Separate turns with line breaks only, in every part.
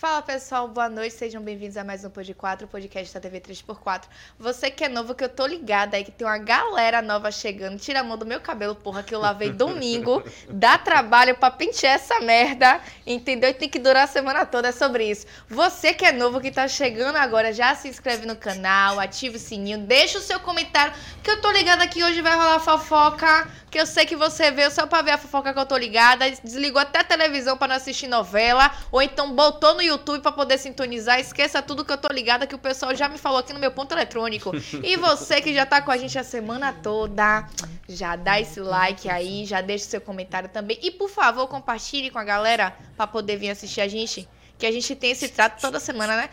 Fala pessoal, boa noite, sejam bem-vindos a mais um Pod 4, podcast da TV 3x4. Você que é novo, que eu tô ligada aí, que tem uma galera nova chegando, tira a mão do meu cabelo, porra, que eu lavei domingo, dá trabalho pra pentear essa merda, entendeu? E tem que durar a semana toda, é sobre isso. Você que é novo, que tá chegando agora, já se inscreve no canal, ativa o sininho, deixa o seu comentário, que eu tô ligada que hoje vai rolar fofoca, que eu sei que você veio só pra ver a fofoca que eu tô ligada, desligou até a televisão pra não assistir novela, ou então botou no YouTube pra poder sintonizar. Esqueça tudo que eu tô ligada, que o pessoal já me falou aqui no meu ponto eletrônico. E você que já tá com a gente a semana toda, já dá esse like aí, já deixa seu comentário também. E por favor, compartilhe com a galera pra poder vir assistir a gente. Que a gente tem esse trato toda semana, né?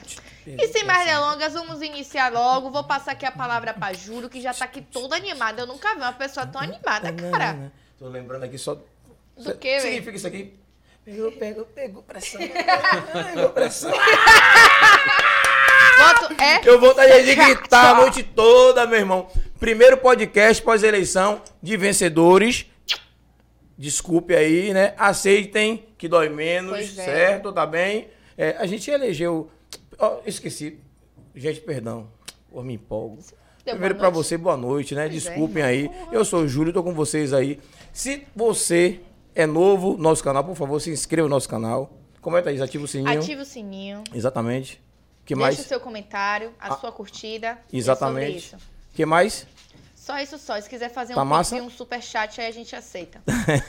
E sem mais delongas, vamos iniciar logo. Vou passar aqui a palavra pra Júlio, que já tá aqui toda animada. Eu nunca vi uma pessoa tão animada, cara.
Tô lembrando aqui só.
Do que, velho?
Significa isso aqui? Pegou, pegou, pegou pressão. pegou pressão.
Voto é.
Eu voltaria de gritar a noite toda, meu irmão. Primeiro podcast pós-eleição de vencedores. Desculpe aí, né? Aceitem que dói menos,
é.
certo? Tá bem? É, a gente elegeu. Ó, esqueci. Gente, perdão. Pô, me empolgo.
Deu
Primeiro
noite.
você, boa noite, né?
Pois é,
Desculpem
irmão.
aí. Eu sou o Júlio, tô com vocês aí. Se você é novo no nosso canal, por favor, se inscreva no nosso canal. Como é, Thaís? Ativa o sininho.
Ative o sininho.
Exatamente. que
Deixa
mais?
o seu comentário, a
Ah,
sua curtida. é
Exatamente.
isso.
que mais?
Só isso só. Se quiser fazer
Tá
um
massa?
um superchat, aí a gente aceita.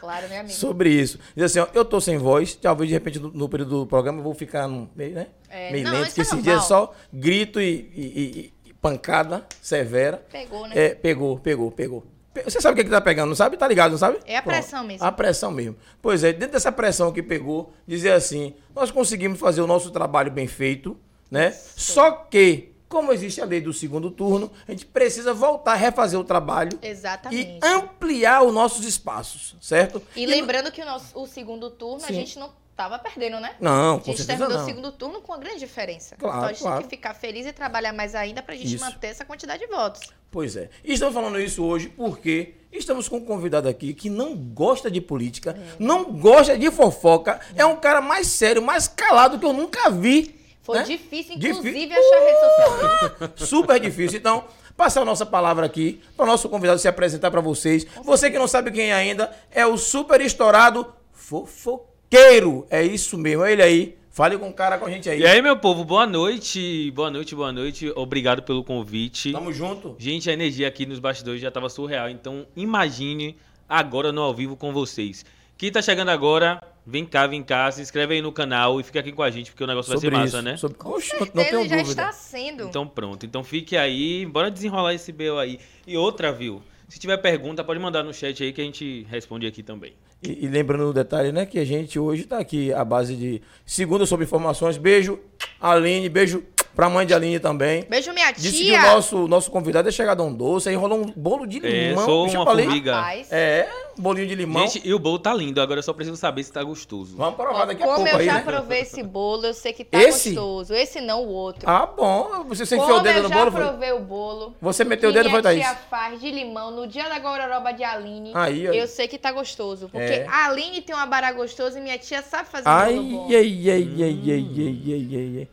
claro, né, amigo?
Sobre isso. Diz assim, ó, eu tô sem voz, talvez de repente no, no período do programa eu vou ficar no- meio, né?
É,
meio
não,
lento, porque
é
esse dia é só grito e, e- e- e pancada severa.
Pegou, né?
É, pegou, pegou, pegou. Você sabe o que, que tá pegando, não sabe? Tá ligado, não sabe?
É a
Pronto.
pressão mesmo.
A pressão mesmo. Pois é, dentro dessa pressão que pegou, dizer assim, nós conseguimos fazer o nosso trabalho bem feito, né? Só que, como existe a lei do segundo turno, a gente precisa voltar a refazer o trabalho
Exatamente.
e ampliar os nossos espaços, certo?
E lembrando que o, nosso, o segundo turno a
Sim.
gente não tava perdendo, né?
Não,
A
com
gente
certeza
terminou
não.
o segundo turno com uma grande diferença.
Claro,
então a gente
claro.
tem que ficar feliz e trabalhar mais ainda pra gente
Isso.
manter essa quantidade de votos.
Pois é. E estamos falando isso hoje porque estamos com um convidado aqui que não gosta de política,
É.
não gosta de fofoca, é um cara mais sério, mais calado que eu nunca vi.
Foi
né?
difícil,
Difí-
inclusive, achar a rede social.
Super difícil. Então, passar a nossa palavra aqui para o nosso convidado se apresentar para vocês. Você que não sabe quem é ainda, é o super estourado fofoqueiro. É isso mesmo, é ele aí. Fale com o cara com a gente aí.
E aí, meu povo, boa noite. Boa noite, boa noite. Obrigado pelo convite.
Tamo junto.
Gente, a energia aqui nos bastidores já tava surreal, então imagine agora no ao vivo com vocês. Quem tá chegando agora, vem cá, vem cá, se inscreve aí no canal e fica aqui com a gente, porque o negócio vai ser massa,
isso.
né?
Sobre...
Com
Oxe, não- não
certeza
tenho
já
dúvida.
está sendo.
Então pronto. Então fique aí, bora desenrolar esse BO aí. E outra, viu? Se tiver pergunta, pode mandar no chat aí que a gente responde aqui também.
E, e lembrando o detalhe, né, que a gente hoje tá aqui à base de segunda sobre informações. Beijo, Aline, beijo pra mãe de Aline também.
Beijo, minha
Disse que
tia.
o nosso, nosso convidado é chegar a um doce, aí rolou um bolo de
É,
limão.
sou
Deixa eu
uma
falei.
formiga.
É, um bolinho de limão.
Gente, e o bolo tá lindo, agora eu só preciso saber se tá gostoso.
Vamos provar daqui a
como
pouco
eu
aí,
já
né?
provei esse bolo, eu sei que tá
Esse?
gostoso. Esse não, o outro.
Ah, bom. Você, enfiou
como
o dedo
eu
no
já
bolo, foi?
provei o bolo.
Você meteu o
que
dedo, foi,
minha
Thaís?
tia faz de limão no dia da gororoba de Aline.
Aí, ó.
Eu sei que tá gostoso. Porque
É.
a Aline tem um abará gostoso e minha tia sabe fazer
Ai,
bolo bom.
ai, ai, ai, ai, ai, ai, ai, ai.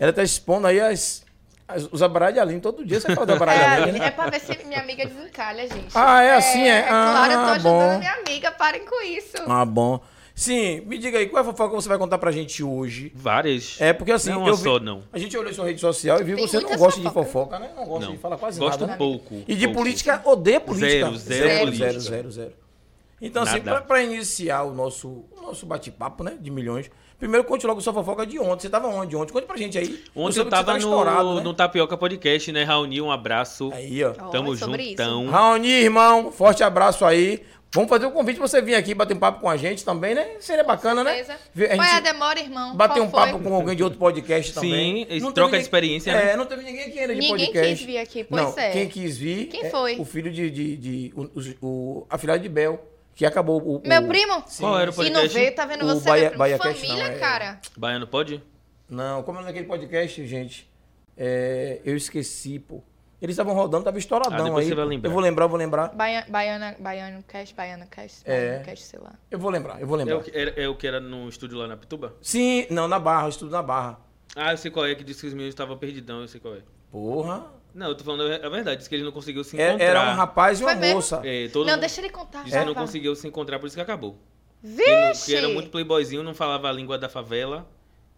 Ela tá expondo aí as, as- os de Aline. Todo dia você fala abará de
É,
né?
é pra ver se minha amiga desencalha, gente.
Ah, é assim, é?
claro, eu tô
Ah,
ajudando
bom.
a minha amiga, parem com isso.
Ah, bom. Sim, me diga aí, qual é a fofoca que você vai contar pra gente hoje?
Várias.
É, porque assim,
Não é
eu vi,
só, não.
a gente olhou sua rede social e viu que você não gosta de
fofocas.
fofoca, né? Não gosta
Não.
de falar quase
Gosto
nada. né?
pouco.
E de
pouco.
política, odeia política.
Zero, zero
zero,
política.
zero, zero, zero. Então, assim,
Nada.
pra, pra iniciar o nosso, o nosso bate-papo, né, de milhões, primeiro conte logo sua fofoca de ontem. Você tava onde ontem? Conte pra gente aí.
Ontem eu
que
tava
você
no,
né?
no Tapioca Podcast, né? Raoni, um abraço.
Aí, ó.
Tamo
é
juntão.
Raoni, irmão, forte abraço aí. Vamos fazer o convite pra você vir aqui bater um papo com a gente também, né? Seria bacana, né? Ver-
Qual é a demora, irmão?
Bater
Qual
um
foi?
papo com alguém de outro podcast também.
Sim,
Não
troca de experiência,
É,
né?
não teve ninguém aqui ainda de
Ninguém
podcast.
quis vir aqui, pois
não,
é.
quem quis vir
Quem
é
foi?
o filho de... de, de- o, o, o- a filha de Bel, que acabou o...
Meu
o-
primo?
Qual era o
E não
podcast?
veio, tá vendo
O
você,
Bahia-
meu
Cast
Família,
não, é-
cara.
Baiano pode?
Não, como é naquele podcast, gente? É, eu esqueci, pô. Eles estavam rodando, tava estouradão
Ah,
aí.
você vai lembrar.
Eu vou lembrar, eu vou lembrar.
Baia- Baiana, Baiano Cast, Baiana Cast,
É.
Baiano Cast, sei lá.
Eu vou lembrar, eu vou
É
lembrar.
o, que, era- é o que era no estúdio lá na Pituba?
Sim, não, na Barra, eu estudo na Barra.
Ah, eu sei qual é, que disse que os meninos estavam perdidão, eu sei qual é.
Porra.
Não, eu tô falando a verdade, disse que ele não conseguiu se
É-
encontrar.
Era um rapaz e uma
Foi
moça.
É, todo
não,
mundo
deixa ele contar.
disse que não conseguiu se encontrar, por isso que acabou. Não-
Vixe!
porque era muito playboyzinho, não falava a língua da favela,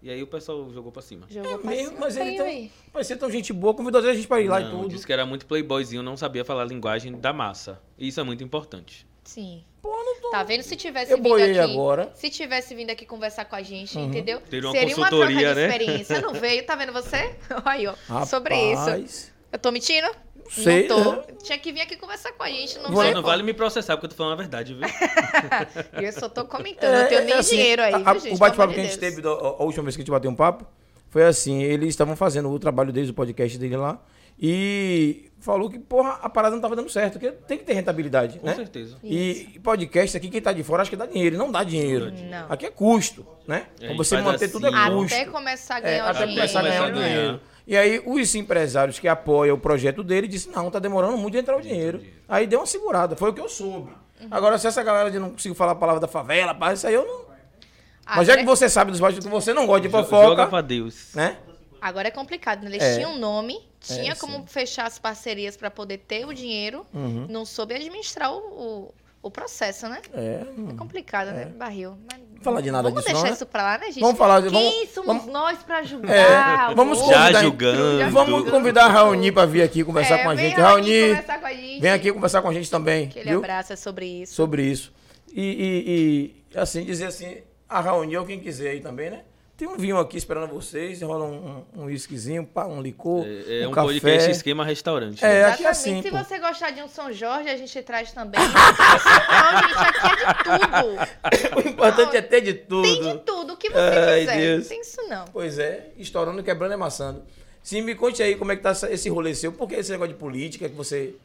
e aí o pessoal jogou pra cima.
Jogou
É
pra
mesmo,
cima.
mas ele tão, parecia tão gente boa, convidou a gente pra ir lá e
Não,
tudo.
disse que era muito playboyzinho, não sabia falar a linguagem da massa. E isso é muito importante.
Sim.
Pô, não tô...
Tá vendo? Se tivesse
Eu
vindo aqui.
agora.
Se tivesse vindo aqui conversar com a gente,
Uhum.
entendeu?
Ter uma
Seria uma
consultoria,
troca de
né?
experiência. Não veio, tá vendo você? Aí, ó. Sobre isso. Eu tô mentindo?
sei,
não tô.
né?
Tinha que vir aqui conversar com a gente. Não
Só não vale me processar, porque eu tô falando a verdade, viu?
Eu só tô comentando. não tenho nem
assim,
dinheiro aí,
a-
viu, gente?
O bate-papo que a gente
Deus.
teve, a, última vez que a gente bateu um papo, foi assim, eles estavam fazendo o trabalho deles, o podcast dele lá, e falou que, porra, a parada não tava dando certo, porque tem que ter rentabilidade,
Com
né?
certeza.
E podcast aqui, quem tá de fora, acho que dá dinheiro, não dá dinheiro.
Não.
Aqui é custo, né?
É,
você manter
assim,
tudo é
ó.
custo.
Até começar a
É,
ganhar o
até
dinheiro.
começar a ganhar o
Começar a ganhar.
dinheiro. E aí, os empresários que apoiam o projeto dele disseram, não, tá demorando muito de entrar o dinheiro. Aí deu uma segurada, foi o que eu soube.
Uhum.
Agora, se essa galera de não conseguiu falar a palavra da favela, pá, isso aí eu não...
Ah,
Mas já
agora
que você sabe dos baixos que você não gosta de fofoca,
Joga pra Deus.
né?
Agora é complicado, né? Eles
É.
tinham um nome, tinha
É,
como
sim.
fechar as parcerias pra poder ter o dinheiro,
Uhum.
não soube administrar o, o, o processo, né?
É.
É complicado, né? Barril. Mas
falar de nada
vamos
disso
deixar
não, né?
isso pra lá, né, gente?
Vamos falar de-
Quem
vamos-
somos
vamos-
nós pra
É,
julgar?
vamos
o
convidar-
Já julgando.
Vamos convidar a Raoni pra vir aqui conversar
É,
com a gente.
Raoni com a gente.
vem aqui conversar com a gente também,
Aquele
viu?
abraço é sobre isso.
Sobre isso. E, e- e, assim, dizer assim, a Raoni ou quem quiser aí também, né? Tem um vinho aqui esperando vocês, rola um, um, um pá, um licor,
É, é
um,
um
café.
podcast esquema restaurante.
É,
né?
aqui é
Exatamente.
assim,
Se
pô.
você gostar de um São Jorge, a gente traz também. Não, gente, aqui é de tudo.
o importante é ter de tudo.
Tem de tudo. O que você
Ai,
quiser.
Deus.
Não tem isso, não.
Pois é, estourando, quebrando e amassando. Sim, me conte aí como é que tá esse rolê seu. Por que esse negócio de política que você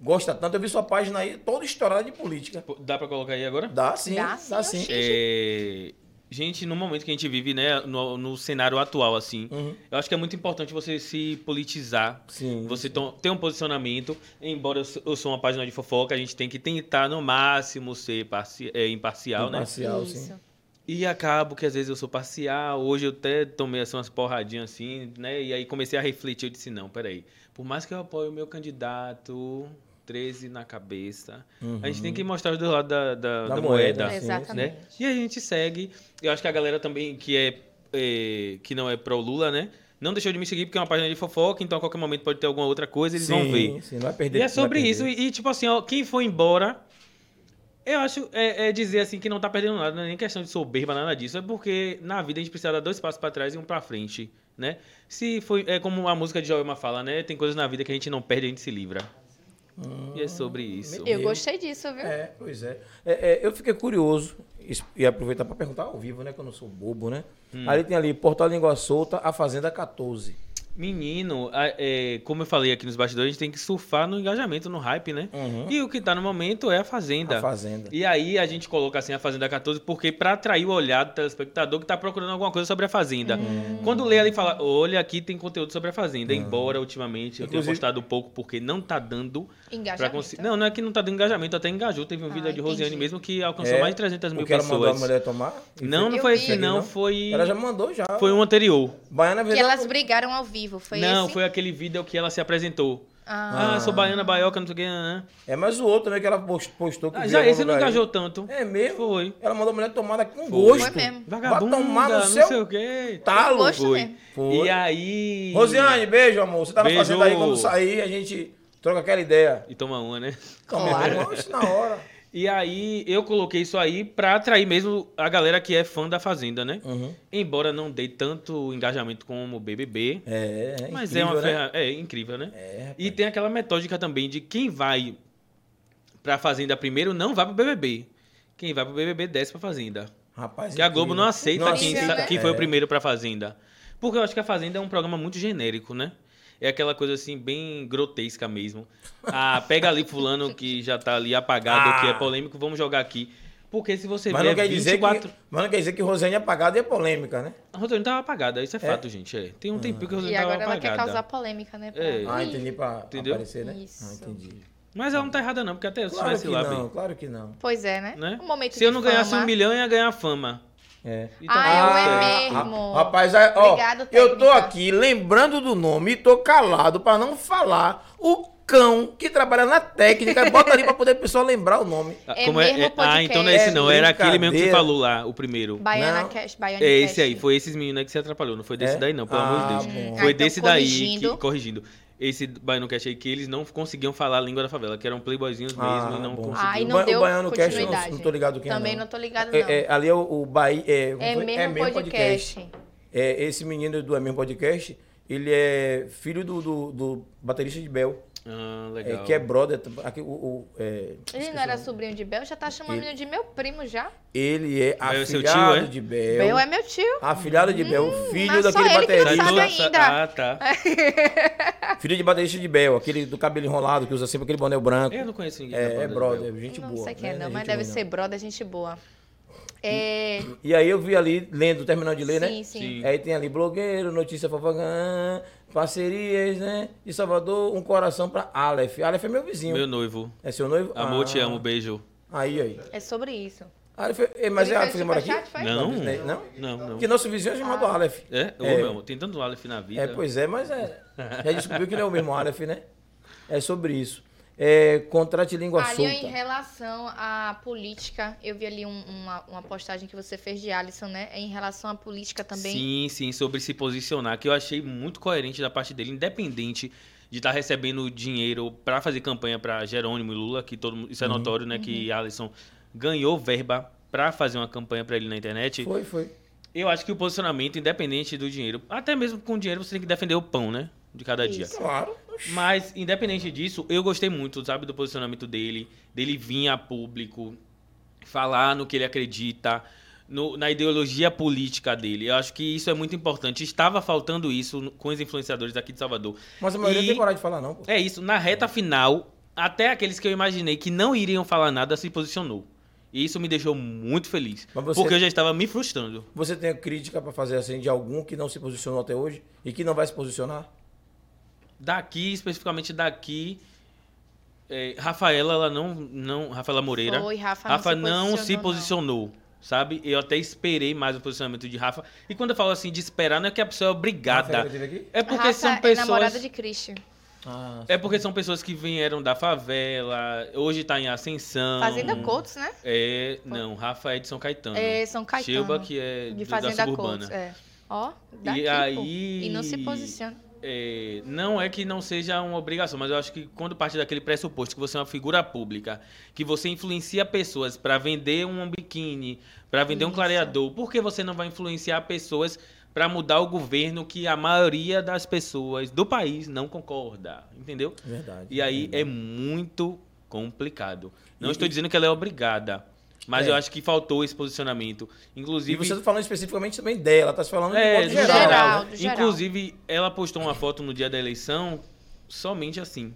gosta tanto? Eu vi sua página aí toda estourada de política.
Dá pra colocar aí agora?
Dá sim,
Dá
dá
sim,
sim.
oxi.
É, Gente, no momento que a gente vive, né, no, no cenário atual, assim,
Uhum.
eu acho que é muito importante você se politizar,
Sim,
você to- ter um posicionamento. Embora eu sou- eu sou uma página de fofoca, a gente tem que tentar, no máximo, ser parci- é, imparcial, né?
Imparcial, sim.
E acabo que às vezes eu sou parcial, hoje eu até tomei assim, umas porradinhas assim, né? E aí comecei a refletir, eu disse, não, peraí, por mais que eu apoie o meu candidato, 13 na cabeça, a gente tem que mostrar os dois lados da, da,
Uhum. Da
da
moeda,
moeda,
Exatamente.
né? E a gente segue. Eu acho que a galera também que é, é, que não é pro Lula, né? Não deixou de me seguir porque é uma página de fofoca, então a qualquer momento pode ter alguma outra coisa, eles vão
Sim,
ver.
Sim, não vai perder.
E é sobre isso. E, tipo assim, ó, quem for embora, eu acho é, é dizer assim que não tá perdendo nada, não é nem questão de soberba, nada disso. É porque na vida a gente precisa dar dois passos pra trás e um pra frente, né? Se foi, é como a música de Joelma fala, né? Tem coisas na vida que a gente não perde, a gente se livra. E é sobre isso.
Eu
Meu.
gostei disso, viu?
É, pois é. É, é, eu fiquei curioso e aproveitar para perguntar ao vivo, né? Que eu não sou bobo, né?
Hum.
Ali tem ali Portal Língua Solta, a Fazenda 14.
Menino, é, como eu falei aqui nos bastidores, a gente tem que surfar no engajamento, no hype, né?
Uhum.
E o que tá no momento é a Fazenda.
A Fazenda.
E aí a gente coloca assim a Fazenda 14 porque para atrair o olhar do telespectador que tá procurando alguma coisa sobre a Fazenda.
Hum.
Quando lê ali e fala, olha, aqui tem conteúdo sobre a Fazenda, embora ultimamente eu tenha postado pouco porque não tá dando
Engajamento.
conseguir. Não, não é que não tá dando engajamento, até engajou. Teve um vídeo
Ah,
de Rosiane mesmo que alcançou
É,
mais de 300 mil
Porque ela mandou a
pessoas.
mulher tomar?
Não, não
Eu
foi
vi.
esse não,
Não?
foi
Ela já mandou já.
foi um anterior.
Baiana
Que elas brigaram ao vivo, foi
não,
esse?
foi aquele vídeo que ela se apresentou.
Ah,
Ah, sou baiana, baioca, não sei o que. né?
É, mas o outro também que ela post- postou. Que
Ah, já esse não engajou tanto.
É mesmo?
Foi.
Ela mandou a mulher tomar daqui com
Foi.
gosto.
Foi mesmo.
Vagabunda,
Vai tomar no
não
seu
sei o quê.
talo.
gosto
Foi.
mesmo.
Foi.
E aí.
Rosiane, beijo, amor. Você tá na
Beijo.
fazenda aí, quando sair, a gente troca aquela ideia.
E toma uma, né?
Claro.
Na hora.
E aí eu coloquei isso aí pra atrair mesmo a galera que é fã da Fazenda, né?
Uhum.
Embora não dê tanto engajamento como o BBB.
É, é
mas
incrível,
é uma
né?
ferra... É incrível, né?
É.
E tem aquela metódica também de quem vai pra Fazenda primeiro não vai pro BBB. Quem vai pro BBB desce pra Fazenda.
Rapaz,
Porque a Globo não aceita
Não
quem,
aceita,
quem foi
é.
o primeiro pra Fazenda. Porque eu acho que a Fazenda é um programa muito genérico, né? É aquela coisa assim, bem grotesca mesmo. Ah, pega ali fulano que já tá ali apagado,
Ah.
que é polêmico, vamos jogar aqui. Porque se você
Mas
ver
não, quer dizer
24...
que, mas não quer dizer que Rosane apagada é polêmica, né?
A Rosane tava apagada, isso é fato, gente. É. Tem um tempinho que a Rosane
E
tava
agora ela
apagada.
quer causar polêmica, né? pra-
É.
Ah, entendi pra
Entendeu?
aparecer, né?
Isso.
Ah, entendi.
Mas ela não tá errada não, porque até se
Claro
tivesse
que
lá,
não,
bem,
claro que não.
Pois é, né?
né?
Um momento
Se eu não ganhasse
fama.
um milhão, eu ia ganhar fama.
É.
E tá
Ah, é mesmo.
ra- Rapaz, aí, ó,
Obrigado,
eu tô aqui lembrando do nome e tô calado pra não falar o cão que trabalha na técnica. Bota ali pra poder a pessoa lembrar o nome.
Ah,
É
como é- é- ah, então não é esse não, era aquele mesmo que você falou lá, o primeiro.
Baiana
Não.
Cash, Baiana
É esse aí,
Cash.
foi esses meninos aí que se atrapalhou, não foi desse
É?
daí não, pelo
Ah,
amor de Deus.
bom.
Foi
Ah, então
desse daí,
corrigindo.
que, corrigindo, esse Baiano Cash aí que eles não conseguiam falar a língua da favela, que eram playboyzinhos mesmo
Ah,
e não
bom.
conseguiam.
Ah, e
O
não
o
deu
Baiano Cast, eu não- não tô ligado quem é,
Também
não.
não tô ligado, não.
É, é, ali é o, o Bahia. É,
É
foi?
mesmo podcast.
É, esse menino do É mesmo podcast, ele é filho do, do, do baterista de Bel.
Ah,
é,
legal.
que é brother. aqui, o, o, é,
Ele não era sobrinho de Bel? Já tá chamando
Ele-
ele de meu primo já.
Ele é
Bel é
afilhado
tio, é?
de Bel.
Bel é meu tio.
Afilhado de Bel, filho
mas só
daquele
ele que não
baterista.
ainda.
Ah, tá.
Filho de baterista de Bel, aquele do cabelo enrolado, que usa sempre aquele boné branco.
Eu não conheço ninguém.
É, é brother, gente
não
boa.
sei quem é
né?
não, mas deve
boa,
ser brother, gente boa. É...
E aí eu vi ali, lendo, terminando de ler,
sim,
né?
sim,
Sim.
Aí tem ali blogueiro, notícia fofagã, parcerias, né? De Salvador, um coração pra Aleph. Aleph é meu vizinho.
Meu noivo.
É seu noivo?
Amor,
Ah.
te amo, beijo.
Aí, aí.
É sobre isso.
Aleph, é- mas
Ele
é Aleph que mora aqui?
foi?
Não.
Não?
Não, não.
Porque nosso vizinho é chamado Aleph.
É? Ô,
É.
meu, tem tanto Aleph na vida.
É, pois é, mas é. Já descobriu que não é o mesmo Aleph, né? É sobre isso. É, contrate língua
Ali, em
solta.
relação à política, eu vi ali um- uma, uma postagem que você fez de Alisson, né? Em relação à política também.
Sim, sim, sobre se posicionar, que eu achei muito coerente da parte dele, independente de estar recebendo dinheiro pra fazer campanha pra Jerônimo e Lula, que todo mundo, isso é
Uhum.
notório, né, que Alisson ganhou verba pra fazer uma campanha pra ele na internet.
Foi, foi.
Eu acho que o posicionamento, independente do dinheiro, até mesmo com dinheiro, você tem que defender o pão, né, de cada dia.
Isso.
Claro.
Mas, independente disso, eu gostei muito, sabe, do posicionamento dele, dele vir a público, falar no que ele acredita, no- na ideologia política dele. Eu acho que isso é muito importante. Estava faltando isso com os influenciadores aqui de Salvador.
Mas a maioria
E-
tem coragem de falar, não, pô.
É isso, na reta final, até aqueles que eu imaginei que não iriam falar nada se posicionou. E isso me deixou muito feliz.
Você-
Porque eu já estava me frustrando.
Você tem crítica pra fazer assim de algum que não se posicionou até hoje e que não vai se posicionar?
Daqui, especificamente daqui, é, Rafaela, ela não, não. Rafaela Moreira.
Foi, Rafa não
Rafa
se
não se
posicionou, não.
posicionou, sabe? Eu até esperei mais o posicionamento de Rafa. E quando eu falo assim de esperar, não é que a pessoa é obrigada. É porque
Rafa
são
é namorada
pessoas.
de Christian.
Ah,
É porque são pessoas que vieram da favela, hoje tá em ascensão.
Fazenda Coutos, né?
É, não, Rafa é de São Caetano.
É, São Caetano.
Shilba, que é
De
do- da
Fazenda
suburbana.
Coutos, é. Ó, daqui,
E
pô.
aí-
E não se posiciona.
É, não é que não seja uma obrigação, mas eu acho que quando parte daquele pressuposto que você é uma figura pública, que você influencia pessoas para vender um biquíni, para vender um
Isso.
clareador, por que você não vai influenciar pessoas para mudar o governo que a maioria das pessoas do país não concorda, entendeu?
verdade.
E aí é
verdade.
muito complicado. Não
E-
estou dizendo que ela é obrigada, mas
É.
eu acho que faltou esse posicionamento.
E
Inclusive,
você tá falando especificamente também dela, tá se falando
é,
de modo
geral.
geral.
Geral,
né?
geral.
Inclusive, ela postou uma foto no dia da eleição somente assim.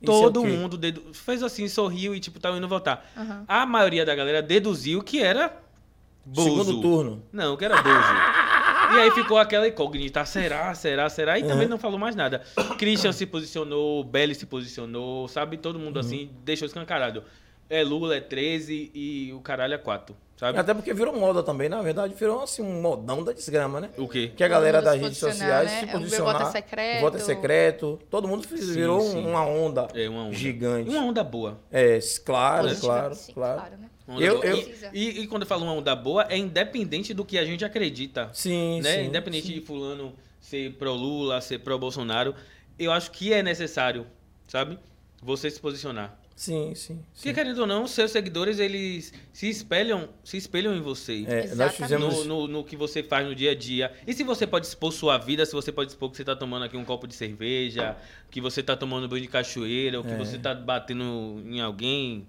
Isso é
Todo
quê?
mundo dedu- fez assim, sorriu e tipo, tava indo votar.
Aham.
A maioria da galera deduziu que era Bozo.
Segundo turno.
Não, que era Bozo. e aí ficou aquela incógnita, será, será, será? E também não falou mais nada. Christian se posicionou, Belly se posicionou, sabe? Todo mundo assim, deixou escancarado. É Lula, é 13 e o caralho é 4, sabe?
Até porque virou moda também, na verdade, virou assim um modão da desgrama, né?
O quê?
Que a galera das redes sociais
né?
se
O meu
posicionar.
voto é secreto.
o voto é secreto. Todo mundo fez-
Sim,
virou
sim.
uma onda,
É uma onda.
gigante.
Uma onda boa.
É, claro,
Positiva,
claro,
sim,
claro.
né?
Uma onda
Eu- eu-
E- E, quando eu falo uma onda boa, é independente do que a gente acredita.
Sim,
né?
sim.
Independente
sim.
de fulano ser pró-Lula, ser pró-Bolsonaro, eu acho que é necessário, sabe? Você se posicionar.
Sim, sim.
Porque,
sim.
querendo ou não, seus seguidores, eles se espelham, se espelham em você.
É, nós fizemos.
No, no, no que você faz no dia a dia. E se você pode expor sua vida, se você pode expor que você tá tomando aqui um copo de cerveja, que você tá tomando banho de cachoeira, ou que
É.
você tá batendo em alguém,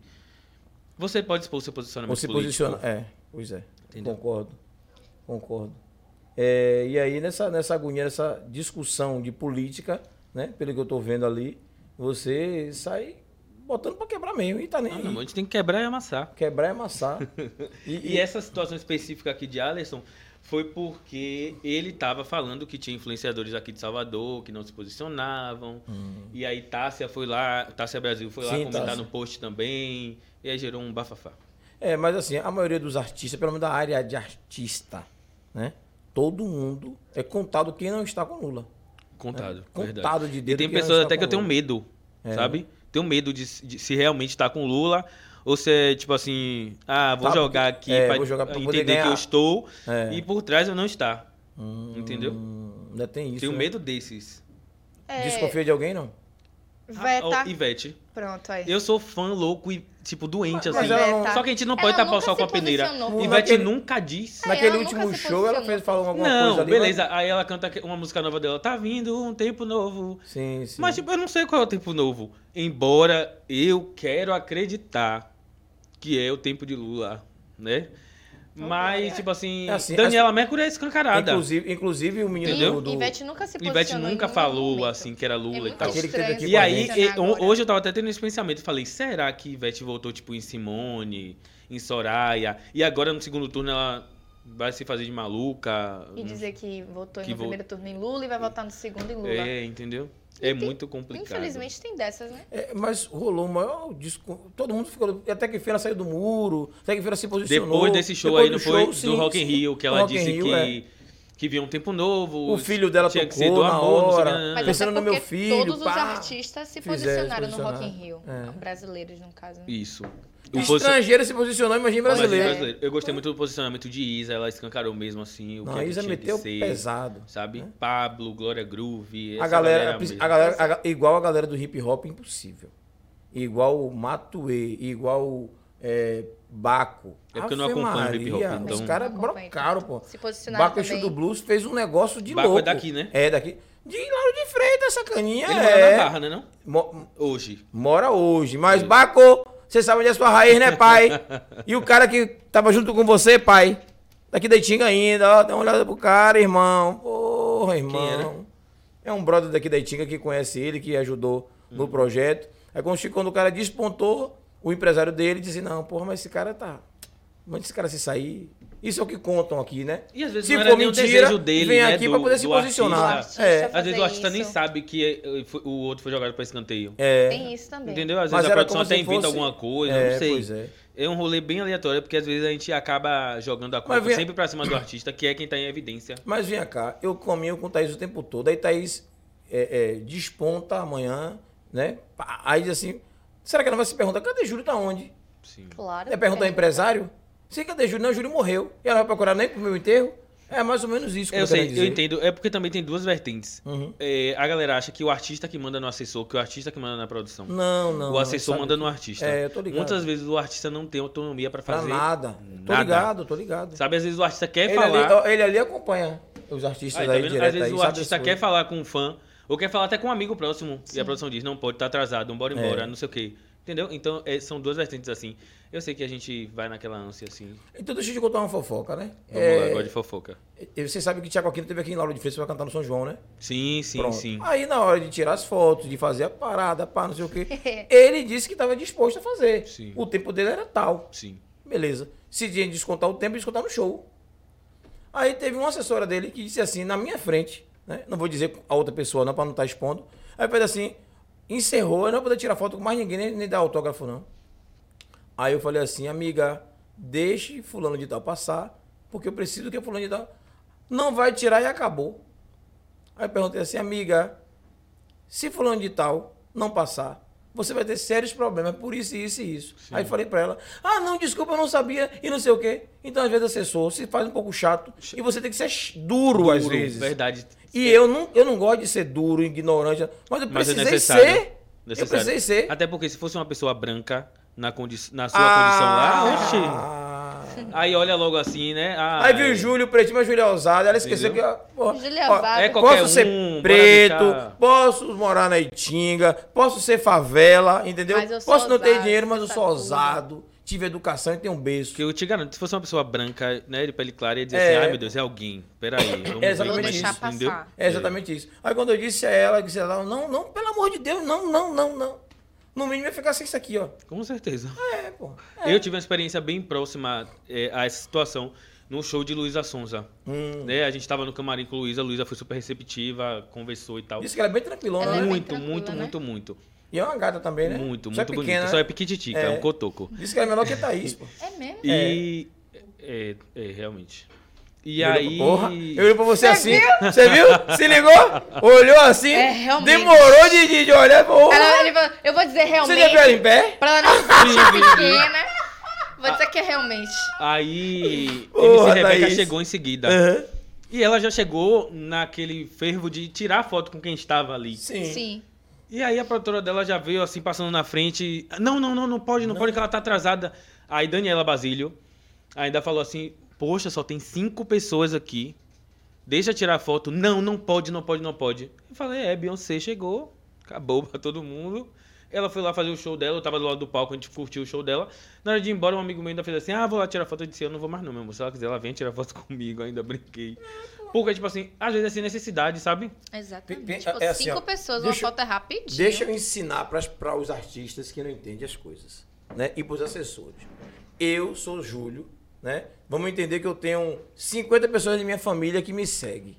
você pode expor seu posicionamento político.
posiciona. É, pois é.
Entendeu?
Concordo. Concordo. É, e aí, nessa, nessa agonia, nessa discussão de política, né? Pelo que eu tô vendo ali, você sai botando pra quebrar mesmo. E tá nem
Não, meu irmão, a gente tem que quebrar e amassar.
Quebrar e amassar.
E, essa situação específica aqui de Alisson foi porque ele estava falando que tinha influenciadores aqui de Salvador que não se posicionavam. E aí Tássia foi lá, Tássia Brasil foi lá
Hum. Sim,
comentar
Tássia.
no post também. E aí gerou um bafafá.
É, mas assim, a maioria dos artistas, pelo menos da área de artista, né? Todo mundo é contado quem não está com Lula.
Contado,
É,
verdade.
contado de
E
dedo
tem
quem não
pessoas até que eu tenho medo,
É.
sabe? Tenho medo de, de se realmente estar com Lula ou se é tipo assim, ah, vou
Tá,
jogar aqui
é,
pra
vou jogar pra poder
entender que eu estou
É.
e por trás eu não estar. Entendeu?
Hum, ainda tem isso.
Tenho
né?
medo desses.
É,
Desconfia de alguém, não?
Veta.
Ah, ó, Ivete.
Pronto, aí.
Eu sou fã louco e, tipo, doente,
Mas
assim.
ela não-
Só que a gente não
Ela
pode tapar o sol com a peneira. Ivete
Naquele-
nunca disse.
É,
Naquele
ela
último show, ela fez falar alguma
não,
coisa ali.
beleza. Aí ela canta uma música nova dela. Tá vindo um tempo novo.
mas- Sim, sim.
Mas, tipo, eu não sei qual é o tempo novo. Embora eu quero acreditar que é o tempo de Lula, né? Mas, tipo assim,
É assim,
Daniela Mercury é escancarada.
inclusive, inclusive o menino
Entendeu?
do,
Ivete nunca se
Ivete nunca falou,
momento.
assim, que era Lula
É
e tal.
Aqui
E aí, e- hoje eu tava até tendo esse pensamento. Falei, será que Ivete voltou, tipo, em Simone, em Soraya? E agora, no segundo turno, ela vai se fazer de maluca?
E dizer que votou
Que
no
vo-
primeiro turno em Lula e vai votar no segundo em Lula.
É, entendeu? É muito complicado.
Infelizmente tem dessas, né?
É, mas rolou o maior disco. Todo mundo ficou. Até que feira saiu do muro, até que feira se posicionou.
Depois desse show
Depois
aí, não
do
foi?
sim,
do Rock in. Rio, que ela disse
Rio,
que,
é.
que via um tempo novo.
O filho dela
tinha que ser
tocou
do amor,
hora.
não,
Pensando
até
no meu
porque
filho,
todos os
pá,
artistas se posicionaram no Rock in Rio.
É.
Brasileiros, no caso. né?
Isso. Posi-
estrangeiro se posicionou, imagina brasileiro.
brasileiro. Eu gostei muito do posicionamento de Isa, ela escancarou mesmo assim. O
Não,
que
a
é
Isa meteu
ser,
pesado.
Sabe? Pablo, Glória Groove.
A galera,
mesmo.
a galera, a igual a galera do hip hop, impossível. Igual o Matuê, igual o é, Baco.
É porque eu não acompanho o hip hop, então-
Os caras brocaram, pô.
Se posicionaram
Baco
também.
do Blues fez um negócio de
Baco é
louco.
daqui, né?
É daqui. De Lauro de Freitas, essa caninha.
Ele
é.
mora na Barra, né não?
Mo-
Hoje.
Mora hoje. Mas, Baco, você sabe onde é a sua raiz, né, pai? e o cara que tava junto com você, pai? Daqui da Itinga ainda, ó. Dá uma olhada pro cara, irmão. Porra, irmão. É um brother daqui da Itinga que conhece ele, que ajudou
Hum.
no projeto. Aí quando, quando o cara despontou, o empresário dele disse, não, porra, mas esse cara tá... Mas esse cara se sair... Isso é o que contam aqui, né?
E às vezes
se
não
for
era nem o
mentira,
desejo dele,
vem
né,
aqui
do-
pra poder se posicionar.
artista.
É,
Às vezes o artista nem
isso.
sabe que eh, o outro foi jogado pra escanteio.
é.
Tem isso também.
Entendeu? Às
Mas
vezes a
era
produção até inventa
fosse-
alguma coisa,
É,
não sei.
pois é.
É um rolê bem aleatório, porque às vezes a gente acaba jogando a culpa
vem-
sempre pra cima do artista, que é quem tá em evidência.
Mas vem cá, eu caminho com o Thaís o tempo todo. Aí Thaís é, é, desponta amanhã, né? Aí diz assim: será que ela vai se perguntar, cadê Júlio? Tá onde?
Sim.
Claro.
É perguntar ao empresário? Sim, cadê Júlio? Não, Júlio morreu. E ela vai procurar nem pro meu enterro? É mais ou menos isso que
Eu
querendo
sei, eu entendo. É porque também tem duas vertentes.
Uhum.
É, a galera acha que o artista que manda no assessor, que o artista que manda na produção.
Não, não.
o
não,
assessor manda no artista.
É, eu tô ligado.
Muitas vezes o artista não tem autonomia pra
Pra
fazer
nada. Tô
nada.
ligado, tô ligado.
Sabe, às vezes o artista quer
Ele
falar.
ali, ele ali acompanha os artistas
Aí,
aí,
tá vendo?
direto
Às vezes
aí,
o artista quer falar com um fã, ou quer falar até com um amigo próximo, e a produção diz, não pode, tá atrasado, bora embora,
É.
não sei o quê. Entendeu? Então, é, são duas vertentes assim. Eu sei que a gente vai naquela ânsia assim.
Então deixa eu te contar uma fofoca, né?
Vamos lá,
É,
agora de fofoca.
e Você sabe que Tiago Aquino teve aqui em Lauro de Freitas pra cantar no São João, né?
Sim, sim,
Pronto.
sim.
Aí na hora de tirar as fotos, de fazer a parada, pá, não sei o quê, ele disse que estava disposto a fazer.
Sim.
O tempo dele era tal.
Sim.
Beleza. Se tinha de descontar o tempo, descontar no show. Aí teve uma assessora dele que disse assim, na minha frente, né? Não vou dizer a outra pessoa não, pra não estar expondo. Aí fez assim, encerrou, eu não vou poder tirar foto com mais ninguém, nem, nem dar autógrafo, não. Aí eu falei assim, amiga, deixe fulano de tal passar, porque eu preciso que fulano de tal... Não vai tirar e acabou. Aí eu perguntei assim, amiga, se fulano de tal não passar, você vai ter sérios problemas por isso, isso e isso. Aí falei pra ela, ah, não, desculpa, eu não sabia e não sei o quê. Então, às vezes, assessor se faz um pouco chato e você tem que ser ch- duro, às
Duro,
vezes.
Verdade.
E eu não, eu não gosto de ser duro, ignorante, mas eu
Mas é
precisei
necessário.
ser. Eu precisei ser.
Até porque se fosse uma pessoa branca na, condi na sua
Ah,
condição lá, oxi.
ah.
Aí olha logo assim, né? Ah,
Aí viu
é-
o Júlio pretinho, mas Júlio é ousado. Ela esqueceu
Entendeu?
que. ó,
Júlio é
ó,
ousado.
É qualquer
Posso ser
um, bora
preto,
deixar-
posso morar na Itinga, posso ser favela, entendeu?
Mas eu sou
Posso não ter dinheiro, mas eu
sabe
sou
tudo.
ousado, tive educação e tenho um beijo.
Porque eu te garanto, se fosse uma pessoa branca, né, de pele clara, ia dizer
É.
assim, ai meu Deus, é alguém. Peraí, vamos
É
ver
exatamente
é
deixar
isso,
entendeu?
passar.
É exatamente isso. Aí quando eu disse a ela, a ela, não, não, pelo amor de Deus, não, não, não, não. No mínimo ia ficar sem isso aqui, ó.
Com certeza.
É, pô.
Eu tive uma experiência bem próxima é, a essa situação no show de Luísa Sonza.
Hum.
Né? A gente tava no camarim com Luísa, a Luísa foi super receptiva, conversou e tal.
Disse que ela é bem tranquilona,
Ela é
né?
muito,
tranquila,
muito,
né?
muito, muito.
E é uma gata também, né?
Muito,
Só
muito
é
bonita.
pequena,
Só
né?
é piquititica, é
É.
um cotoco.
Disse que ela é menor que a Thaís, pô.
É mesmo?
E. É, é, realmente. E
pra-
aí.
Porra, eu olhei pra você,
Você
assim. Você viu? Se ligou? Olhou assim.
É, realmente.
Demorou de, de, de olhar. Porra.
Ela- ele falou, eu vou dizer
Você já viu
realmente,
ela em pé?
pra ela não sentir pequena. Vou dizer que é realmente.
Aí.
Porra,
MC Rebeca
Thaís.
chegou em seguida.
Aham.
E ela já chegou naquele fervo de tirar foto com quem estava ali.
Sim.
Sim.
E aí a produtora dela já veio assim, passando na frente. Não, não, não, não pode, não, pode, que ela tá atrasada. Aí Daniela Basílio ainda falou assim: Poxa, só tem cinco pessoas aqui. Deixa eu tirar foto. Não, não pode, não pode, não pode. Eu falei: É, Beyoncé chegou, acabou pra todo mundo. Ela foi lá fazer o show dela, eu tava do lado do palco, a gente curtiu o show dela. Na hora de ir embora, um amigo meu ainda fez assim: Ah, vou lá tirar foto. Eu disse: Eu não vou mais, não, meu amor. Se ela quiser, ela vem tirar foto comigo. Ainda brinquei. Porque, tipo assim, às vezes é sem necessidade, sabe?
Exatamente. Tipo,
é assim,
cinco
ó,
pessoas,
deixa-
uma foto é rapidinho.
Deixa eu ensinar para os artistas que não entendem as coisas, né? E para os assessores. Eu sou Júlio, né? Vamos entender que eu tenho 50 pessoas de minha família que me seguem.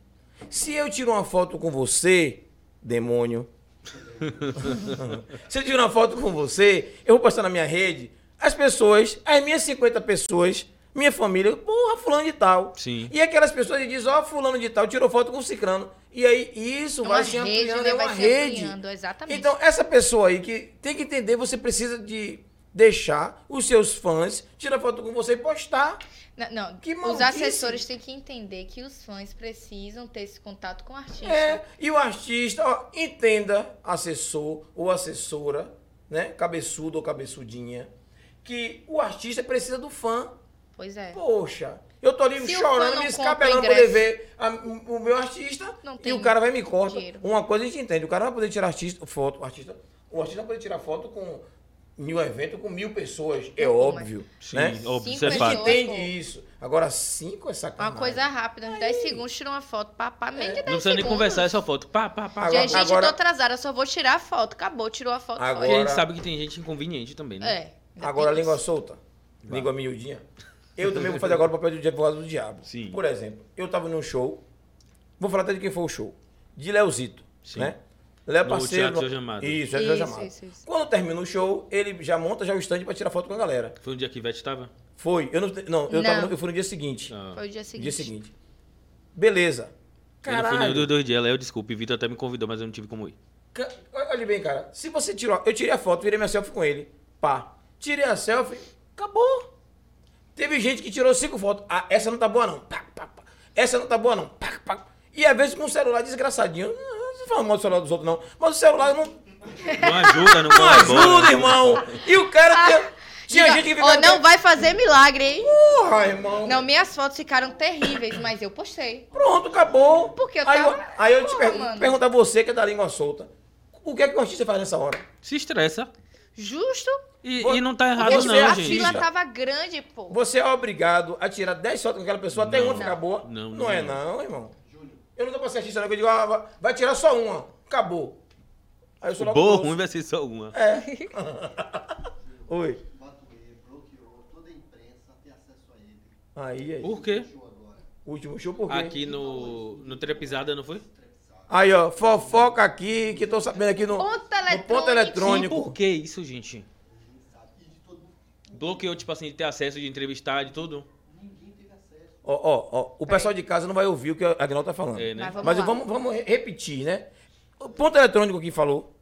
Se eu tiro uma foto com você, demônio, se eu tiro uma foto com você, eu vou postar na minha rede, as pessoas, as minhas 50 pessoas, minha família, porra, fulano de tal.
Sim.
E aquelas pessoas que dizem, ó, fulano de tal, tirou foto com o cicrano. E aí, isso
É
vai se
rede,
ampliando,
né?
é uma
Vai se
rede.
ampliando, exatamente.
Então, essa pessoa aí que tem que entender, você precisa de deixar os seus fãs tirar foto com você e postar.
Não, não,
Que
os assessores têm que entender que os fãs precisam ter esse contato com o artista.
É, e o artista, ó, entenda, assessor ou assessora, né, cabeçudo ou cabeçudinha, que o artista precisa do fã.
Pois é.
Poxa, eu tô ali
Se
chorando, me escapelando pra poder ver a- o meu artista
Não
e o cara vai me corta.
dinheiro.
Uma coisa a gente entende, o cara vai poder tirar artista, foto, o artista, o artista vai poder tirar foto com mil eventos, com mil pessoas, é óbvio,
Sim,
né?
óbvio,
Cinco
isso é
A gente
pessoas.
entende isso. Agora, cinco é
Uma
sacanagem.
coisa rápida, uns 10 segundos, tira uma foto. Pá, pá, 10
Não precisa nem
segundos.
conversar, é só foto. Pá, pá, pá.
Agora-
Gente, gente,
agora-
tô atrasada, eu só vou tirar a foto. Acabou, tirou a foto.
Agora-
a gente sabe que tem gente inconveniente também, né?
É.
Agora, língua solta, língua miudinha. Eu também vou fazer agora o papel de advogado do diabo.
Sim.
Por exemplo, eu tava num show, vou falar até de quem foi o show, de Leozito,
Sim.
né? Léo
No
parceiro.
Teatro Amado.
Isso, Teatro
Isso, isso, isso.
Quando termina o show, ele já monta já o stand pra tirar foto com a galera.
Foi um dia que Ivete tava?
Foi. Eu não, não, eu, tava
Não.
no- eu fui no dia seguinte.
Ah.
Foi o dia
No
seguinte.
dia seguinte. Beleza.
Eu não fui nenhum
Caralho.
dos dois dias, Léo, desculpe. Vitor até me convidou, mas eu não tive como ir.
Ca- Olha bem, cara. Se você tirou. Eu tirei a foto, virei minha selfie com ele. Pá. Tirei a selfie, acabou. Teve gente que tirou cinco fotos. Ah, essa não tá boa, não. Pá, pá, pá. Essa não tá boa, não. Pá, pá. E às vezes com o celular desgraçadinho. Não, não fala mal do celular dos outros, não. Mas o celular não,
Não ajuda, não
não ajuda, irmão. E o cara. tinha- tinha
Diga,
gente que
ó,
ficava.
não vai fazer milagre, hein?
Porra, irmão.
Não, minhas fotos ficaram terríveis, mas eu postei.
Pronto, acabou.
Porque eu
aí,
tava-
eu, aí eu te
Porra,
pergunto,
mano.
pergunto a você que é da língua solta. O que é que o artista faz nessa hora?
Se estressa.
Justo.
E, e não tá errado,
você
não,
é
a
gente.
fila
artista.
tava grande, pô.
Você é obrigado a tirar 10 fotos com aquela pessoa até
Não.
uma ficar boa?
Não,
Não,
não
é
é.
não, irmão. Eu não tô pra ser artista, não. Eu digo, ah, vai- tirar só uma. Acabou. Aí eu sou
O
logo grosso.
ruim vai ser só uma.
É. Oi.
Matuê bloqueou toda a imprensa a ter acesso a ele.
Aí, aí.
Por quê?
Agora.
Último show por quê?
Aqui no, no Trepisada, não foi?
Aí, ó, fofoca aqui, que tô sabendo aqui no,
Ponto
no ponto
eletrônico.
Sim, por que isso, gente?
Ninguém sabe. E de todo mundo,
Bloqueou, tipo assim, de ter acesso, de entrevistar, de tudo?
ninguém teve acesso.
Ó, ó, ó, o pessoal de casa não vai ouvir o que a Agnaldo tá falando.
É, né?
Mas vamos
Mas vamos, vamos re- repetir, né? O ponto eletrônico aqui falou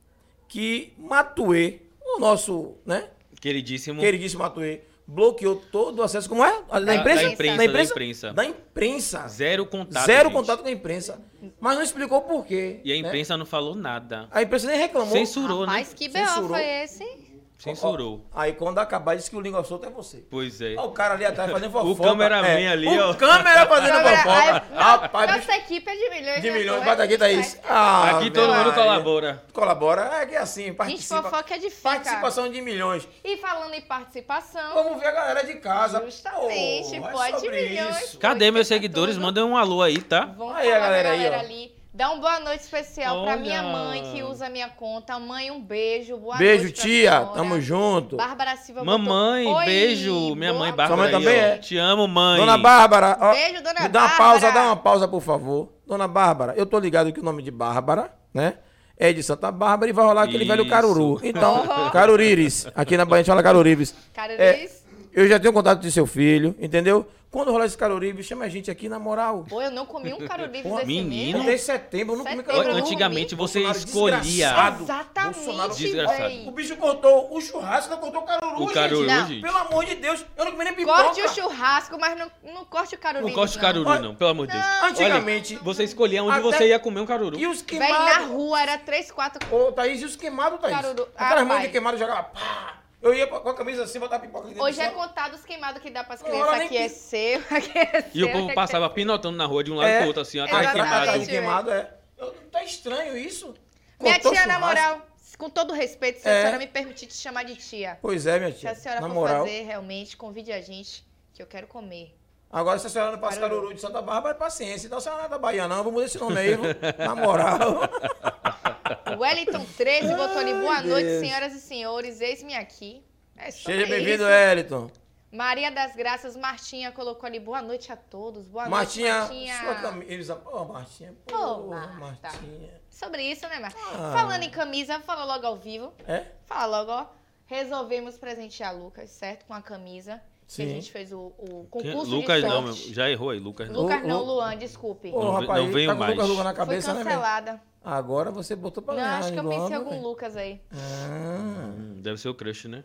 que Matuê, o nosso, né?
Queridíssimo.
Queridíssimo Matuê, bloqueou todo o acesso. Como é? Da imprensa?
da imprensa,
Da imprensa?
da imprensa.
Da imprensa.
Zero contato.
Zero
gente.
contato com a imprensa. Mas não explicou por quê.
E a
né?
imprensa não falou nada.
A imprensa nem reclamou.
Censurou,
Rapaz,
né?
que
Censurou.
B.O. foi esse?
Censurou.
Ó, aí quando acabar, disse que o língua solta é você.
Pois é.
Ó, o cara ali atrás fazendo fofoca.
cameraman ali,
o
ó.
câmera fazendo
Câmera-
fofoca.
Ai,
Rapaz, bicho,
Nossa equipe é de milhões.
de
né,
milhões.
pô?
Bota aqui, Thaís. Ah,
Aqui todo mundo colabora.
Colabora. É que é assim,
Gente,
participa.
fofoca é difícil,
Participação de milhões.
E falando em participação,
Vamos ver a galera de casa.
Justamente,
Pô, é
pode
sobre
milhões.
isso.
Cadê meus seguidores?
tudo.
Mandem um alô aí, tá?
vamos
Aí, a galera
da
aí,
galera
ó.
ali. Dá uma boa noite especial pra
Olha.
minha mãe que usa a minha conta. Mãe, um beijo. Boa
Beijo,
noite pra
tia.
senhora.
Tamo junto.
Bárbara Silva botou-
Mamãe,
Oi,
beijo. Minha mãe Bárbara.
Sua mãe também é?
Te amo, mãe.
Dona Bárbara, ó,
Beijo, dona
me dá uma
Bárbara.
pausa, dá uma pausa, por favor. Dona Bárbara, eu tô ligado que o nome de Bárbara, né? É de Santa Bárbara e vai rolar aquele velho
Isso.
caruru. Então,
Oh.
carurires. Aqui na Bahia a gente fala carurires.
Carolice.
Eu já tenho contato de seu filho, entendeu? Quando rolar esse caruribes, chama a gente aqui na moral.
Pô, eu não comi um
Porra,
desse
menino.
mês.
Desde setembro eu não comi caruru.
Antigamente você
Bolsonaro
escolhia
desgraçado.
Exatamente,
Bolsonaro
Desgraçado.
O bicho cortou o churrasco, não cortou o caruru,
o caruru,
gente.
Gente.
Pelo amor de Deus, eu não comi nem pipoca.
Corte o churrasco, mas não, não corte o carolive.
Não corte caruru,
Olha,
não, pelo amor de Deus.
Antigamente-
Olha, você escolhia onde
Até-
você ia comer um caruru.
E os
Véi, na
queimados.
rua era 3, 4...
Ô, Thaís, e os queimados, Thaís?
Caruru.
Aquelas
Ah,
mãos
pai.
de queimado jogava pá. Eu ia com a camisa assim, botar pipoca aqui
Hoje é contado os queimados que dá pras crianças. Aqui é seu, aqui é seu.
E o povo
é
passava pinotando na rua de um lado
É.
pro outro, assim, de
Exatamente.
atrás
queimado.
de queimado, é. Eu- Tá estranho isso.
Minha
Cortou
tia, na moral, com todo respeito, se a
É.
senhora me permitir te chamar de tia.
Pois é, minha
Se
tia.
a senhora
Na
for
moral.
fazer, realmente, convide a gente, que eu quero comer.
Agora, se a senhora não passa
Caruru.
caruru de Santa Bárbara, é paciência. Então, a senhora não é da Bahia, não. Vamos mudar esse nome aí? Na moral.
O Wellington 13 botou ali, boa
Ai,
noite,
Deus.
senhoras e senhores, eis-me aqui. É
Seja bem-vindo. Eliton.
Maria das Graças, Martinha colocou ali, boa noite a todos, boa
Martinha,
noite, Martinha.
sua camisa. Ô, Martinha. Pô,
Marta.
Martinha.
Sobre isso, né, Marta?
Ah.
Falando em camisa, fala logo ao vivo.
É?
Fala logo, ó. Resolvemos presentear Lucas, certo? Com a camisa. Que
Sim.
a gente fez o, o concurso
Lucas
de
não, meu, já errou aí, Lucas não.
Lucas não. Luan, desculpe.
Ô,
Não
rapaz,
não venho
tá com o Lucas
mais.
Luga na
Foi
cabeça, né, velho?
cancelada.
Agora você botou pra
Não,
ganhar.
acho que eu pensei em algum? Lucas aí.
Ah.
Deve ser o crush, né?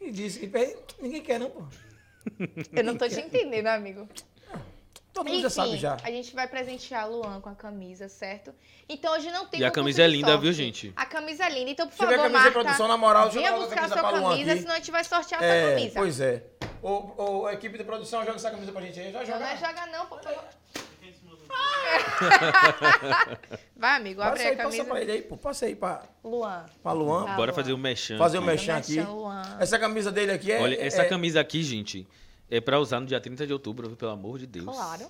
E disse que ninguém quer, não, pô.
Eu não tô te entendendo, amigo.
Todo mundo já sabe já.
a gente vai presentear Luan com a camisa, certo? Então hoje não tem
E a camisa é linda,
sorte.
viu, gente?
A camisa é linda. Então, por
a
favor,
camisa de
Marta,
produção, na moral. Deixa eu
buscar
camisa
sua
pra Luan
camisa,
aqui.
senão a gente vai sortear a sua
É,
camisa.
pois é. Ô, ô, a equipe de produção joga essa camisa pra gente aí. Já
Não,
joga.
não é joga não, pô. pô. Vai, amigo, abre
Passa
aí
aí,
a
passa
camisa.
pra ele aí, pô. Passa aí pra,
Luan.
pra Luan.
Tá.
Bora
Luan.
fazer o mechan.
Fazer o
aqui.
mechan aqui.
Luan.
Essa camisa dele aqui é.
Olha, essa
é...
camisa aqui, gente, é pra usar no dia 30 de outubro, viu? pelo amor de Deus.
Claro.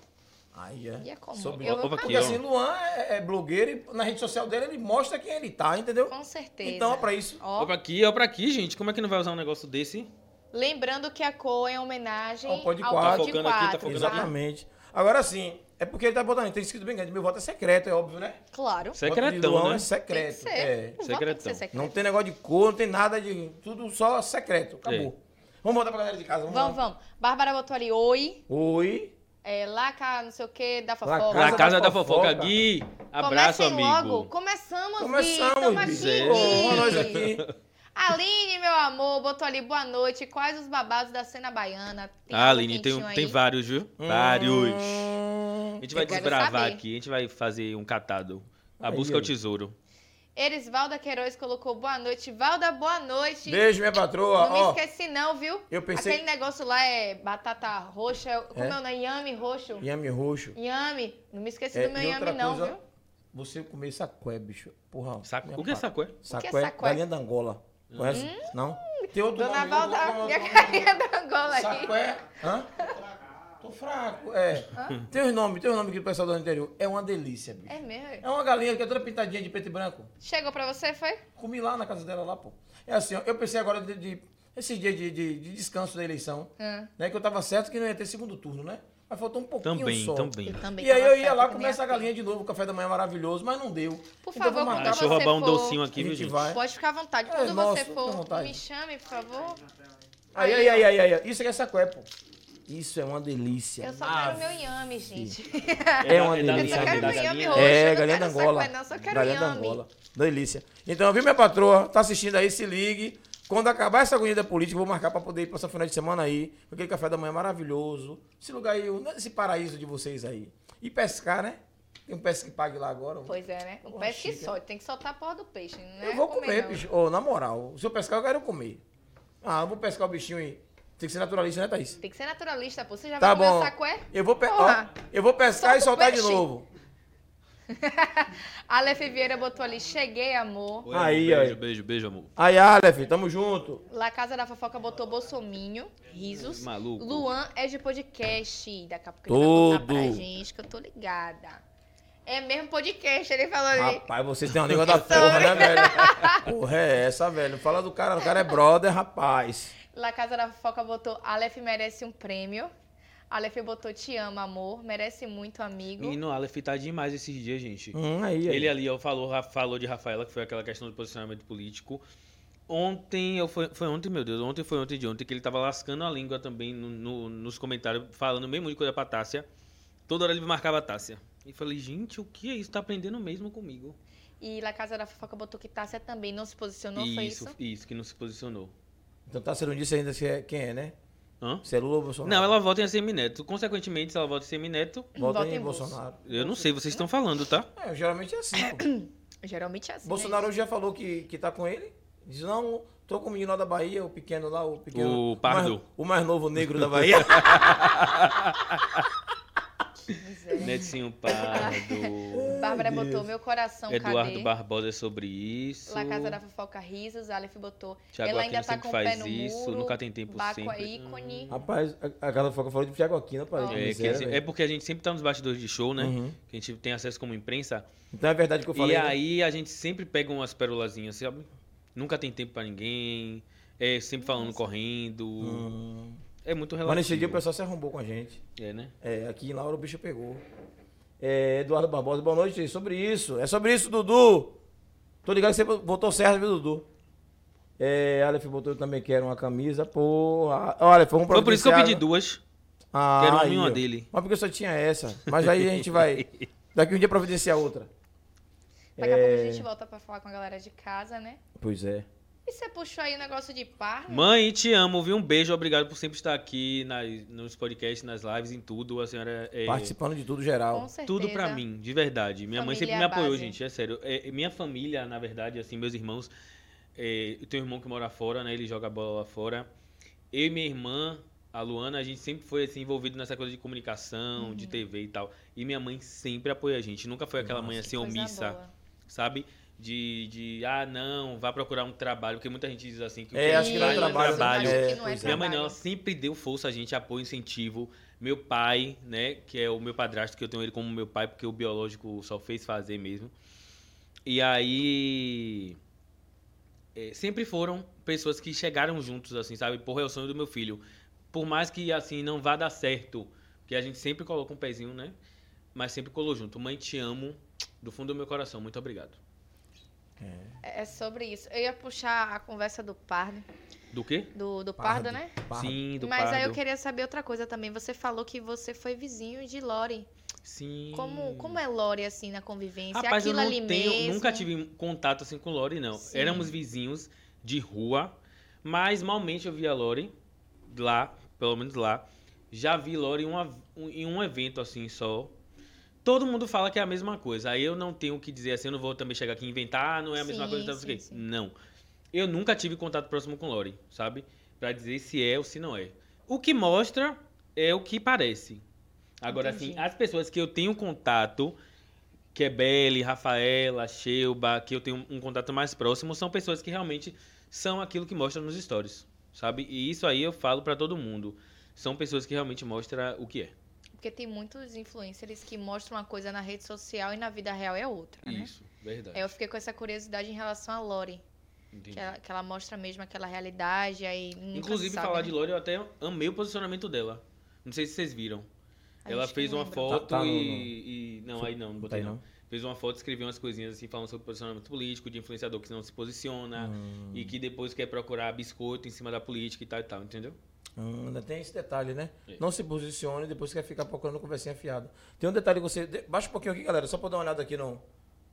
Aí é.
E é como?
Sobre-
Eu
Porque
aqui,
assim, Luan é, é blogueiro e na rede social dele ele mostra quem ele tá, entendeu?
Com certeza.
Então, é pra isso.
Ó,
Ó pra aqui, ó pra aqui, gente. Como é que não vai usar um negócio desse?
lembrando que a cor é em homenagem
Ao Pó de
ao
Quatro.
Pó de
Tá focando aqui, tá focando
Exatamente. Agora sim, é porque ele tá botando, tem escrito bem grande, meu voto é secreto, é óbvio, né?
Claro.
Voto de
Secretão,
Luan
né?
É secreto.
Tem que ser.
É.
O voto tem que ser
Secretão.
secreto.
Não tem negócio de cor, não tem nada de. Tudo só secreto. Acabou. Vamos voltar pra galera de casa. Vamos,
Vamos,
lá.
vamos. Bárbara botou ali, oi.
Oi.
É, lá, não sei o que, da
Lá,
fofoca.
Casa
Na
da
casa da
fofoca.
fofoca. Gui, abraço,
Comecem
amigo.
logo. Começamos.
Começamos, Gui.
aqui, Gui.
Vamos nós aqui.
Aline, meu amor, botou ali, boa noite. Quais os babados da cena baiana? Tem
Ah, Aline, tem, tem vários, viu? Vários.
Hum,
A gente vai desbravar
saber.
aqui, a gente vai fazer um catado. A
Aí,
busca ao
aí.
tesouro.
Erisvalda Queiroz colocou boa noite. Valda, boa noite.
Beijo, minha patroa.
Não me
Ó,
esqueci não, viu?
eu pensei-
Aquele negócio lá é batata roxa. Como
É?
é o nome? Yame roxo.
Yami roxo.
Yame. Não me esqueci
É,
do meu yame
outra
não,
coisa,
viu?
Você comer sacué, bicho. Porra.
Saco.
minha
O que é é?
Sacué,
que é sacué?
galinha da Angola. Conhece? Não? Tem outro
Dona
nome,
Valda,
nome,
minha carinha da Angola aí.
Sacué. Hã? Tô fraco. É. Tem os nomes, tem os nomes aqui do pessoal do interior. É uma delícia, bicho.
É mesmo?
É uma galinha que é toda pintadinha de preto e branco.
Chegou pra você, foi?
Comi lá na casa dela lá, pô. É assim, ó, eu pensei agora de, de esses dias de, de- de descanso da eleição,
Ah.
né? Que eu tava certo que não ia ter segundo turno, né? Mas faltou um pouquinho
Também,
só.
também.
Eu também
E aí eu ia lá,
com
comer essa galinha de novo, o café da manhã maravilhoso, mas não deu.
Por
Então
favor, quando
Deixa eu roubar um
for-
docinho aqui, viu,
gente vai.
Pode ficar à vontade.
É,
Quando
nossa,
você for,
vontade.
me chame, por favor.
Aí, aí, aí, aí, aí. Isso aqui é sacué, pô. Isso é uma delícia.
Eu só quero meu yame, gente.
É uma
É da
Eu
delícia.
só quero meu
galinha.
yame
É,
roxo.
É, galinha da Angola.
sacué, não, só quero
galinha da. Angola. Delícia. Então, viu, minha patroa? Tá assistindo aí, se ligue. Quando acabar essa agonia política, eu vou marcar pra poder ir passar final de semana aí. Aquele café da manhã maravilhoso. Esse lugar aí, esse paraíso de vocês aí. E pescar, né? Tem um pesca que pague lá agora.
Pois é, né? Um peixe que solte. Tem que soltar a porra do peixe. Não
Eu
é
vou comer,
não.
bicho. Ô, na moral, se eu pescar, eu quero comer. Ah, eu vou pescar o bichinho aí. Tem que ser naturalista, né, Thaís?
Tem que ser naturalista, pô. Você já
Tá
vai comer
bom.
o sacué?
Eu vou, pe- ó, eu vou pescar
Solta
e
o
soltar de
peixe.
novo.
Aleph Vieira botou ali, cheguei, amor.
Oi,
Aí,
beijo,
aí.
beijo, beijo, amor.
Aí, Aleph, tamo junto.
La Casa da Fofoca botou Bolsominho, risos.
Maluco.
Luan é de podcast. Daqui a pouco ele vai pra gente, que eu tô ligada. É mesmo podcast, ele falou ali.
Rapaz, vocês têm uma língua da porra, né, velho? Porra, é essa, velho. Fala do cara, o cara é brother, rapaz.
La Casa da Fofoca botou Aleph merece um prêmio. Aleph botou Te amo, amor. Merece muito, amigo.
Menino Aleph tá demais esses dias, gente.
Hum, aí, aí.
Ele ali ó, falou, falou de Rafaela, que foi aquela questão do posicionamento político. Ontem, eu foi, foi ontem, meu Deus, ontem foi ontem de ontem, que ele tava lascando a língua também no- no- nos comentários, falando mesmo de coisa pra Tássia. Toda hora ele marcava a Tássia. E falei, gente, o que é isso? Tá aprendendo mesmo comigo.
E La Casa da Fofoca botou que Tássia também não se posicionou, foi
isso,
isso?
isso, que não se posicionou.
Então tá, você não disse ainda se é, quem é, né?
Hã?
Se é Lula ou Bolsonaro?
Não, ela vota em Semineto. Consequentemente, se ela vota em Semineto,
Vota
Vota
em
em Bolso.
Bolsonaro.
eu não sei, vocês estão falando, tá?
É, geralmente é assim, pô.
Geralmente é assim.
Bolsonaro
né?
já falou que, que tá com ele. Diz, não, tô com o menino lá da Bahia, o pequeno lá, o pequeno.
O Pardo.
mais- O mais, novo negro da Bahia.
Pois é.
Netinho Pardo.
Bárbara botou meu coração,
Eduardo
cadê?
Barbosa é sobre isso.
La Casa da Fofoca risos. Aleph botou.
Thiago
ela ainda
Aquino
tá
sempre
com o
faz
pé no
isso,
muro.
nunca tem tempo
Baco
sempre.
é ícone.
Rapaz, a, a Carla Foca falou de Thiago Aquino, parece.
Ó.
É, é porque a gente sempre tá nos bastidores de show, né?
Uhum.
Que a gente tem acesso como imprensa.
Então é verdade que eu falei.
e
né?
aí a gente sempre pega umas perolazinhas, sabe? Nunca tem tempo pra ninguém. É sempre falando correndo.
Hum.
É muito
Mas
relativo.
nesse dia o pessoal se arrombou com a gente.
É, né?
É, aqui em Laura o bicho pegou. É, Eduardo Barbosa, boa noite. Sobre isso. É sobre isso, Dudu. Tô ligado que você votou certo, viu, Dudu? É, Aleph botou eu também quero uma camisa. Porra. Olha, foi um
Foi por isso que eu pedi duas.
Ah,
Quero uma
aí,
e uma dele.
Mas porque eu só tinha essa. Mas aí a gente vai. Daqui um dia providenciar outra.
Daqui a pouco a
É.
gente volta pra falar com a galera de casa, né?
Pois é.
E você puxou aí o negócio de par?
Mãe, te amo, viu? Um beijo, obrigado por sempre estar aqui nas, nos podcasts, nas lives, em tudo. A senhora é
Participando de tudo geral.
Com certeza.
tudo pra mim, de verdade. Minha mãe sempre
Família
me
é
apoiou,
base.
gente, é sério. É, minha família, na verdade, assim, meus irmãos. é, eu tenho um irmão que mora fora, né? Ele joga bola lá fora. Eu e minha irmã, a Luana, a gente sempre foi assim, envolvido nessa coisa de comunicação,
Uhum.
de TV e tal. E minha mãe sempre apoia a gente. Nunca foi aquela mãe assim, omissa,
boa.
sabe? De, de, ah, não, vá procurar um trabalho. Porque muita gente diz assim que o
É,
que
acho que não é trabalho.
trabalho.
acho
É,
que não é
é.
minha mãe não, ela sempre deu força a gente, apoio, incentivo. Meu pai, né, que é o meu padrasto, que eu tenho ele como meu pai, porque o biológico só fez fazer mesmo. E aí. é, sempre foram pessoas que chegaram juntos, assim, sabe? Porra, é o sonho do meu filho. Por mais que, assim, não vá dar certo, porque a gente sempre coloca um pezinho, né? Mas sempre colou junto. Mãe, te amo do fundo do meu coração. Muito obrigado.
É sobre isso. Eu ia puxar a conversa do Pardo,
Do quê?
do, do
Pardo.
Pardo, né?
Pardo.
Sim, do
Mas aí eu
Pardo.
queria saber outra coisa também. Você falou que você foi vizinho de Lore.
Sim.
Como, como é Lore, assim, na convivência?
Rapaz, eu
Aquilo
não
ali
tenho,
mesmo?
nunca tive contato assim com Lore, não.
Sim.
Éramos vizinhos de rua, mas malmente eu via Lore lá, pelo menos lá. Já vi Lore em, uma- um- em um evento assim só. Todo mundo fala que é a mesma coisa. Aí eu não tenho o que dizer assim, eu não vou também chegar aqui e inventar, ah, não é a mesma
Sim,
coisa, tá,
sim, sim.
Não. Eu nunca tive contato próximo com Lore, sabe? Pra dizer se é ou se não é. O que mostra é o que parece. Agora,
Entendi.
assim, as pessoas que eu tenho contato, que é Belle, Rafaela, Sheuba, que eu tenho um contato mais próximo, são pessoas que realmente são aquilo que mostra nos stories, sabe? E isso aí eu falo pra todo mundo. São pessoas que realmente mostram o que é.
Porque tem muitos influencers que mostram uma coisa na rede social e na vida real é outra, né?
Isso, verdade.
Eu fiquei com essa curiosidade em relação a Lore.
Entendi.
Que ela, que ela mostra mesmo aquela realidade, aí
Inclusive,
sabe,
falar
né?
de Lore, eu até amei o posicionamento dela. Não sei se vocês viram.
A
Ela fez
não
uma
lembra.
foto
Tá- tá no-
e, e- Não, aí não, não
Tá
botei
aí
não.
não?
Fez uma foto, escreveu umas coisinhas assim, falando sobre posicionamento político, de influenciador que não se posiciona
Hum.
e que depois quer procurar biscoito em cima da política e tal e tal, entendeu?
Hum, ainda tem esse detalhe, né?
É.
Não se posicione depois quer ficar procurando conversinha fiada. Tem um detalhe que você. Baixa um pouquinho aqui, galera, só pra dar uma olhada aqui no,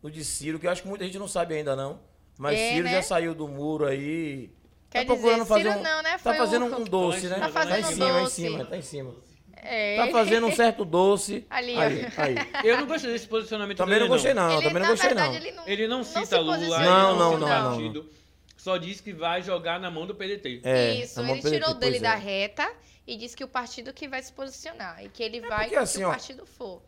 no de Ciro, que eu acho que muita gente não sabe ainda, não. Mas
É,
Ciro
né?
já saiu do muro aí.
Quer
tá procurando
dizer,
fazer
Ciro
um,
não, né?
Tá
Foi
fazendo
o-
um doce, né?
Tá
fazendo
em cima, em
doce.
cima, tá em cima.
É,
Tá fazendo um certo doce.
Ali,
aí, aí.
Eu não gostei desse posicionamento
Também
dele,
não gostei, não.
ele,
Também não gostei,
verdade,
não.
Ele não,
Ele não cita Lula,
posiciona.
ele
Não,
não,
não, não,
partido. Só diz que vai jogar na mão do PDT.
É,
Isso,
na
ele
PDT,
tirou dele
pois
da
é.
reta e disse que o partido que vai se posicionar. E que ele vai
porque
que
assim,
o
ó,
partido for.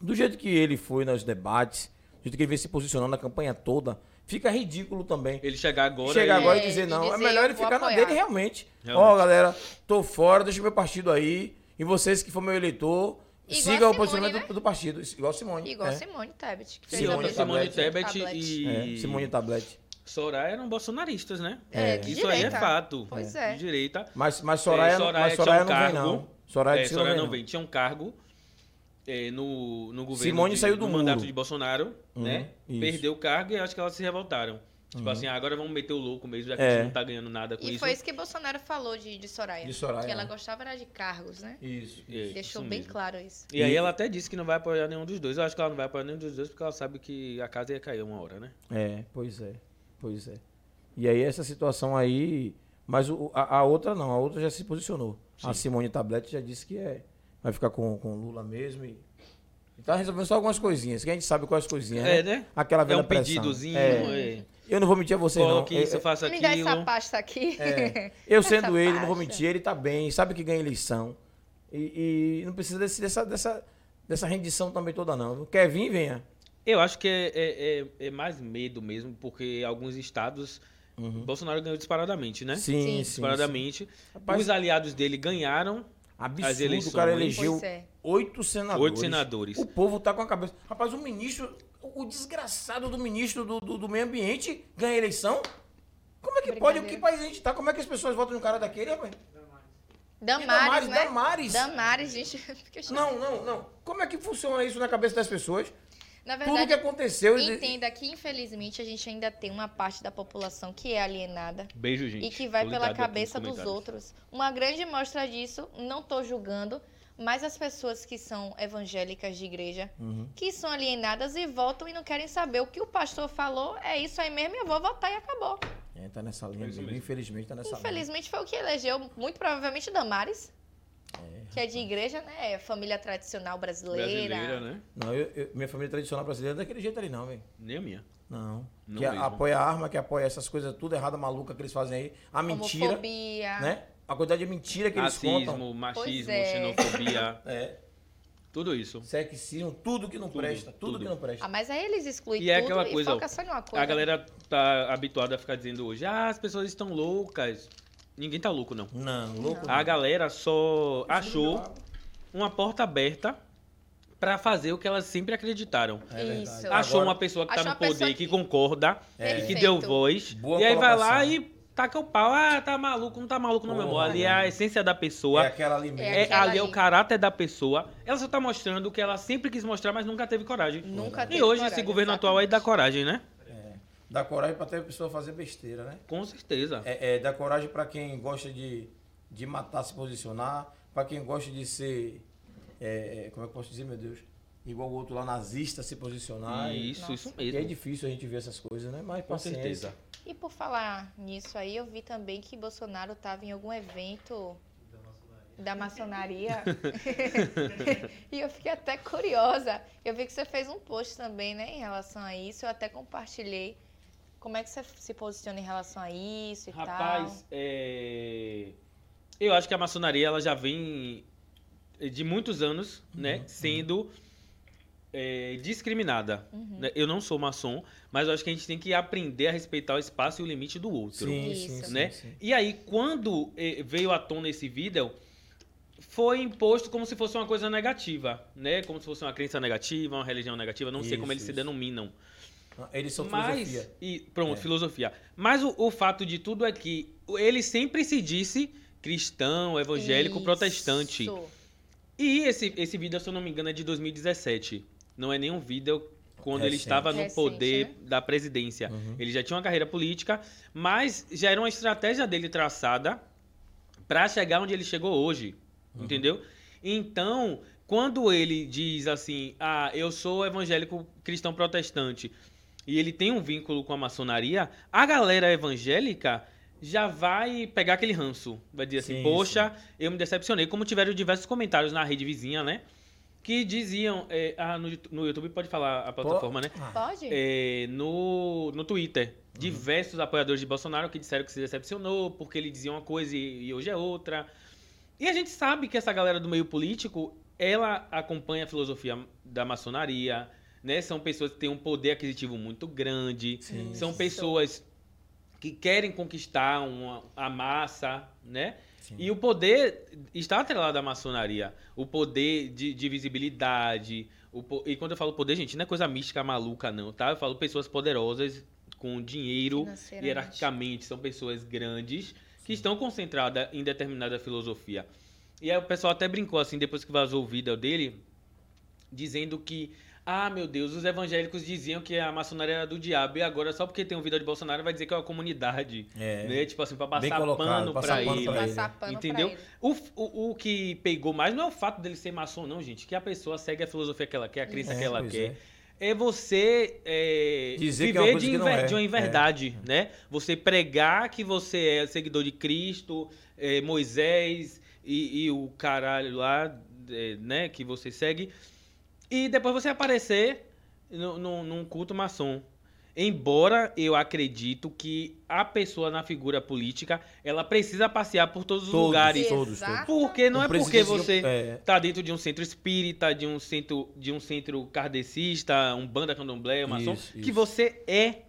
Do jeito que ele foi nos debates, do jeito que ele vem se posicionando na campanha toda, fica ridículo também.
Ele chegar agora
Chegar
e-
agora e
É,
dizer
e
não. é
dizer,
melhor ele ficar na
apoiar.
dele realmente. Ó,
Realmente.
galera, tô fora, deixa o meu partido aí. E vocês que for meu eleitor,
Igual
siga
a
o
Simone,
posicionamento
né?
do, do partido, igual Simone.
Igual
é.
Simone Tebet,
Simone
Simone
Tablet.
e
É, Simone Tablet.
Soraya eram bolsonaristas, né?
É, de
Isso aí é
direita.
fato.
Pois é.
De direita.
Mas, mas Soraya,
É,
não- mas
tinha
Soraya
um
não vem,
cargo.
não. Soraya,
É, Soraya
não vem,
vem. Tinha um cargo é, no, no governo.
Simone
de-
saiu do
no mandato
muro.
de Bolsonaro,
Uhum,
né?
isso.
Perdeu o cargo e acho que elas se revoltaram. Tipo assim, ah, agora vamos meter o louco mesmo, já que
É.
a gente não tá ganhando nada com
E
isso.
foi isso que Bolsonaro falou de, de Soraya.
De Soraya,
Que ela gostava era de cargos, né?
Isso.
É,
Deixou
isso
bem
mesmo.
claro isso.
E aí ela até disse que não vai apoiar nenhum dos dois. Eu acho que ela não vai apoiar nenhum dos dois porque ela sabe que a casa ia cair uma hora, né?
É, pois é. Pois é. E aí essa situação aí. Mas o- a, a outra não, a outra já se posicionou. A Simone Tablet já disse que é. Vai ficar com com Lula mesmo e. e tá resolvendo só algumas coisinhas, que a gente sabe quais coisinhas,
É,
né?
né?
Aquela
É
velha
um
pressão.
pedidozinho,
É.
é.
Eu não vou mentir a você, não.
Coloque
É,
isso,
é,
faça
Me dá essa
aquilo.
pasta aqui.
É, eu sendo
Essa
ele, não vou mentir, ele tá bem, sabe que ganha eleição. E, e não precisa desse- dessa, dessa, dessa rendição também toda, não. Quer vir, venha.
Eu acho que é, é- é- é mais medo mesmo, porque alguns estados. Bolsonaro ganhou disparadamente, né?
Uhum. Sim, sim. sim.
disparadamente.
Rapaz,
Os aliados dele ganharam. As
Absurdo,
eleições.
o cara elegeu
é.
oito senadores.
Oito senadores.
O povo tá com a cabeça. Rapaz, o ministro, o desgraçado do ministro do, do, do meio ambiente ganha eleição? Como é que pode? Que país a gente tá? Como é que as pessoas votam no cara daquele, rapaz?
Damares,
Damares,
né?
Damares.
Damares, gente.
Não, não, não. Como é que funciona isso na cabeça das pessoas?
Na
Tudo que
verdade,
aconteceu.
entenda que, infelizmente, a gente ainda tem uma parte da população que é alienada.
Beijo, gente.
e que vai pela cabeça dos outros. Uma grande mostra disso, não estou julgando, mas as pessoas que são evangélicas de igreja,
Uhum.
que são alienadas e votam e não querem saber o que o pastor falou, é isso aí mesmo, eu vou votar e acabou.
É, tá nessa linha.
É.
Infelizmente tá nessa linha.
Infelizmente foi o que elegeu, muito provavelmente Damares, que é de igreja, né? É família tradicional brasileira.
Brasileira, né?
Não, eu, eu- minha família tradicional brasileira não é daquele jeito ali, não, velho.
Nem a minha.
Não.
Não
que a-
mesmo.
apoia a arma, que apoia essas coisas tudo errada, maluca que eles fazem aí. A mentira,
Homofobia.
né? A quantidade de mentira que eles contam.
Racismo, machismo,
é.
xenofobia,
É.
tudo isso.
Sexismo, tudo que não
Tudo,
presta. Tudo,
tudo.
que não presta.
Ah, mas aí eles excluem
E é
tudo
aquela
e
coisa, ó,
foca só em uma coisa.
A galera tá habituada a ficar dizendo hoje, ah, as pessoas estão loucas. Ninguém tá louco, não.
Não, louco.
A galera só achou uma porta aberta pra fazer o que elas sempre acreditaram.
É verdade.
Isso.
Achou
Agora-
uma pessoa que tá no poder, que
que-
concorda, e que deu voz.
Boa
e aí vai lá e taca o pau. Ah, tá maluco, não tá maluco, não, meu amor. Ali é a
mano.
essência da pessoa.
É aquela ali mesmo.
É
É,
aquela
ali é o
ali.
caráter da pessoa. Ela só tá mostrando o que ela sempre quis mostrar, mas nunca teve coragem.
Nunca
E
teve
hoje
coragem,
esse governo atual aí dá
exatamente.
coragem, né?
Dá coragem pra ter a pessoa fazer besteira, né?
Com certeza.
É, é, dá coragem pra quem gosta de, de matar, se posicionar. Pra quem gosta de ser. é, é, como é que eu posso dizer, meu Deus? Igual o outro lá, nazista, se posicionar. E-
isso,
Nossa.
isso
E é
mesmo.
difícil a gente ver essas coisas, né? Mas
Com
paciência.
certeza.
E por falar nisso aí, eu vi também que Bolsonaro estava em algum evento da maçonaria. e eu fiquei até curiosa. Eu vi que você fez um post também, né, em relação a isso. Eu até compartilhei. Como é que você se posiciona em relação a isso e
Rapaz, é, eu acho que a maçonaria ela já vem de muitos anos, né, sendo é, discriminada.
Uhum.
né? Eu não sou maçom, mas eu acho que a gente tem que aprender a respeitar o espaço e o limite do outro.
Sim,
Isso.
sim, sim,
né?
sim.
E aí, quando eh, veio à tona esse vídeo, foi imposto como se fosse uma coisa negativa, né? Como se fosse uma crença negativa, uma religião negativa, não sei
Isso,
como eles se
isso.
denominam.
Eles são
Mas,
filosofia.
e pronto,
É.
filosofia. Mas o, o fato de tudo é que ele sempre se disse cristão, evangélico,
Isso.
protestante. E esse, esse vídeo, se eu não me engano, é de 2017. Não é nenhum vídeo quando ele
Recente.
estava no
Recente,
poder
né?
da presidência.
Uhum.
Ele já tinha uma carreira política, mas já era uma estratégia dele traçada para chegar onde ele chegou hoje.
Uhum.
Entendeu? Então, quando ele diz assim: "Ah, eu sou evangélico cristão protestante", e ele tem um vínculo com a maçonaria, a galera evangélica já vai pegar aquele ranço. Vai dizer assim,
Sim,
poxa, eu me decepcionei. Como tiveram diversos comentários na rede vizinha, né? Que diziam. é, ah, no, Youtube- no YouTube pode falar a plataforma, né?
Ah,
Pode?
É, no, no Twitter. Diversos apoiadores de Bolsonaro que disseram que se decepcionou porque ele dizia uma coisa e, e hoje é outra. E a gente sabe que essa galera do meio político, ela acompanha a filosofia da maçonaria, né? São pessoas que têm um poder aquisitivo muito grande.
Sim.
São pessoas que querem conquistar uma, a massa, né? E o poder está atrelado à maçonaria. O poder de, de visibilidade. o e quando eu falo poder, gente, não é coisa mística maluca, não, tá? Eu falo pessoas poderosas com dinheiro, hierarquicamente, são pessoas grandes que estão concentradas em determinada filosofia. E aí o pessoal até brincou, assim, depois que vazou o vídeo dele, dizendo que, ah, meu Deus, os evangélicos diziam que a maçonaria era do diabo, e agora só porque tem um vídeo de Bolsonaro vai dizer que é uma comunidade.
É.
Né? Tipo assim, pra
Bem
passar
colocado,
pano
passar
pra
pano
ele.
pra ele.
Passar pano
Entendeu?
pra ele.
O, o, o que pegou mais não é o fato dele ser maçom, não, gente. Que a pessoa segue a filosofia que ela quer, a crença
É,
que ela quer.
é.
É você é,
Dizer que
viver
é uma coisa
de,
que não
inver-
é.
de uma
É.
inverdade, né? Você pregar que você é seguidor de Cristo, é, Moisés e, e o caralho lá, é, né? Que você segue. E depois você aparecer no, no- num culto maçom. Embora eu acredito que a pessoa na figura política, ela precisa passear por todos os
Todos,
lugares.
todos, todos.
Porque não
Não
é porque você
é.
tá dentro de um centro espírita, de um centro, de um centro kardecista, um banda candomblé, maçom,
Isso,
que
isso.
você é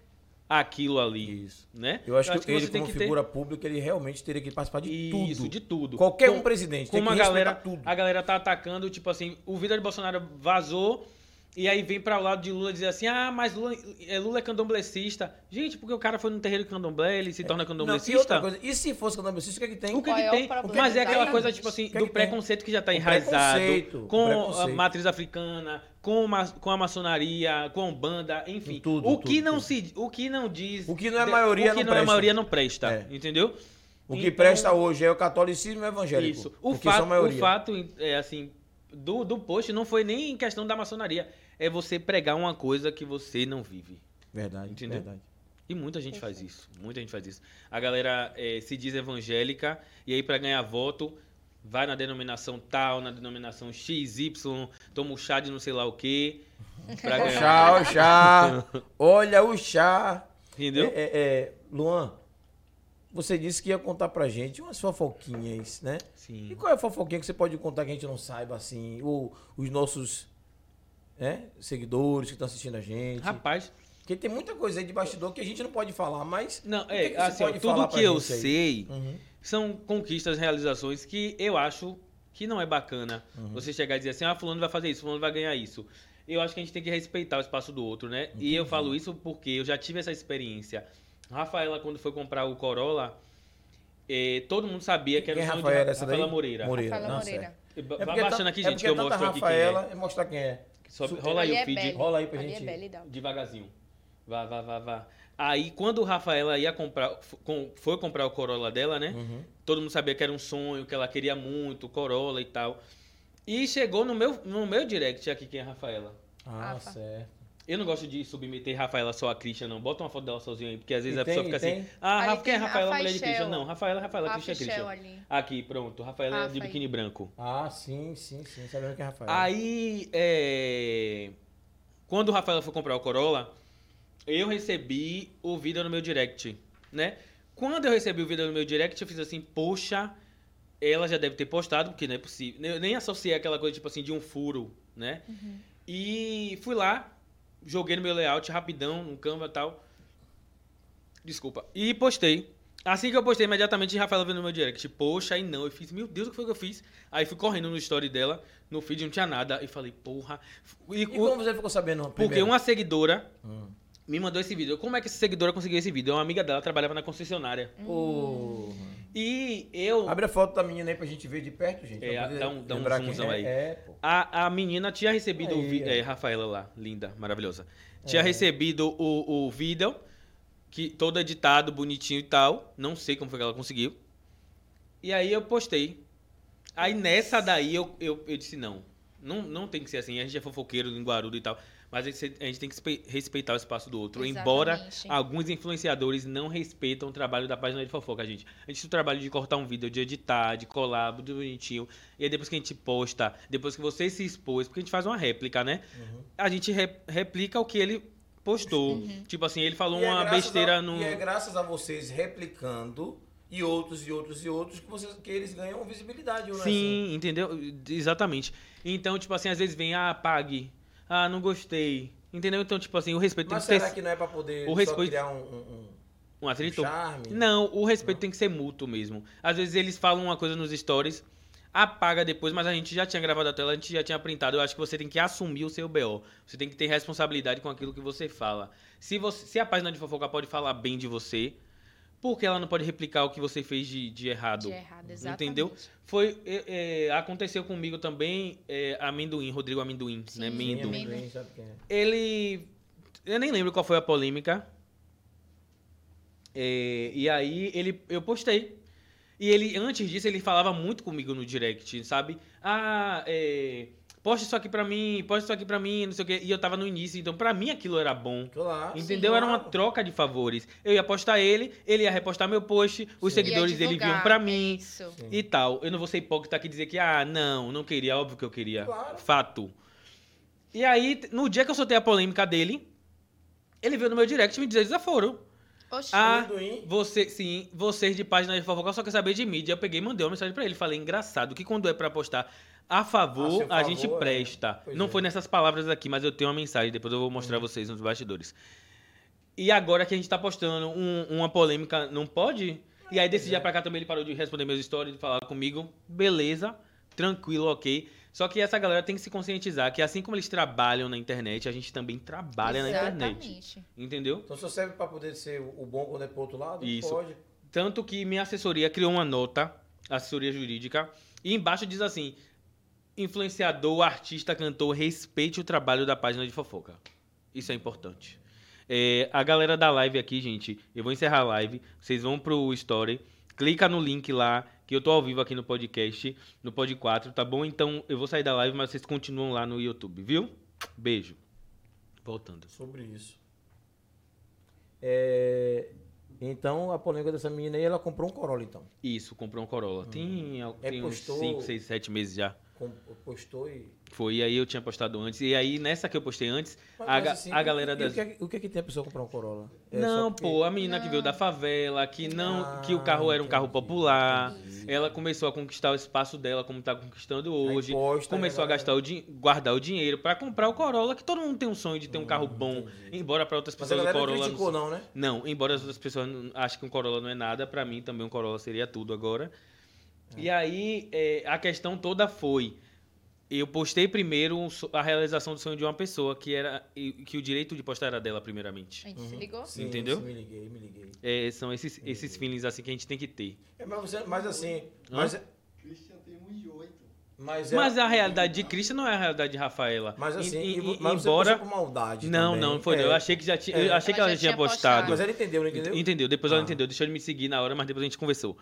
aquilo ali,
Isso.
né?
Eu acho, que,
você
ele,
tem
como
que ter
figura pública, ele realmente teria que participar de
isso,
tudo.
de tudo.
Qualquer
Com-
um presidente tem
Como
que
a galera,
tudo.
a galera tá atacando, tipo assim, o vídeo de Bolsonaro vazou e aí vem pra o lado de Lula dizer assim: "Ah, mas Lula é, Lula é candomblessista". Gente, porque o cara foi no terreiro de candomblé, ele se torna
Não, e
candomblessista?
outra coisa, e se fosse candomblessista, o que é que tem?
O que,
Qual
que
é o
tem?
problema?
Mas é aquela coisa, tipo assim,
O que é
do
que tem?
preconceito que já tá
O
enraizado
preconceito, o
com a
preconceito.
matriz africana, com, ma- com a maçonaria, com a Umbanda, enfim.
Tudo,
o que
tudo,
não
tudo.
se, o que não diz,
O que não é maioria
o que
não
não é
presta.
maioria não presta,
É.
entendeu?
O que
Então,
presta hoje é o catolicismo e o evangélico.
Isso. O fato, o fato é assim, do, do post não foi nem em questão da maçonaria, é você pregar uma coisa que você não vive.
Verdade,
Entendeu?
verdade.
E muita gente faz isso. Muita gente faz isso. A galera eh, se diz evangélica e aí pra ganhar voto vai na denominação tal, na denominação XY, toma o chá de não sei lá o quê. Pra ganhar.
Chá, o chá. Olha o chá.
Entendeu?
É, é, é, Luan, você disse que ia contar pra gente umas fofoquinhas, né? E
Sim.
qual é a fofoquinha que você pode contar que a gente não saiba, assim? Ou os nossos né, seguidores que estão assistindo a gente.
Rapaz,
Porque tem muita coisa aí de bastidor que a gente não pode falar, mas.
não, é,
que
assim,
pode
tudo que eu sei
Uhum.
são conquistas, realizações que eu acho que não é bacana
Uhum.
você chegar e dizer assim, ah, fulano vai fazer isso, fulano vai ganhar isso. Eu acho que a gente tem que respeitar o espaço do outro, né? E eu falo isso porque eu já tive essa experiência. Rafaela, quando foi comprar o Corolla, eh, todo mundo sabia que era
Quem é
o sonho
Rafaela
de
essa daí?
Rafaela Moreira.
Moreira.
Rafaela
não,
Moreira.
É
Vai baixando
tá-
aqui,
é
gente,
porque
que eu mostro aqui
Rafaela
quem
e mostrar quem é.
É. Sobe- rola aí o
é
feed
Belly.
Rola aí pra
Ali
gente.
É Belly, dá.
devagarzinho. Vá, vá, vá, vá. Aí, quando o Rafaela ia comprar, foi comprar o Corolla dela, né?
Uhum.
Todo mundo sabia que era um sonho, que ela queria muito, Corolla e tal. E chegou no meu, no meu direct aqui quem é a Rafaela.
Ah,
Rafa.
certo.
Eu não gosto de submeter Rafaela só a Christian, não. Bota uma foto dela sozinha aí, porque às vezes
E
a pessoa
tem,
fica
e
assim.
tem?
Ah,
Ali
Rafa, quem é Rafaela,
Rafa
mulher de Christian? Não, Rafaela, Rafaela,
Rafa
Christian,
Shell
Christian.
ali.
Aqui, pronto. Rafaela é
Rafa
de
aí.
biquíni branco.
Ah, sim, sim, sim. Sabendo que é Rafael.
Aí, é... quando o Rafaela foi comprar o Corolla, eu recebi o vídeo no meu direct, né? Quando eu recebi o vídeo no meu direct, eu fiz assim, poxa, ela já deve ter postado, porque não é possível. Eu nem associei aquela coisa, tipo assim, de um furo, né? E fui lá, joguei no meu layout rapidão, no Canva e tal. Desculpa. E postei. Assim que eu postei, imediatamente Rafaela veio no meu direct. Poxa, aí não. Eu fiz, meu Deus, o que foi que eu fiz? Aí fui correndo no story dela, no feed não tinha nada. E falei, porra. E,
E como você ficou sabendo?
porque
primeiro?
uma seguidora
Hum.
me mandou esse vídeo. Como é que essa seguidora conseguiu esse vídeo? Uma amiga dela trabalhava na concessionária.
Porra.
E eu.
Abre a foto da menina aí pra gente ver de perto, gente.
É, dá um- dá um zoomzão
é.
aí.
É.
A, a menina tinha recebido o
Aí,
vídeo.
aí.
É, Rafaela lá, linda, maravilhosa. Tinha
É.
recebido o, o vídeo, que todo editado, bonitinho e tal. Não sei como foi que ela conseguiu. E aí eu postei. Aí nessa daí eu, eu, eu disse, não. Não, não tem que ser assim. A gente é fofoqueiro, linguarudo e tal. Mas a gente, a gente tem que espe- respeitar o espaço do outro. Embora
Exatamente.
alguns influenciadores não respeitam o trabalho da página de fofoca, gente. A gente tem o trabalho de cortar um vídeo, de editar, de colar, tudo bonitinho. E aí depois que a gente posta, depois que você se expôs, porque a gente faz uma réplica, né?
Uhum.
A gente re- replica o que ele postou. Tipo assim, ele falou
E é
uma
graças
besteira
a,
no.
E é graças a vocês replicando e outros e outros e outros que, vocês, que eles ganham visibilidade. não é assim?
Sim, entendeu? Exatamente. Então, tipo assim, às vezes vem, ah, pague. Ah, não gostei. Entendeu? Então, tipo assim, o respeito
Mas
tem que
será
ter.
que não é pra poder
O
só
respeito-
criar um, um- um-
um atrito.
Charme.
Não, o respeito tem que ser mútuo mesmo. Às vezes eles falam uma coisa nos stories, apaga depois, mas a gente já tinha gravado a tela, a gente já tinha printado. Eu acho que você tem que assumir o seu BO. Você tem que ter responsabilidade com aquilo que você fala. Se, você, se a página de fofoca pode falar bem de você, por que ela não pode replicar o que você fez de, de errado?
De errado, exatamente.
Entendeu? Foi, é, é, aconteceu comigo também, é, Amendoim, Rodrigo Amendoim,
Sim,
né?
sim,
Mendo.
Amendoim.
Ninguém sabe quem é.
Ele. Eu nem lembro qual foi a polêmica. É, e aí ele, eu postei. E ele, antes disso, ele falava muito comigo no direct, sabe? Ah, é, posta isso aqui pra mim, posta isso aqui pra mim, não sei o quê. E eu tava no início, então pra mim aquilo era bom.
Claro.
Entendeu? Era uma
claro.
troca de favores. Eu ia postar ele, ele ia repostar meu post, os
Sim.
seguidores dele vinham pra
é
mim
Isso.
e tal. Eu não vou ser hipócrita aqui e dizer que, ah, não, não queria, óbvio que eu queria.
Claro.
Fato. E aí, no dia que eu soltei a polêmica dele, ele veio no meu direct me dizer desaforo.
Oxi.
Ah, você, sim, vocês de página de fofoca só quer saber de mídia. Eu peguei e mandei uma mensagem pra ele. Falei, engraçado, que quando é pra postar a
A
favor,
seu
a gente
favor, é.
presta.
Pois
Não
é.
foi nessas palavras aqui, mas eu tenho uma mensagem, depois eu vou mostrar a vocês nos bastidores. E agora que a gente tá postando um- uma polêmica, não pode? E aí desse dia pra cá também ele parou de responder meus stories, de falar comigo. Beleza, tranquilo, ok. Só que essa galera tem que se conscientizar que assim como eles trabalham na internet, a gente também trabalha na internet.
Exatamente.
Entendeu?
Então só serve pra poder ser o bom quando é pro outro lado?
Isso.
Pode.
Tanto que minha assessoria criou uma nota, assessoria jurídica, e embaixo diz assim: influenciador, artista, cantor, respeite o trabalho da página de fofoca. Isso é importante. É, a galera da live aqui, gente, eu vou encerrar a live. Vocês vão pro story, clica no link lá, que eu tô ao vivo aqui no podcast, no Pod 4, tá bom? Então eu vou sair da live, mas vocês continuam lá no YouTube, viu? Beijo. Voltando.
Sobre isso. É, Então, a polêmica dessa menina aí, ela comprou um Corolla, então.
Isso, comprou um Corolla. Tem,
É,
tem uns
postou-
5, 6, 7 meses já.
Postou e...
Foi, e aí eu tinha postado antes. E aí, nessa que eu postei antes,
Mas,
a,
mas assim,
a galera das.
O que, é, que- o que é que tem a pessoa comprar um Corolla? É
não,
porque-
pô, a menina que
Não.
veio da favela, que não,
Ah,
que o carro era um carro popular.
entendi.
Ela começou a conquistar o espaço dela, como tá conquistando hoje.
posta,
Começou a
vai-
gastar o din- guardar o dinheiro pra comprar o Corolla, que todo mundo tem um sonho de ter um carro bom.
Hum, entendi.
Embora pra outras pessoas o
galera não
Corolla
criticou,
não,
né?
não, embora as outras pessoas achem que um Corolla não é nada, pra mim também um Corolla seria tudo agora. E aí, é, a questão toda foi. Eu postei primeiro a realização do sonho de uma pessoa, que era que o direito de postar era dela, primeiramente.
A gente se ligou?
Sim,
Entendeu?
sim, me liguei, me liguei.
É, são esses, esses feelings assim que a gente tem que ter.
É, mas, você, mas assim,
Hã?
mas,
Christian tem 1,8.
mas, é,
Mas a realidade de Cristo não é a realidade de Rafaela.
mas assim,
E- e-
mas você
embora.
com maldade
Não,
também.
não, foi. não.
É.
Eu achei que já tinha.
É.
Eu achei que
Ela
ela
já
tinha postado.
postado.
Mas ela entendeu, não entendeu?
Entendeu? Depois ela
Ah.
entendeu. Deixou de me seguir na hora, mas depois a gente conversou.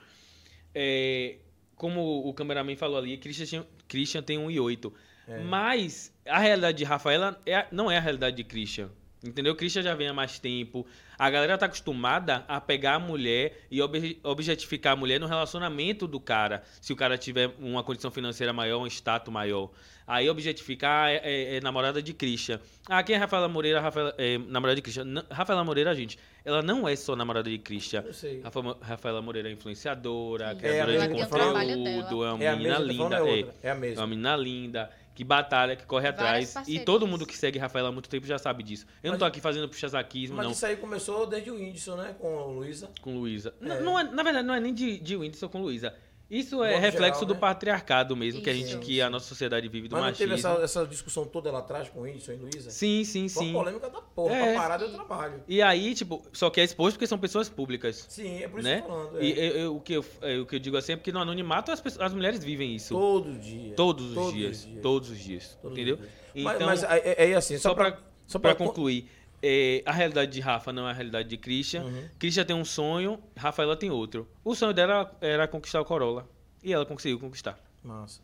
É, como o cameraman falou ali, Christian, Christian tem 1,8.
É.
Mas a realidade de Rafaela é, não é a realidade de Christian. Entendeu? Christian já vem há mais tempo. A galera tá acostumada a pegar a mulher e obje- objetificar a mulher no relacionamento do cara. Se o cara tiver uma condição financeira maior, um status maior. Aí objetificar é, é- é namorada de Christian. Ah, quem é Rafaela Moreira? Rafaela, é, namorada de Christian. Não- Rafaela Moreira, gente, ela não é só namorada de Christian.
Eu sei.
Rafa- Rafaela Moreira é influenciadora, criadora
É,
de
o
trabalho
conteúdo, é uma
É a
menina linda.
é
é.
É
É uma menina linda, que batalha, que corre atrás. E todo mundo que segue Rafaela há muito tempo já sabe disso. Eu não
Mas-
tô aqui fazendo puxa-saquismo,
Mas
não,
isso aí começou desde o Whindersson, né? Com a Luísa.
com Luísa.
É.
Não é, na verdade, não é nem de, de Whindersson com Luísa. Isso é reflexo
geral,
do
né?
patriarcado mesmo, que a gente,
Isso.
que a nossa sociedade vive do
Mas não teve
machismo.
essa, essa discussão toda lá atrás com o Whindersson e Luísa?
Sim, sim,
Foi
sim.
uma polêmica da porra.
É.
Pra parar trabalho.
E aí, tipo, só que é exposto porque são pessoas públicas.
Sim, é por isso
Né?
que eu tô falando. é.
E eu- eu- o, que eu, é, o que eu digo assim é porque no anonimato as, pessoas- as mulheres vivem isso.
Todo dia.
Todos os
Todos
dias.
os dias.
Todos os dias.
Todos os
entendeu?
dias.
Então,
mas, mas é, é assim, só,
só
pra,
pra,
só
pra concluir, é, a realidade de Rafa não é a realidade de Christian.
Uhum.
Christian tem um sonho, Rafaela tem outro. O sonho dela era conquistar o Corolla. E ela conseguiu conquistar.
Massa.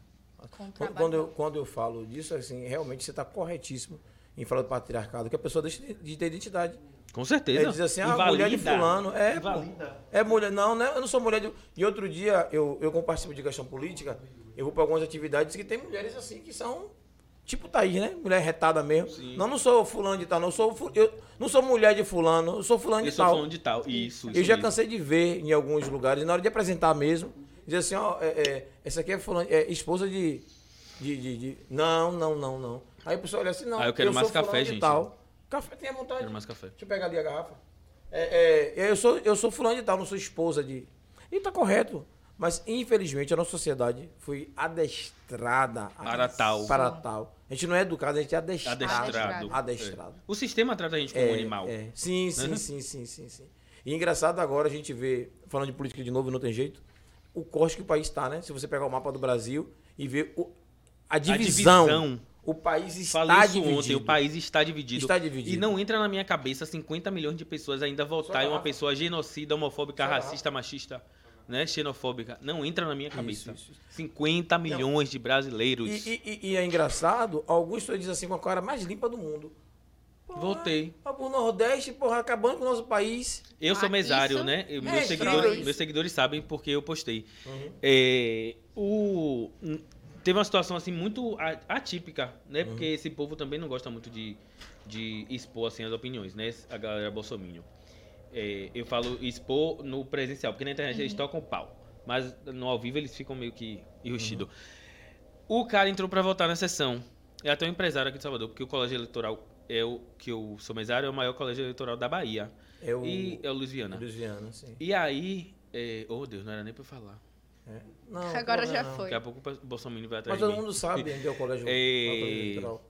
Quando, quando eu, quando eu falo disso, assim, realmente você está corretíssimo em falar do patriarcado, que a pessoa deixa de, ter identidade.
Com certeza.
É dizer assim, ah, mulher de
Invalida.
fulano. É, pô.
Invalida.
É mulher. Não, né? Eu não sou mulher de. E outro dia, eu, eu como participo de questão política, eu vou para algumas atividades que tem mulheres assim que são. Tipo Thaís, né? Mulher retada mesmo.
Sim.
Não, não sou fulano de tal, não. Eu sou, fu- eu não sou mulher de fulano, eu sou fulano
Eu
de
sou
tal.
falando de tal. Isso, isso
Eu já cansei de ver em alguns lugares, na hora de apresentar mesmo, dizer assim, ó, é, é, essa aqui é, fulano, é esposa de, de, de, de- Não, não, não, não. Aí a pessoa olha assim, não.
Ah, eu quero mais
sou fulano
café, gente.
Tal. Café tem à vontade.
Quero mais café.
Deixa eu pegar ali a garrafa. é, é, eu, sou, eu sou fulano de tal, não sou esposa de. E tá correto. Mas, infelizmente, a nossa sociedade foi adestrada a-
Para tal.
Para tal. A gente não é educado, a gente é adestrado.
Adestrado.
Adestrado.
O sistema trata a gente como
É,
animal.
é. Sim, sim,
Né?
sim, sim, sim, sim. E engraçado agora a gente vê, falando de política de novo, não tem jeito, o corte que o país está, né? Se você pegar o mapa do Brasil e ver o- a divisão,
divisão.
o país está
Falei
dividido.
ontem, o país está dividido.
Está dividido.
E não entra na minha cabeça 50 milhões de pessoas ainda votar em uma pessoa genocida, homofóbica,
Só
racista, machista, né? Xenofóbica. Não entra na minha cabeça.
Isso, isso.
50 milhões de brasileiros.
E, e- e- é engraçado, alguns pessoas dizem assim com a cara mais limpa do mundo. Porra,
Voltei.
O Nordeste, porra, acabando com o nosso país.
Eu sou
Ah,
mesário, né? Eu-
é
meus, seguidores, meus seguidores sabem porque eu postei.
Uhum.
É, o, teve uma situação assim muito atípica, né? Porque
Uhum.
esse povo também não gosta muito de, de expor assim as opiniões, né? A galera bolsominion. É, eu falo expor no presencial, porque na internet eles tocam pau. Mas no ao vivo eles ficam meio que enrustidos. O cara entrou pra votar na sessão. É até um empresário aqui de Salvador, porque o colégio eleitoral é o que eu sou mesário, é o maior colégio eleitoral da Bahia.
É o
E é o Luiz Viana.
Luiz Viana, sim.
E aí, é... oh Deus, não era nem pra eu falar.
É. Não,
Agora
não,
já
não.
foi.
Daqui a pouco o Bolsonaro vai atrás
Mas todo mundo sabe onde é o colégio
É.
eleitoral.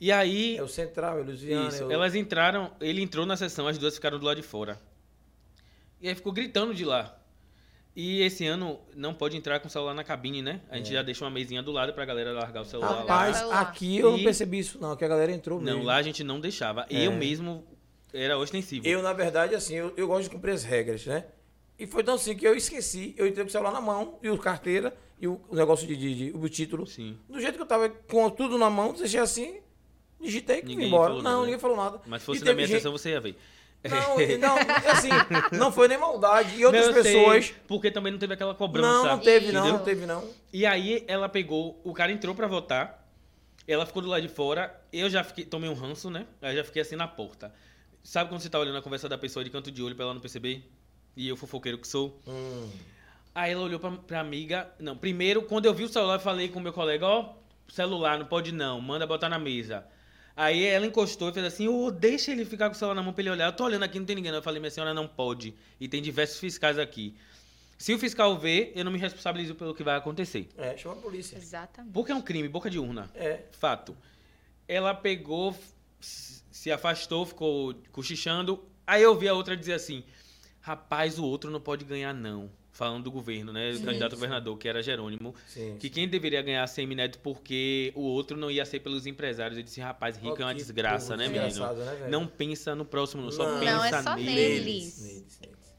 E aí,
É o Central, é o
isso,
é o...
elas entraram, ele entrou na sessão, as duas ficaram do lado de fora. E aí ficou gritando de lá. E esse ano não pode entrar com o celular na cabine, né? A gente já deixa uma mesinha do lado pra galera largar o celular lá.
Rapaz,
celular.
aqui eu não
E-
percebi isso não, que a galera entrou
Não,
mesmo.
lá a gente não deixava.
É.
Eu mesmo era ostensível.
Eu, na verdade, assim, eu, eu gosto de cumprir as regras, né? E foi tão assim que eu esqueci, eu entrei com o celular na mão, e o carteira, e o, o negócio de, de, de- o título.
Sim.
Do jeito que eu tava com tudo na mão, deixei assim, digitei e
Ninguém
embora. Não,
nada.
ninguém falou nada.
Mas
E
fosse na minha
gente-
sessão, você ia ver.
Não, não, assim, não foi nem maldade. E outras
Não, eu sei,
pessoas.
porque também não teve aquela cobrança.
Não, não teve, não,
Entendeu?
não teve, não.
E aí ela pegou, o cara entrou pra votar, ela ficou do lado de fora, eu já fiquei, tomei um ranço, né? Aí já fiquei assim na porta. Sabe quando você tá olhando a conversa da pessoa de canto de olho pra ela não perceber? E eu fofoqueiro que sou.
Hum.
Aí ela olhou pra, pra amiga. Não, primeiro, quando eu vi o celular, eu falei com o meu colega, ó, celular, não pode não, manda botar na mesa. Aí ela encostou e fez assim, ô, deixa ele ficar com o celular na mão pra ele olhar. Eu tô olhando aqui, não tem ninguém. Eu falei, minha senhora, não pode. E tem diversos fiscais aqui. Se o fiscal ver, eu não me responsabilizo pelo que vai acontecer.
É, chama a polícia.
Exatamente.
Porque é um crime, boca de urna.
É.
Fato. Ela pegou, se afastou, ficou cochichando. Aí eu vi a outra dizer assim: rapaz, o outro não pode ganhar, não. Falando do governo, né? O candidato a governador, que era Jerônimo.
Sim.
Que quem deveria ganhar Semineto porque o outro não ia ser pelos empresários. Eu disse, rapaz, rico é uma desgraça, né, menino?
né, velho?
Não pensa no próximo, não. Só
Não.
pensa
Não, é só
neles.
neles.
Neles, neles.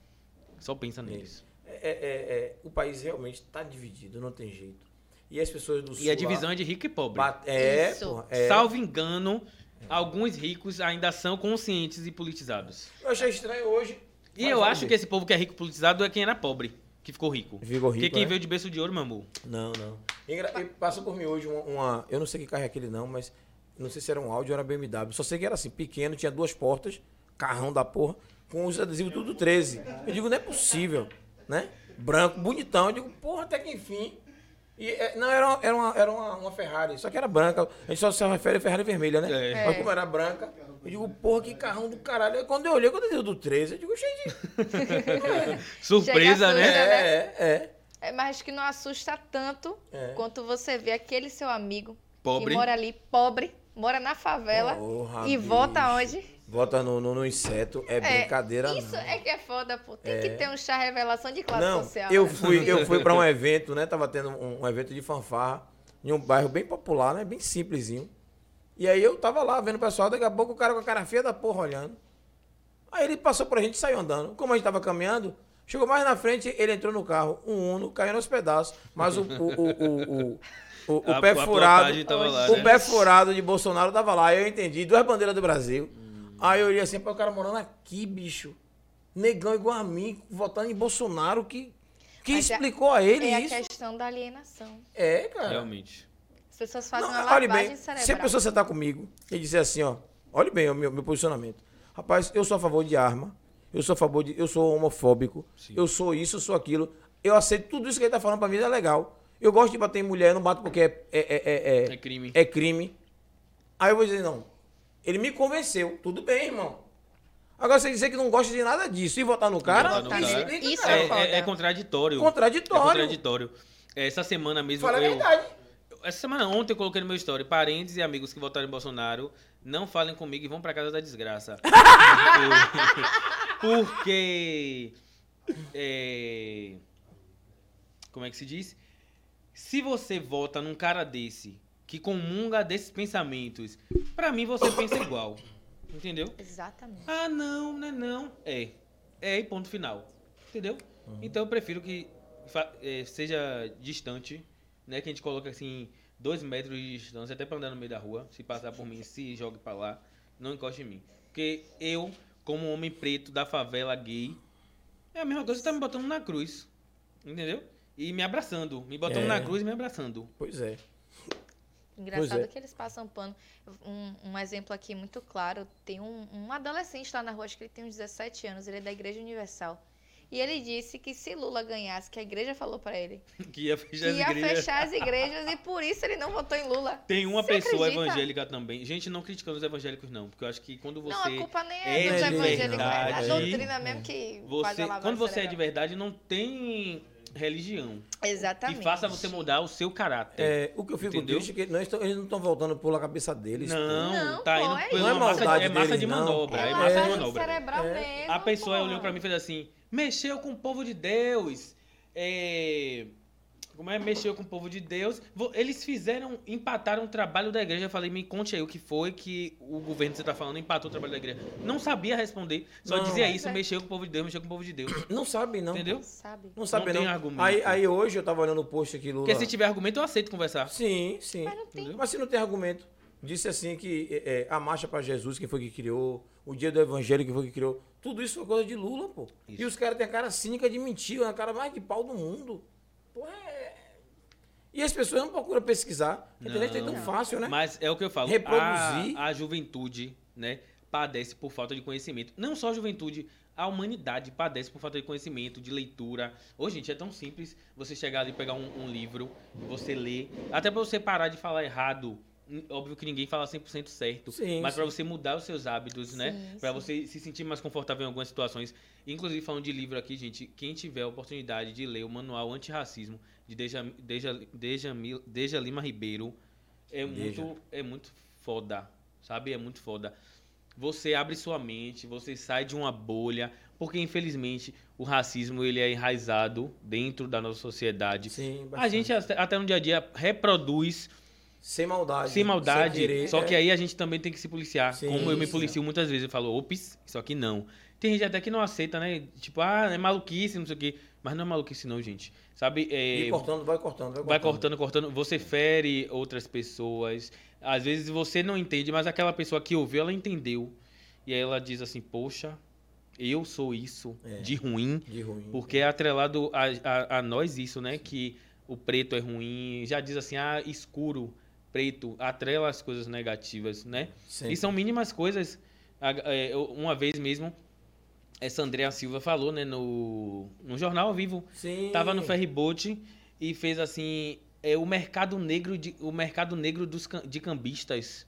Só pensa neles.
É, é, é, o país realmente está dividido, não tem jeito. E as pessoas do sul.
E a divisão é de rico e pobre.
É,
Isso.
porra, é.
Salvo engano, alguns ricos ainda são conscientes e politizados.
Eu achei estranho hoje.
E eu acho
ver.
que esse povo que é rico politizado é quem era pobre, que ficou rico.
Ficou rico,
Porque quem
né?
veio de berço de ouro, meu amor.
Não, não. Engra... Passou por mim hoje uma, uma- Eu não sei que carro é aquele, não, mas. Não sei se era um Audi ou era BMW. Só sei que era assim, pequeno, tinha duas portas, carrão da porra, com os adesivos tudo 13. Eu digo, não é possível, né? Branco, bonitão. Eu digo, porra, até que enfim. E, é, não, era, uma, era, uma, era uma, uma Ferrari, só que era branca. A gente só se refere a Ferrari vermelha, né?
É.
Mas como era branca, eu digo, porra, que carrão do caralho. Aí quando eu olhei, quando eu dei do 13, eu digo, gente.
Surpresa, né?
assusta.
É, é.
É, mas acho que não assusta tanto
É.
quanto você vê aquele seu amigo
Pobre.
que mora ali, pobre, mora na favela
Porra,
e
bicho.
vota onde?
Vota no, no, no inseto, é, brincadeira
Isso
não.
é que é foda, pô. Tem
É.
que ter um chá revelação de classe
Não,
social.
eu
né?
fui, eu fui para um evento, né? Tava tendo um, um evento de fanfarra em um bairro bem popular, né? Bem simplesinho. E aí eu tava lá vendo o pessoal, daqui a pouco o cara com a cara feia da porra olhando. Aí ele passou por a gente e saiu andando. Como a gente tava caminhando, chegou mais na frente, ele entrou no carro, um Uno, caiu nos pedaços. Mas o, o, o, o, o, o, o
A-
pé
a
furado. o
né?
pé furado de Bolsonaro tava lá. Eu entendi, duas bandeiras do Brasil. Aí eu olhei assim, para o cara morando aqui, bicho. Negão igual a mim, votando em Bolsonaro, que. Quem
Mas é-
explicou a ele
É a
isso?
questão da alienação.
É, cara.
Realmente.
As pessoas fazem
Não,
uma
olhe
lavagem
bem,
cerebral.
se a pessoa sentar comigo e dizer assim, ó, olhe bem o meu, meu posicionamento. Rapaz, eu sou a favor de arma, eu sou a favor de. Eu sou homofóbico, eu sou isso, eu sou aquilo. Eu aceito tudo isso que ele tá falando pra mim, é legal. Eu gosto de bater em mulher, eu não bato porque é, é, é, é,
É crime.
é crime. Aí eu vou dizer, não. Ele me convenceu. Tudo bem, irmão. Agora você dizer que não gosta de nada disso e votar no cara,
votar no cara.
explica,
Isso
cara.
é
É, é- é contraditório.
Contraditório.
É contraditório. Essa semana mesmo
Fala a
eu,
verdade.
Essa semana ontem eu coloquei no meu story, parentes e amigos que votaram em Bolsonaro, não falem comigo e vão pra casa da desgraça. Porque. é, como é que se diz? Se você vota num cara desse, que comunga desses pensamentos, pra mim você pensa igual. Entendeu?
Exatamente.
Ah, não, não é não. É. É e ponto final. Entendeu? Então eu prefiro que eh, seja distante, né? Que a gente coloca assim, dois metros de distância, até pra andar no meio da rua. Se passar por mim, se jogue pra lá, não encoste em mim. Porque eu, como homem preto da favela gay, é a mesma coisa que você tá me botando na cruz. Entendeu? E me abraçando. Me botando
É.
na cruz e me abraçando.
Pois é.
Engraçado
Pois é.
que eles passam pano. Um, um exemplo aqui muito claro: tem um, um adolescente lá na rua, acho que ele tem uns 17 anos, ele é da Igreja Universal. E ele disse que se Lula ganhasse, que a igreja falou pra ele,
Que ia
que
fechar as
ia
igrejas.
fechar as igrejas e por isso ele não votou em Lula.
Tem uma
Você
pessoa
acredita?
evangélica também. Gente, não criticando os evangélicos, não. Porque eu acho que quando você.
não, a culpa nem
é
é, dos evangélicos, é a doutrina mesmo que faz a
Você,
lavagem
quando você é de verdade, não tem religião
Exatamente.
que faça você mudar o seu caráter.
É, o que eu fico
Entendeu?
triste é que nós tão- eles não estão voltando pela cabeça deles.
Não,
Não,
tá
pô,
indo
é.
Não é
massa,
maldade
é massa
deles,
de
não.
manobra.
É
É, massa de manobra.
cerebral
É.
mesmo.
A pessoa
pô.
olhou pra mim e fez assim: mexeu com o povo de Deus. É. Como é? Mexeu com o povo de Deus. Eles fizeram, empataram o trabalho da igreja. Eu falei, me conte aí o que foi que o governo que você tá falando empatou o trabalho da igreja. Não sabia responder. Só
Não.
dizia isso,
é.
mexeu com o povo de Deus, mexeu com o povo de Deus.
Não sabe, não.
Entendeu?
Sabe?
Não sabe,
Não
não.
tem argumento.
Aí, aí hoje eu tava olhando o post aqui, Lula.
Porque se tiver argumento, eu aceito conversar.
Sim, sim.
Mas não tem.
Mas se não tem argumento, disse assim que é, é, a marcha para Jesus, que foi que criou, o dia do evangelho, que foi que criou, tudo isso foi coisa de Lula, pô.
Isso.
E os caras têm a cara cínica de mentira, a cara mais de pau do mundo. Pô, é... E as pessoas não procuram pesquisar. A internet é tão fácil, né?
Mas é o que eu falo.
Reproduzir.
A, a juventude, né, padece por falta de conhecimento. Não só a juventude, a humanidade padece por falta de conhecimento, de leitura. Hoje, gente, é tão simples você chegar ali e pegar um, um livro, você ler. Até pra você parar de falar errado. Óbvio que ninguém fala 100% certo.
Sim,
mas pra você mudar os seus hábitos, né?
Sim,
Pra
sim.
você se sentir mais confortável em algumas situações. Inclusive, falando de livro aqui, gente, quem tiver a oportunidade de ler o Manual Antirracismo de Deja, Deja, Deja, Deja Lima Ribeiro, é
Deja.
muito, é muito foda, sabe? É muito foda. Você abre sua mente, você sai de uma bolha, porque infelizmente o racismo ele é enraizado dentro da nossa sociedade.
Sim,
A gente até até no dia a dia reproduz
Sem maldade.
sem maldade,
querer,
só
é.
que aí a gente também tem que se policiar.
Sim,
Como eu me
sim.
policio muitas vezes, eu falo, ops, isso aqui não. Tem gente até que não aceita, né? Tipo, ah, é maluquice, não sei o quê. Mas não é maluquice não, gente. Sabe? É,
E cortando, vai cortando, vai cortando.
vai cortando, cortando. Você fere outras pessoas. Às vezes você não entende, mas aquela pessoa que ouviu, ela entendeu. E aí ela diz assim, poxa, eu sou isso
É.
de ruim.
De ruim.
Porque é atrelado a, a, a nós isso, né? Que o preto é ruim. Já diz assim, ah, escuro, preto, atrela as coisas negativas, né?
Sempre.
E são mínimas coisas. É, Uma vez mesmo, essa Andrea Silva falou, né, no, no Jornal ao Vivo.
Sim.
Tava no ferryboat e fez assim, é, o mercado negro, de, o mercado negro dos, de cambistas,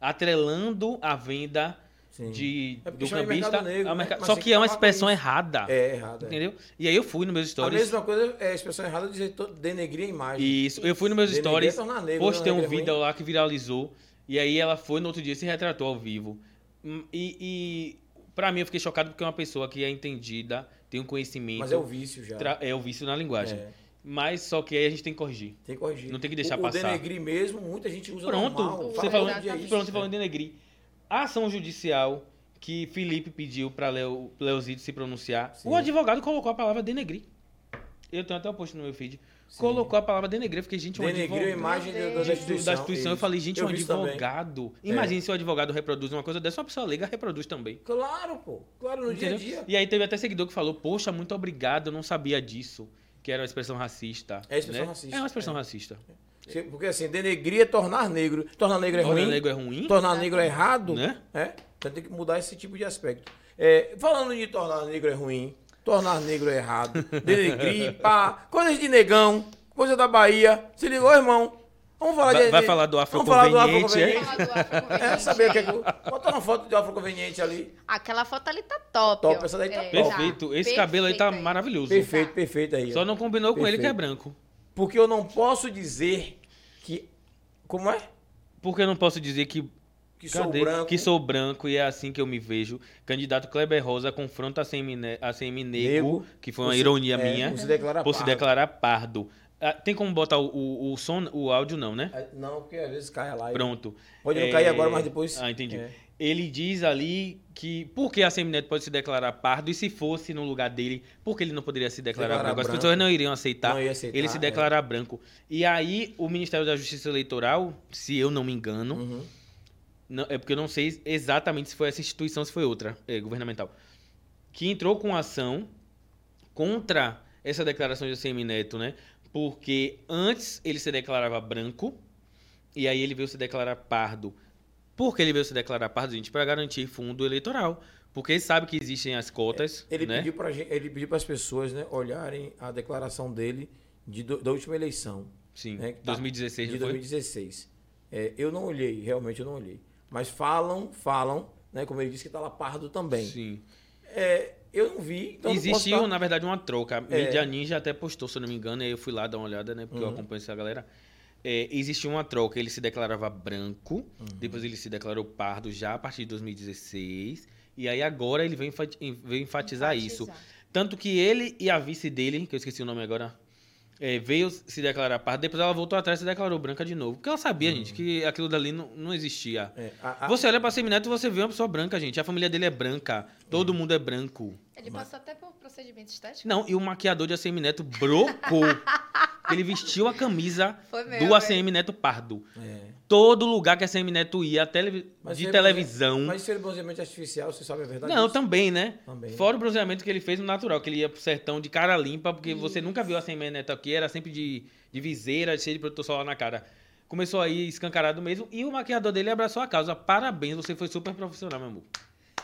atrelando a venda
Sim.
de,
É
do
de
cambista.
negro,
ao
né?
Só que é uma expressão errada.
É errado. é.
Entendeu? E aí eu fui nos meus
A
stories.
mesma coisa é a expressão errada dizer to- denegrir a imagem.
Isso, eu fui nos meus
Denegrir
stories,
é negro,
postei
né?
um
É ruim.
vídeo lá que viralizou. E aí ela foi no outro dia e se retratou ao vivo. Hum, E, e pra mim eu fiquei chocado porque é uma pessoa que é entendida, tem um conhecimento.
Mas é o vício já.
tra- é o vício na linguagem.
É,
Mas só que aí a gente tem que corrigir.
tem que corrigir.
Não tem que deixar
o,
passar.
O denegrir mesmo, muita gente usa
Pronto,
normal.
você falou, pronto, você falando de denegrir. A ação judicial que Felipe pediu para Leo, Leozito se pronunciar,
Sim.
o advogado colocou a palavra denegrir. Eu tenho até o post no meu feed.
Sim.
Colocou a palavra denegrir. Eu fiquei, gente, um
Denegrir a
advogado.
imagem
Meu
da, da
Deus.
da
instituição.
instituição. Eu falei, gente,
Eu
um advogado.
É.
Imagine se o advogado reproduz uma coisa dessa, uma pessoa leiga reproduz também.
Claro, pô. Claro, no
Entendeu?
dia a dia.
E aí teve até seguidor que falou, poxa, muito obrigado, eu não sabia disso. Que era uma expressão racista.
É expressão
né?
racista,
É uma expressão
é.
racista.
Se- Porque assim, denegrir é tornar negro. Tornar negro é
Tornar
ruim.
negro é ruim?
Tornar negro é errado.
Né?
É? Então tem que mudar esse tipo de aspecto. É, falando de tornar negro é ruim, tornar negro é errado, denegrir, pá, coisas de negão, coisa da Bahia. Se ligou, irmão? Vamos falar
Vai-
de,
vai
de-
falar do
vamos falar do
afroconveniente, é?
afroconveniente.
Afroconveniente
É, saber o que é
aí.
que. Bota uma foto de afroconveniente ali.
Aquela foto ali tá top.
Top,
ó.
essa daí tá
É,
top.
Perfeito. Esse cabelo aí tá
Perfeito
maravilhoso.
Perfeito,
Tá.
perfeito aí. ó.
Só não combinou com ele que é
Perfeito.
branco.
Porque eu não posso dizer que. Como é?
Porque eu não posso dizer que
Que sou branco.
Que sou branco e é assim que eu me vejo. Candidato Kleber Rosa confronta a ne- a que foi uma
Você-
ironia
é,
minha, por se
pardo.
declarar pardo. Ah, tem como botar o, o, o som, o áudio não, né?
Ah, Não, porque às vezes cai a live.
Pronto.
Pode não
É,
cair agora, mas depois.
Ah, entendi.
É.
Ele diz ali que por que a Semineto pode se declarar pardo e se fosse no lugar dele, por que ele não poderia se declarar
Declarar
branco? As
branco.
pessoas não iriam aceitar,
Não aceitar,
ele se
é.
declarar branco. E aí o Ministério da Justiça Eleitoral, se eu não me engano,
Uhum.
não- é porque eu não sei exatamente se foi essa instituição, se foi outra, é, governamental, que entrou com ação contra essa declaração de ACM Neto, né? Porque antes ele se declarava branco e aí ele veio se declarar pardo. Por que ele veio se declarar pardo, gente? Para garantir fundo eleitoral. Porque ele sabe que existem as cotas,
Ele
né?
pediu para ele pediu para as pessoas, né, olharem a declaração dele de, do- da última eleição,
Sim,
né, que tá-
2016,
de
não foi?
2016. É, eu não olhei, realmente eu não olhei. Mas falam, falam, né, como ele disse que tá lá pardo também.
Sim.
É, eu não vi, então eu não
Existiu,
dar-
na verdade, uma troca. A
É.
Mídia Ninja até postou, se eu não me engano, aí eu fui lá dar uma olhada, né? Porque eu
Uhum.
acompanho essa galera. É, existiu uma troca, ele se declarava branco,
Uhum.
depois ele se declarou pardo já a partir de 2016. E aí agora ele veio, veio enfatizar, isso. Tanto que ele e a vice dele, que eu esqueci o nome agora, é, veio se declarar pardo, depois ela voltou atrás e se declarou branca de novo. Porque ela sabia, gente, que aquilo dali não, não existia.
É, a- a-
Você olha pra Semineto e você vê uma pessoa branca, gente. A família dele é branca. Todo mundo é branco.
Ele passou até por procedimento estético.
Não, e o maquiador de ACM Neto brocou. ele vestiu a camisa
Foi mesmo,
do ACM Neto Pardo.
é.
Todo lugar que a ACM Neto ia, televi-
Mas
de
se é
televisão.
Mas se ele bronzeamento artificial, você sabe a verdade?
Não,
disso?
também, né?
Também.
Fora o bronzeamento que ele fez no natural, que ele ia pro sertão de cara limpa, porque você nunca viu a ACM Neto aqui, era sempre de, de viseira, cheio de protetor solar na cara. Começou aí escancarado mesmo, e o maquiador dele abraçou a causa. Parabéns, você foi super profissional, meu amor.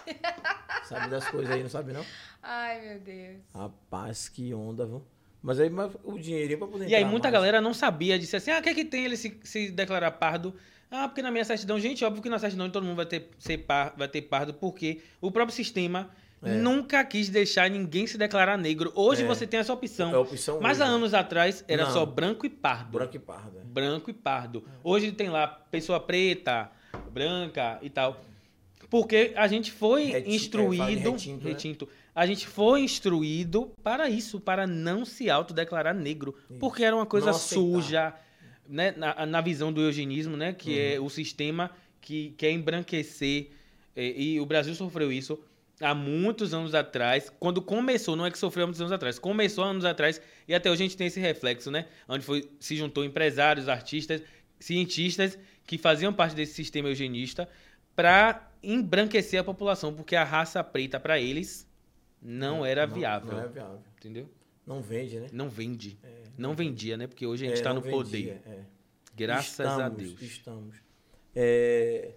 Sabe das coisas aí, não sabe não?
Ai, meu Deus.
Rapaz, que onda, viu? Mas aí mas o dinheirinho pra poder
E aí muita
mais.
galera não sabia, disse assim, ah, o que é que tem ele se, se declarar pardo? Ah, porque na minha certidão, gente, óbvio que na certidão todo mundo vai ter, ser par, vai ter pardo, porque o próprio sistema
É.
nunca quis deixar ninguém se declarar negro. Hoje
É.
você tem essa opção.
É a opção
Mas
hoje,
há
né?
anos atrás era
Não.
só branco e pardo.
Branco e pardo. é.
Branco e pardo. Hoje tem lá pessoa preta, branca e tal. Porque a gente foi
Reti- é, fala em
instruído.
retinto, né?
retinto. A gente foi instruído para isso, para não se autodeclarar negro. Porque era uma coisa suja, né? Na, na visão do eugenismo, né? Que é
Uhum.
o sistema que quer embranquecer. é, e o Brasil sofreu isso há muitos anos atrás. Quando começou, não é que sofreu há muitos anos atrás, começou há anos atrás e até hoje a gente tem esse reflexo, né? Onde foi, se juntou empresários, artistas, cientistas que faziam parte desse sistema eugenista para embranquecer a população, porque a raça preta para eles não era
Não-
viável,
Não é viável.
entendeu?
Não vende, né?
Não vende. Não vendia, né? Porque hoje a gente
É,
está
não
no poder.
vendia, é.
Graças a
Estamos,
Deus.
Estamos. É,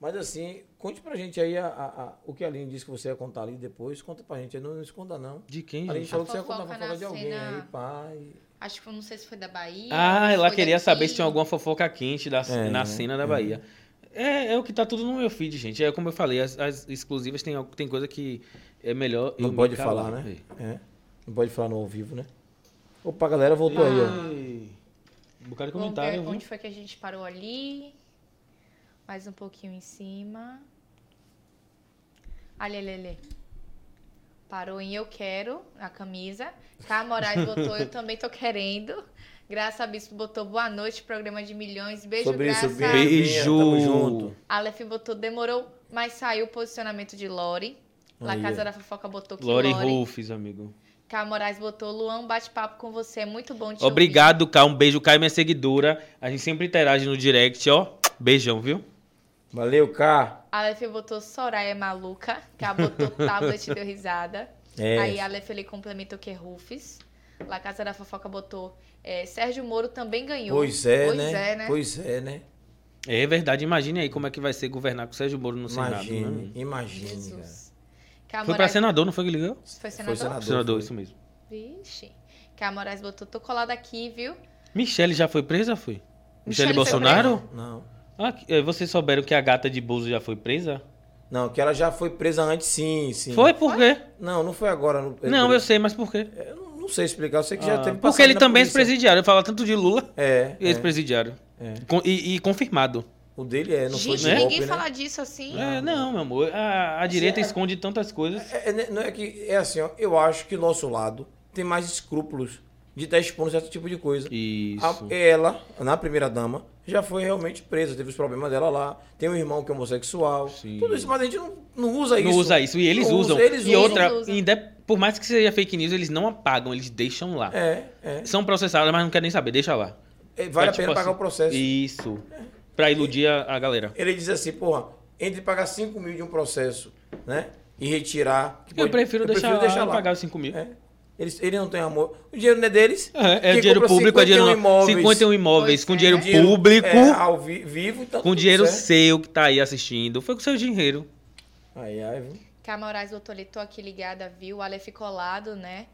mas assim, conte pra gente aí a, a- a- o que a Aline disse que você ia contar ali depois. Conta pra gente, aí, não, não esconda não.
De quem,
A Aline
gente?
falou que você ia contar a fofoca de alguém
cena-
aí, pai.
Acho que não sei se foi da Bahia.
Ah, ela queria
daqui.
saber se tinha alguma fofoca quente da,
É,
na cena da
é.
Bahia. É, é o que tá tudo no meu feed, gente. É como eu falei, as, as exclusivas tem, tem coisa que é melhor.
Não pode
calar.
falar, né? É. Não pode falar no ao vivo, né? Opa, a galera voltou aí, ó.
Um bocado de comentário,
onde foi que a gente parou ali. Mais um pouquinho em cima. Ali, ali, ali. Parou em Eu Quero, a camisa. Cá Moraes botou Eu Também Tô Querendo. Graça Bispo botou Boa Noite, programa de milhões. Beijo,
Sobre
Graça.
isso, beijo.
Beijo.
Tamo junto.
Aleph botou Demorou, mas saiu o posicionamento de Lori. La
Aí,
Casa
ó.
da Fofoca botou que
Lori
Lori.
Rufus, amigo.
Cá Moraes botou Luan, bate-papo com você. É muito bom te
Obrigado, Kai. Um beijo, Kai, minha seguidora. A gente sempre interage no direct, ó. Beijão, viu?
Valeu, Cá.
Aleph botou Soraya é maluca. Cá botou tablet e deu risada.
É.
Aí Aleph ele complementou que é Rufus. La Casa da Fofoca botou é, Sérgio Moro também ganhou.
Pois é,
pois
né?
É, né?
Pois é, né?
É verdade. Imagine aí como é que vai ser governar com o Sérgio Moro no Senado.
Imagine,
Né?
imagine,
Jesus. Cá
Foi pra
Moraes-
senador, não foi que ligou?
Foi senador?
senador.
Senador,
foi.
isso mesmo.
Vixe. Cá Moraes botou, tô colada aqui, viu?
Michele já foi presa, foi? Michele
Michele foi
Bolsonaro?
Não.
Ah, eh, vocês souberam que a gata de Bozo já foi presa?
Não, que ela já foi presa antes, sim, sim.
Foi por quê?
Não, não foi agora. no-
Não, eu sei, mas por quê?
Eu não, não sei explicar, eu sei que já
Ah,
teve
porque ele também é ex-presidiário. Fala tanto de Lula.
É, é.
Ex-presidiário.
É.
Com- E, e confirmado.
O dele é, não foi
Gente,
de
ninguém
golpe, né?
fala disso assim.
É, não, meu amor. A, a direita esconde tantas coisas.
É, é, não é que, é assim, ó, eu acho que o nosso lado tem mais escrúpulos de estar expondo certo tipo de coisa.
Isso.
A- ela, na primeira dama, já foi realmente presa, teve os problemas dela lá. Tem um irmão que é homossexual.
Sim.
Tudo isso, mas a gente não, não usa
Não
isso.
usa isso. E eles
Não
usam.
usa, eles
e
usam.
outra,
Eles usam.
inde- por mais que seja fake news, eles não apagam, eles deixam lá.
É, é.
São processados, mas não querem nem saber, deixa lá.
É, Vale
Pra,
a
tipo
pena pagar
assim,
o processo.
Isso. Pra iludir a, a galera.
Ele diz assim, porra, entre pagar 5 mil de um processo, né? E retirar. que
Eu
pode-
prefiro deixar lá pagar os 5 mil.
É. Eles, ele não tem amor. O dinheiro não é deles.
É, é
Quem
dinheiro
compra
público, é dinheiro
51 imóveis,
51 imóveis, com
é.
dinheiro
dinheiro,
público,
é, ao vi- vivo, então
com dinheiro
certo.
seu que tá aí assistindo. Foi com seu dinheiro.
Ai, ai, viu?
Cá Moraes botou ali, tô aqui ligada, viu? Aleph colado, né?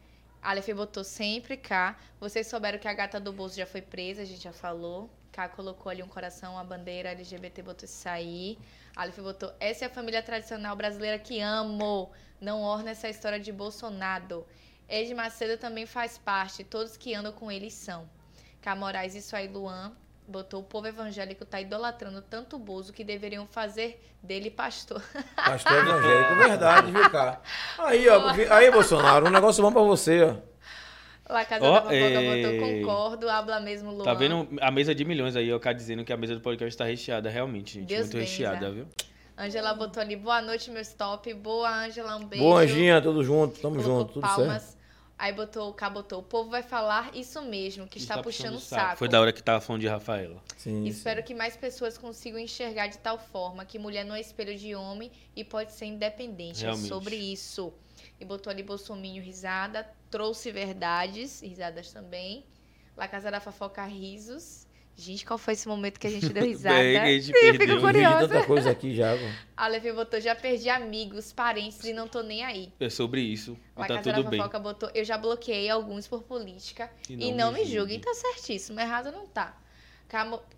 Aleph botou sempre cá. Vocês souberam que a gata do bolso já foi presa, a gente já falou. Cá colocou ali um coração, a bandeira LGBT botou isso aí. Aleph botou, essa é a família tradicional brasileira que amo. Não orna essa história de Bolsonaro. Ed Macedo também faz parte, todos que andam com eles são. Cá Moraes, isso aí, Luan. Botou o povo evangélico tá idolatrando tanto o Bozo que deveriam fazer dele pastor.
Pastor evangélico, verdade, viu, cara? Aí, ó, aí, Bolsonaro, um negócio bom pra você, ó.
La Casa
Ó,
da Fofoca botou concordo, habla mesmo Luan.
Tá vendo a mesa de milhões aí, ó, cara dizendo que a mesa do podcast tá recheada, realmente, gente.
Deus
muito
benza.
recheada, viu?
Angela botou ali, boa noite, meus top. Boa, Angela, um beijo.
Boa, Anjinha, tudo junto, tamo
Colocou
junto, tudo
palmas.
certo.
Aí botou, cá botou, o povo vai falar isso mesmo, que está, puxando o saco.
Foi da hora que tava falando de Rafaela.
Sim,
Espero que mais pessoas consigam enxergar de tal forma que mulher não é espelho de homem e pode ser independente.
Realmente.
É sobre isso. E botou ali Bolsominho risada, trouxe verdades, risadas também. La Casa da Fofoca risos. Gente, qual foi esse momento que a gente deu risada?
Bem, a gente
Eu fico.
Eu
curiosa.
tanta coisa aqui já, pô.
A Levi botou, já perdi amigos, parentes e não tô nem aí.
É sobre isso.
La
tá tudo bem.
Fofoca botou, eu já bloqueei alguns por política
E
e
não
não,
me
me
julgue.
julguem. Tá certíssimo, errado não tá.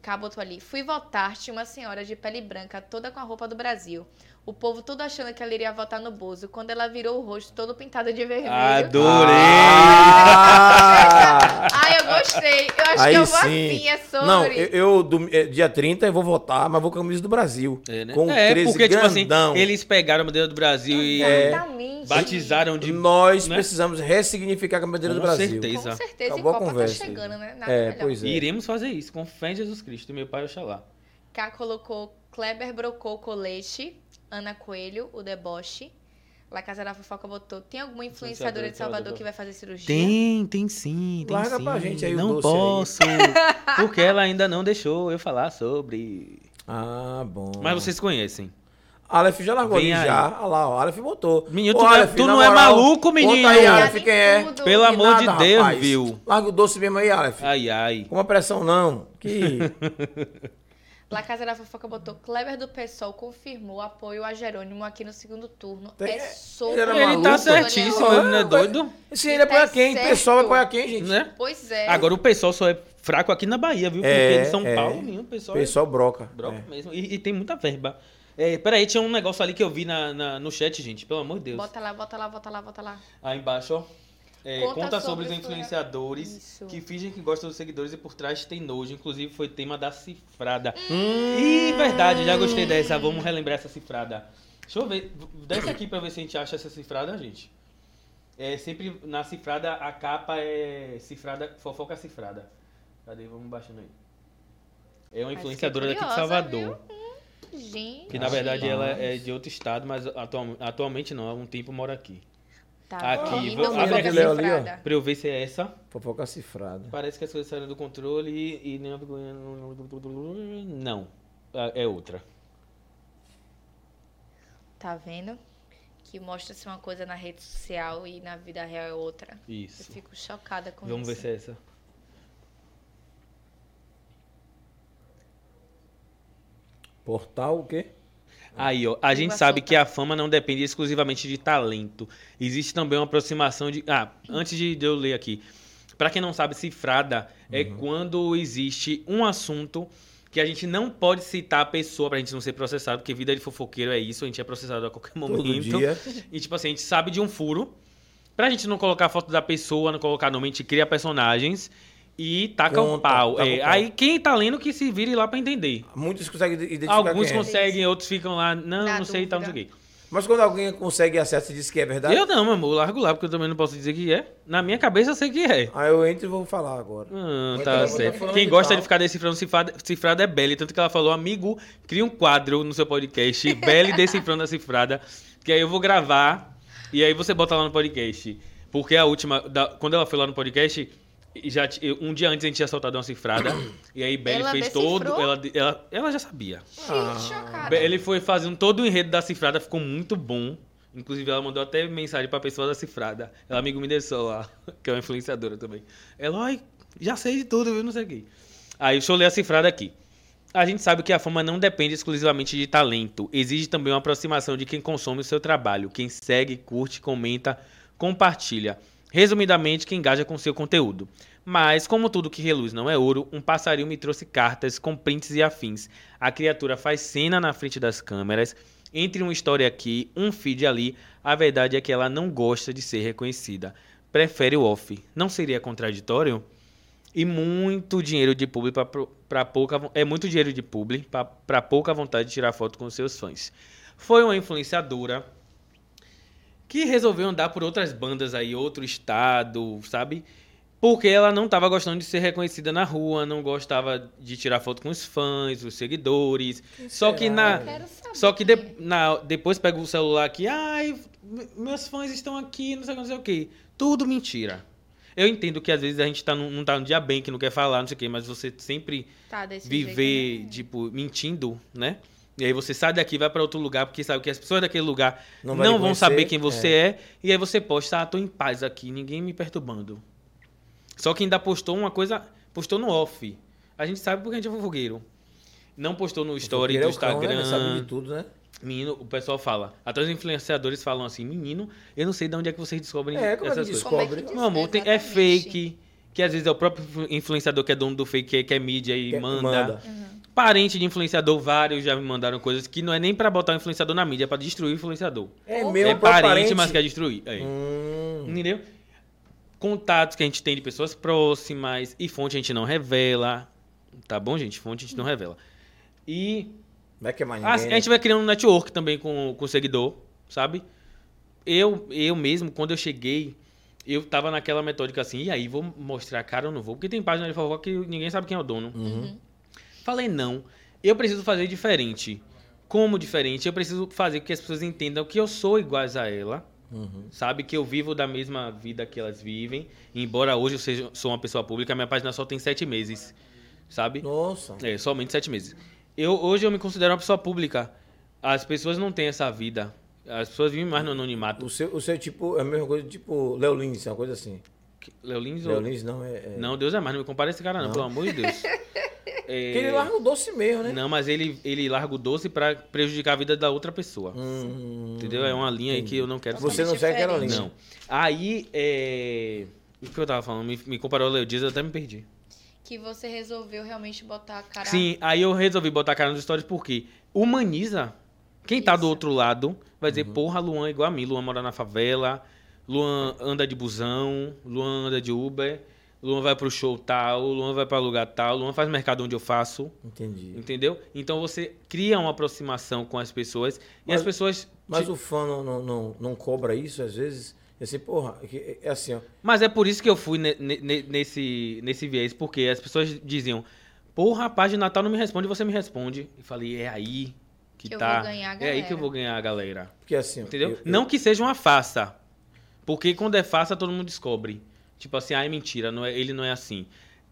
Cá botou ali, fui votar, tinha uma senhora de pele branca, toda com a roupa do Brasil. O povo todo achando que ela iria votar no Bozo, quando ela virou o rosto todo pintado de vermelho.
Adorei!
Ah!
Ai, eu gostei. Eu acho
Aí
que eu vou
sim.
assim, é sobre.
Não, eu, eu do- é, dia 30 eu vou votar, mas vou com a camisa do Brasil.
É, né?
Com
é
13
porque, tipo
grandão.
assim, eles pegaram a bandeira do Brasil e
Exatamente.
batizaram de.
Nós
né?
precisamos ressignificar a bandeira
Com
do Brasil.
certeza.
Com certeza,
Acabou
e
a
Copa
conversa
tá chegando, né? Nada
É,
melhor.
pois é.
E iremos fazer isso, com fé em Jesus Cristo, meu pai Oxalá.
Cá colocou Kleber Brocou Colete, Ana Coelho, o deboche. La Casa da Fofoca botou, tem alguma influenciadora de Salvador que vai fazer cirurgia?
Tem, tem sim, tem
Larga
sim.
pra gente aí o
Não
doce aí.
posso, porque ela ainda não deixou eu falar sobre.
Ah, bom.
Mas vocês conhecem.
Aleph já largou
Vem
ali
aí.
já. Olha lá, o Aleph botou.
Menino,
Ô,
tu não é-
Aleph,
tu não é
moral,
maluco, menino?
Aí, Aleph, quem é?
tudo.
Pelo
Que
amor de
nada,
Deus,
rapaz.
viu?
Larga o doce mesmo aí, Aleph.
Ai, ai.
Com uma pressão não. Que...
La Casa da Fofoca botou, Kleber do PSOL confirmou apoio a Jerônimo aqui no segundo turno.
Tem-
É sobre...
ele
tá certíssimo,
Daniel.
ele não é doido,
Esse ele apoia
Tá
quem? O
certo.
pessoal vai apoiar quem, gente?
né?
Pois é.
Agora o pessoal só é fraco aqui na Bahia, viu? Porque
É,
em São
é.
Paulo, o pessoal,
Pessoal broca.
é broca
É.
mesmo. E, e tem muita verba. É, peraí, tinha um negócio ali que eu vi na, na- no chat, gente. Pelo amor de Deus.
Bota lá, bota lá, bota lá, bota lá.
Aí embaixo, ó. É,
Conta
conta,
sobre
sobre os influenciadores
Isso.
que fingem que gostam dos seguidores e por trás tem nojo. Inclusive foi tema da cifrada.
Hum.
Ih, verdade, já gostei dessa. Vamos relembrar essa cifrada. Deixa eu ver. Desce aqui pra ver se a gente acha essa cifrada, gente. É sempre na cifrada, a capa é cifrada, fofoca cifrada. Cadê? Vamos baixando aí. É uma influenciadora
fiquei
daqui de
curiosa,
Salvador.
Gente.
Que na verdade ela é de outro estado, mas atual- atualmente não. Há um tempo mora aqui.
Tá
Aqui, vou-
Fofoca
abre aqui,
ali, ó.
Pra eu ver se é essa.
Fofoca cifrada.
Parece que as coisas saíram do controle e, e nem. Não. Ah, É outra.
Tá vendo? Que mostra-se uma coisa na rede social e na vida real é outra. Eu
Isso.
fico chocada com
Vamos ver
isso.
se é essa.
Portal o quê?
Aí, ó. A gente sabe que a fama não depende exclusivamente de talento. Existe também uma aproximação de. Ah, antes de eu ler aqui. Pra quem não sabe, cifrada é
Uhum.
quando existe um assunto que a gente não pode citar a pessoa pra gente não ser processado, porque vida de fofoqueiro é isso, a gente é processado a qualquer
Todo
momento.
dia.
E tipo assim, a gente sabe de um furo. Pra gente não colocar a foto da pessoa, não colocar nome, a gente cria personagens e taca o
Conta,
pau.
taca
É,
o pau.
aí quem tá lendo que se vire lá pra entender.
Muitos conseguem identificar
Alguns
quem é.
conseguem, outros ficam lá, não,
Na
não sei e tal, não sei o quê.
Mas quando alguém consegue acesso e diz que é verdade,
Eu não, meu amor, eu largo lá, porque eu também não posso dizer que é. Na minha cabeça eu sei que é.
aí eu entro e vou falar agora.
Ah,
Mas
tá
tá
certo.
falando
Quem gosta de ficar decifrando cifrado, cifrado é Belly. Tanto que ela falou, amigo, cria um quadro no seu podcast, Belly decifrando a cifrada, que aí eu vou gravar e aí você bota lá no podcast. Porque a última, da- quando ela foi lá no podcast, já, um dia antes a gente tinha soltado uma cifrada, e aí Belly
Ela
fez
decifrou?
todo. Ela, ela, ela já sabia.
Ah.
Gente, chocada.
Be- Ele foi fazendo todo o enredo da cifrada, ficou muito bom. Inclusive, ela mandou até mensagem pra pessoa da cifrada. Ela amigo me deixou lá, que é uma influenciadora também. Ela, ai, já sei de tudo, viu? Não sei o quê. Aí, deixa eu ler a cifrada aqui. A gente sabe que a fama não depende exclusivamente de talento. Exige também uma aproximação de quem consome o seu trabalho. Quem segue, curte, comenta, compartilha. Resumidamente, quem engaja com seu conteúdo. Mas, como tudo que reluz não é ouro, um passarinho me trouxe cartas com prints e afins. A criatura faz cena na frente das câmeras. Entre uma história aqui, um feed ali, a verdade é que ela não gosta de ser reconhecida. Prefere o off. Não seria contraditório? E muito dinheiro de publi para pouca é muito dinheiro de publi para pouca vontade de tirar foto com seus fãs. Foi uma influenciadora que resolveu andar por outras bandas aí, outro estado, sabe? Porque ela não estava gostando de ser reconhecida na rua, não gostava de tirar foto com os fãs, os seguidores. Só que na só que de- na- depois pega o celular aqui, ai, me- meus fãs estão aqui, não sei, o que, não sei o que. Tudo mentira. Eu entendo que às vezes a gente tá num, não tá num dia bem, que não quer falar, não sei o que, mas você sempre
Tá
viver,
jeito, né?
tipo, mentindo, né? E aí você sai daqui e vai pra outro lugar, porque sabe que as pessoas daquele lugar
Não
não, vão
conhecer,
saber quem você é. E aí você posta, ah, tô em paz aqui, ninguém me perturbando. Só que ainda postou uma coisa, postou no off. A gente sabe porque a gente é fofoqueiro. Não postou no story do
ele é o cão, né?
Instagram.
Sabe de tudo, né?
Menino, o pessoal fala. Até os influenciadores falam assim, menino, eu não sei de onde é que vocês descobrem
É, como é
essas coisas.
Como é que
descobre?
diz-
Meu amor, tem- é fake. Que às vezes é o próprio influenciador que é dono do fake, que é, que é mídia e
Que-
manda. Parente de influenciador, vários já me mandaram coisas que não é nem pra botar o influenciador na mídia, é pra destruir o influenciador.
É meu
é
próprio
parente, mas quer destruir. É.
Hum,
Entendeu? Contatos que a gente tem de pessoas próximas e fonte a gente não revela. Tá bom, gente? Fonte a gente não revela. E
não é que é mais
ah,
ninguém,
a
né?
gente vai criando um network também com, com o seguidor, sabe? Eu, eu mesmo, quando eu cheguei, eu tava naquela metódica assim, e aí, vou mostrar a cara ou não vou? Porque tem página de fofoca que ninguém sabe quem é o dono.
Uhum.
Falei, não, eu preciso fazer diferente. Como diferente? Eu preciso fazer com que as pessoas entendam que eu sou iguais a ela,
Uhum.
sabe? Que eu vivo da mesma vida que elas vivem. Embora hoje eu seja, sou uma pessoa pública, minha página só tem sete meses, sabe?
Nossa.
É, somente sete meses. Eu, hoje eu me considero uma pessoa pública. As pessoas não têm essa vida. As pessoas vivem mais no anonimato.
O seu, o seu tipo é a mesma coisa, tipo Léo Lins, é uma coisa assim.
Léo Lins
Léo
ou...
Lins não é. é...
Não, Deus é mais. Não me compara esse cara, não,
Não.
pelo amor de Deus. É,
Porque ele larga o doce mesmo, né?
Não, mas ele, ele larga o doce pra prejudicar a vida da outra pessoa.
Hum,
Entendeu? É uma linha aí que eu não quero
Você não segue aquela linha.
Não. Aí, é... O que eu tava falando? Me, me comparou ao Léo Dias, eu até me perdi.
Que você resolveu realmente botar a cara.
Sim, aí eu resolvi botar a cara nos stories porque humaniza. Quem tá do
Isso.
outro lado vai
Uhum.
dizer, porra, Luan é igual a mim. Luan mora na favela, Luan anda de busão, Luan anda de Uber, Luan vai pro show tal, Luan vai pra lugar tal, Luan faz mercado onde eu faço.
Entendi.
Entendeu? Então você cria uma aproximação com as pessoas e
Mas-
as pessoas.
Mas
te-
o fã não, não, não, não cobra isso às vezes? É assim, porra, é é assim, ó.
Mas é por isso que eu fui ne- ne- ne- nesse, nesse viés, porque as pessoas diziam, porra, a página Natal não me responde, você me responde. E falei, é aí que,
Que eu
tá.
vou ganhar a
é aí que eu vou ganhar a galera.
Porque assim, ó,
Entendeu?
eu- eu-
Não que seja uma farsa. Porque quando é farsa, todo mundo descobre. Tipo assim, ah, é mentira, não é, ele não é assim.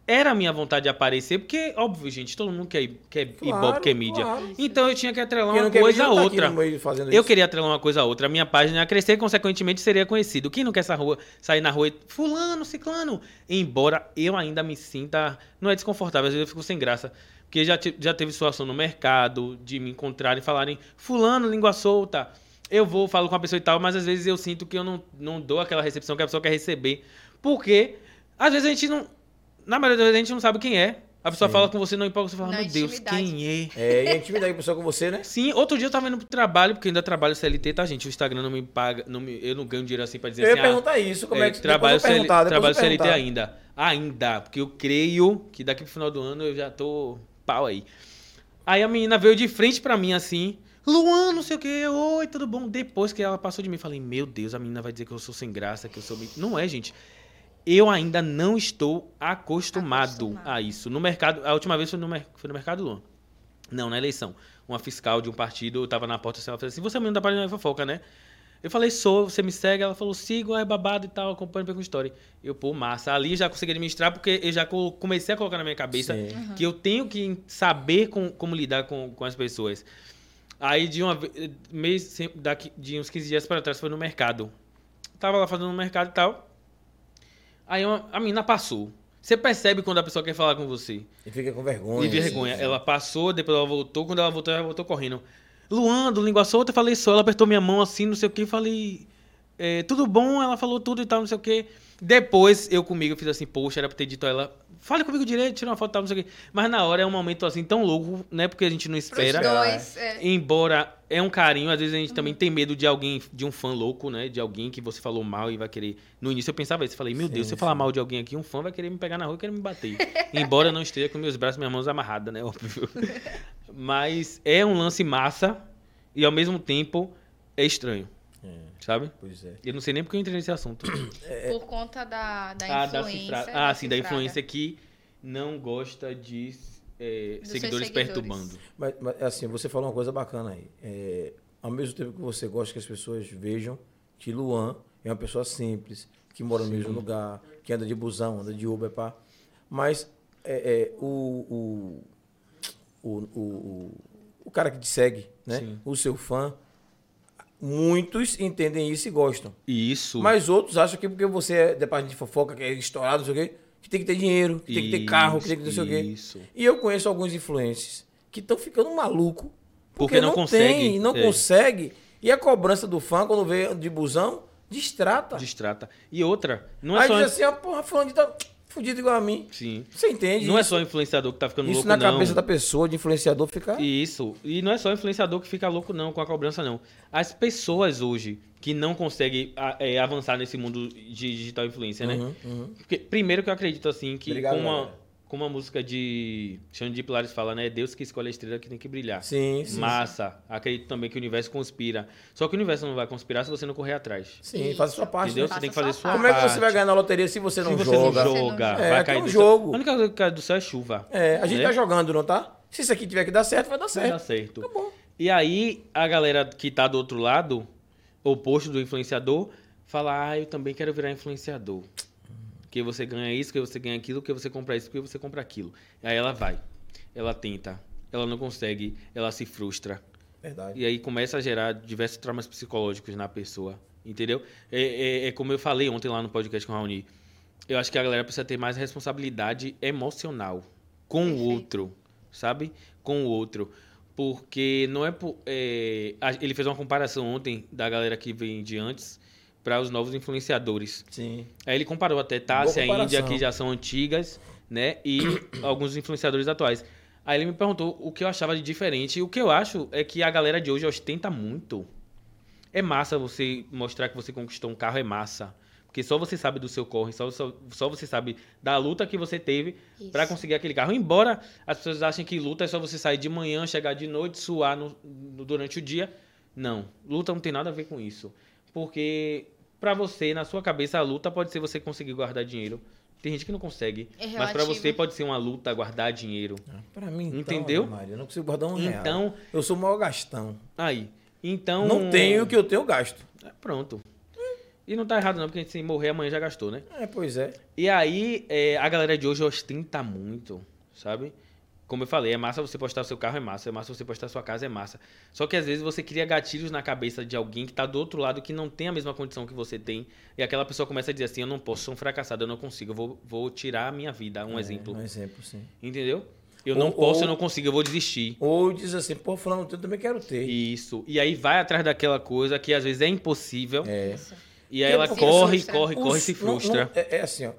Era a minha vontade de aparecer, porque, óbvio, gente, todo mundo quer, quer
Claro,
ibope, quer mídia.
claro.
Então eu tinha que atrelar uma coisa a
tá
outra.
fazendo
Eu
isso.
queria atrelar uma coisa a outra. A minha página ia crescer, consequentemente seria conhecido. Quem não quer essa rua, sair na rua e. Fulano, ciclano. Embora eu ainda me sinta. Não é desconfortável, às vezes eu fico sem graça. Porque já, já teve situação no mercado de me encontrarem e falarem, Fulano, língua solta. Eu vou, falo com a pessoa e tal, mas às vezes eu sinto que eu não, não dou aquela recepção que a pessoa quer receber. Porque Às vezes a gente não. Na maioria das vezes a gente não sabe quem é. A pessoa
Sim.
fala com você, não empolga, você fala,
Na
meu Deus,
intimidade.
quem é?
É, e a intimidade com a pessoa com você, né?
Sim, outro dia eu tava indo pro trabalho, porque eu ainda trabalho CLT, tá, gente? O Instagram não me paga, não me- eu não ganho dinheiro assim pra dizer
Eu ia
assim, ah,
perguntar isso, como é, que
trabalho,
eu
CL, trabalho
eu
CLT
perguntar.
ainda. Ainda, porque eu creio que daqui pro final do ano eu já tô pau aí. Aí a menina veio de frente pra mim assim, Luan, não sei o que, oi, tudo bom? Depois que ela passou de mim, eu falei, meu Deus, a menina vai dizer que eu sou sem graça, que eu sou. Não é, gente. Eu ainda não estou acostumado,
Acostumado.
a isso. No mercado, a última vez foi no, foi no mercado Luan. Não, na eleição. Uma fiscal de um partido, eu tava na porta assim, ela falou assim, você é menino da página da fofoca, né? Eu falei, sou, você me segue? Ela falou, sigo, é babado e tal, acompanho com história. Eu, pô, massa. Ali eu já consegui administrar, porque eu já co- comecei a colocar na minha cabeça
Sim.
que eu tenho que saber com- como lidar com, com as pessoas. Aí, de uma vez, mês, daqui, de uns 15 dias para trás, foi no mercado. Tava lá fazendo no mercado e tal. Aí uma- a menina passou. Você percebe quando a pessoa quer falar com você.
E fica com vergonha.
E vergonha. Ela passou, depois ela voltou. Quando ela voltou, ela voltou correndo. Luan, do Língua Solta, eu falei só. Ela apertou minha mão assim, não sei o que. Falei, é, tudo bom? Ela falou tudo e tal, não sei o que. Depois, eu comigo, eu fiz assim, poxa, era pra ter dito a ela, fale comigo direito, tira uma foto e tal, não sei o que. Mas na hora é um momento assim tão louco, né? Porque a gente não
Pros
espera.
dois. é.
Embora é um carinho, às vezes a gente também tem medo de alguém, de um fã louco, né? De alguém que você falou mal e vai querer. No início eu pensava isso, eu falei, meu Deus,
Sim,
se eu falar mal de alguém aqui, um fã vai querer me pegar na rua e querer me bater. Embora eu não esteja com meus braços e minhas mãos amarradas, né? Óbvio. Mas é um lance massa e ao mesmo tempo é estranho,
É,
sabe?
pois é.
Eu não sei nem porque eu entrei nesse assunto.
Por conta da, da
ah, da
influência. da
ah, sim, da influência que não gosta de é, seguidores
seguidores.
perturbando.
Mas, mas, assim, você falou uma coisa bacana aí. É, ao mesmo tempo que você gosta que as pessoas vejam que Luan é uma pessoa simples, que mora no mesmo lugar, que anda de busão, anda de Uber, pá. Mas é, é, o, o, o, o, o- o cara que te segue, né?
Sim.
O seu fã, muitos entendem isso e gostam.
Isso.
Mas outros acham que porque você é da parte de fofoca, que é estourado, não sei o quê, que tem que ter dinheiro, que tem que ter carro, que tem que ter não sei o quê.
Isso.
E eu conheço alguns influencers que estão ficando maluco
Porque não consegue,
Tem, não
é.
consegue. E a cobrança do fã, quando vê de busão, distrata.
Distrata. E outra, não é
Aí
só.
diz assim, ó, porra, fulano de tá fudido igual a mim.
Sim.
Você entende?
Não é
isso?
só influenciador que tá ficando
Isso
louco,
na
não.
cabeça da pessoa, de influenciador, fica...
Isso. E não é só influenciador que fica louco, não, com a cobrança, não. As pessoas hoje que não conseguem é, avançar nesse mundo de digital influência, né?
Uhum, uhum.
Porque, primeiro que eu acredito, assim, que
Obrigado,
como, uma,
galera.
Como a música de Xande de Pilares fala, né? É Deus que escolhe a estrela que tem que brilhar.
Sim, sim.
Massa. Acredito também que o universo conspira. Só que o universo não vai conspirar se você não correr atrás.
Sim, faz a sua parte.
Entendeu?
né?
Você
Faça
tem que fazer
sua
sua
Como é que você
parte.
vai ganhar na loteria se você não
se você
joga?
não
Você não
joga.
É,
vai cair
um
do
jogo.
céu. A única coisa que cai do céu é chuva.
É, a gente
né?
tá jogando, não tá? Se isso aqui tiver que dar certo, vai dar
Vai dar
certo.
certo.
Acabou.
E aí, a galera que tá do outro lado, oposto do influenciador, fala, ah, eu também quero virar influenciador. Que você ganha isso, que você ganha aquilo, que você compra isso, que você compra aquilo. Aí ela vai, ela tenta, ela não consegue, ela se frustra.
Verdade.
E aí começa a gerar diversos traumas psicológicos na pessoa. Entendeu? É, é- é como eu falei ontem lá no podcast com o Raoni. Eu acho que a galera precisa ter mais responsabilidade emocional com o outro, sabe? Com o outro. Porque não é, por, é, Ele fez uma comparação ontem da galera que vem de antes para os novos influenciadores.
Sim.
Aí ele comparou até Tássia e Índia, que já são antigas, né? E alguns influenciadores atuais. Aí ele me perguntou o que eu achava de diferente. E o que eu acho é que a galera de hoje ostenta muito. É massa você mostrar que você conquistou um carro, é massa. Porque só você sabe do seu corre, só, só, só você sabe da luta que você teve para conseguir aquele carro. Embora as pessoas achem que luta é só você sair de manhã, chegar de noite, suar no- no- durante o dia. Não, luta não tem nada a ver com isso. Porque pra você, na sua cabeça, a luta pode ser você conseguir guardar dinheiro. Tem gente que não consegue.
É
mas pra
relativo.
você pode ser uma luta guardar dinheiro.
Pra mim, então,
Entendeu?
Maria, eu não consigo guardar um real.
Então,
Eu sou o maior gastão.
aí. Então.
Não tenho o que eu tenho, eu gasto.
É, Pronto. E não tá errado, não, porque a gente se morrer amanhã já gastou, né?
É, pois é.
E aí, é, a galera de hoje ostenta muito, sabe? Como eu falei, é massa você postar seu carro, é massa. É massa você postar sua casa, é massa. Só que às vezes você cria gatilhos na cabeça de alguém que tá do outro lado, que não tem a mesma condição que você tem. E aquela pessoa começa a dizer assim: eu não posso, sou um fracassado, eu não consigo, eu vou, vou tirar a minha vida. Um
É,
exemplo.
Um exemplo, sim.
Entendeu? Eu
Ou-
não posso,
ou-
eu não consigo, eu vou desistir.
Ou diz assim, pô, fulano, eu também quero ter.
Isso. E aí vai atrás daquela coisa que às vezes é impossível.
É.
Isso.
E aí ela corre, corre, corre e se
não-
frustra.
não- é, é assim, ó.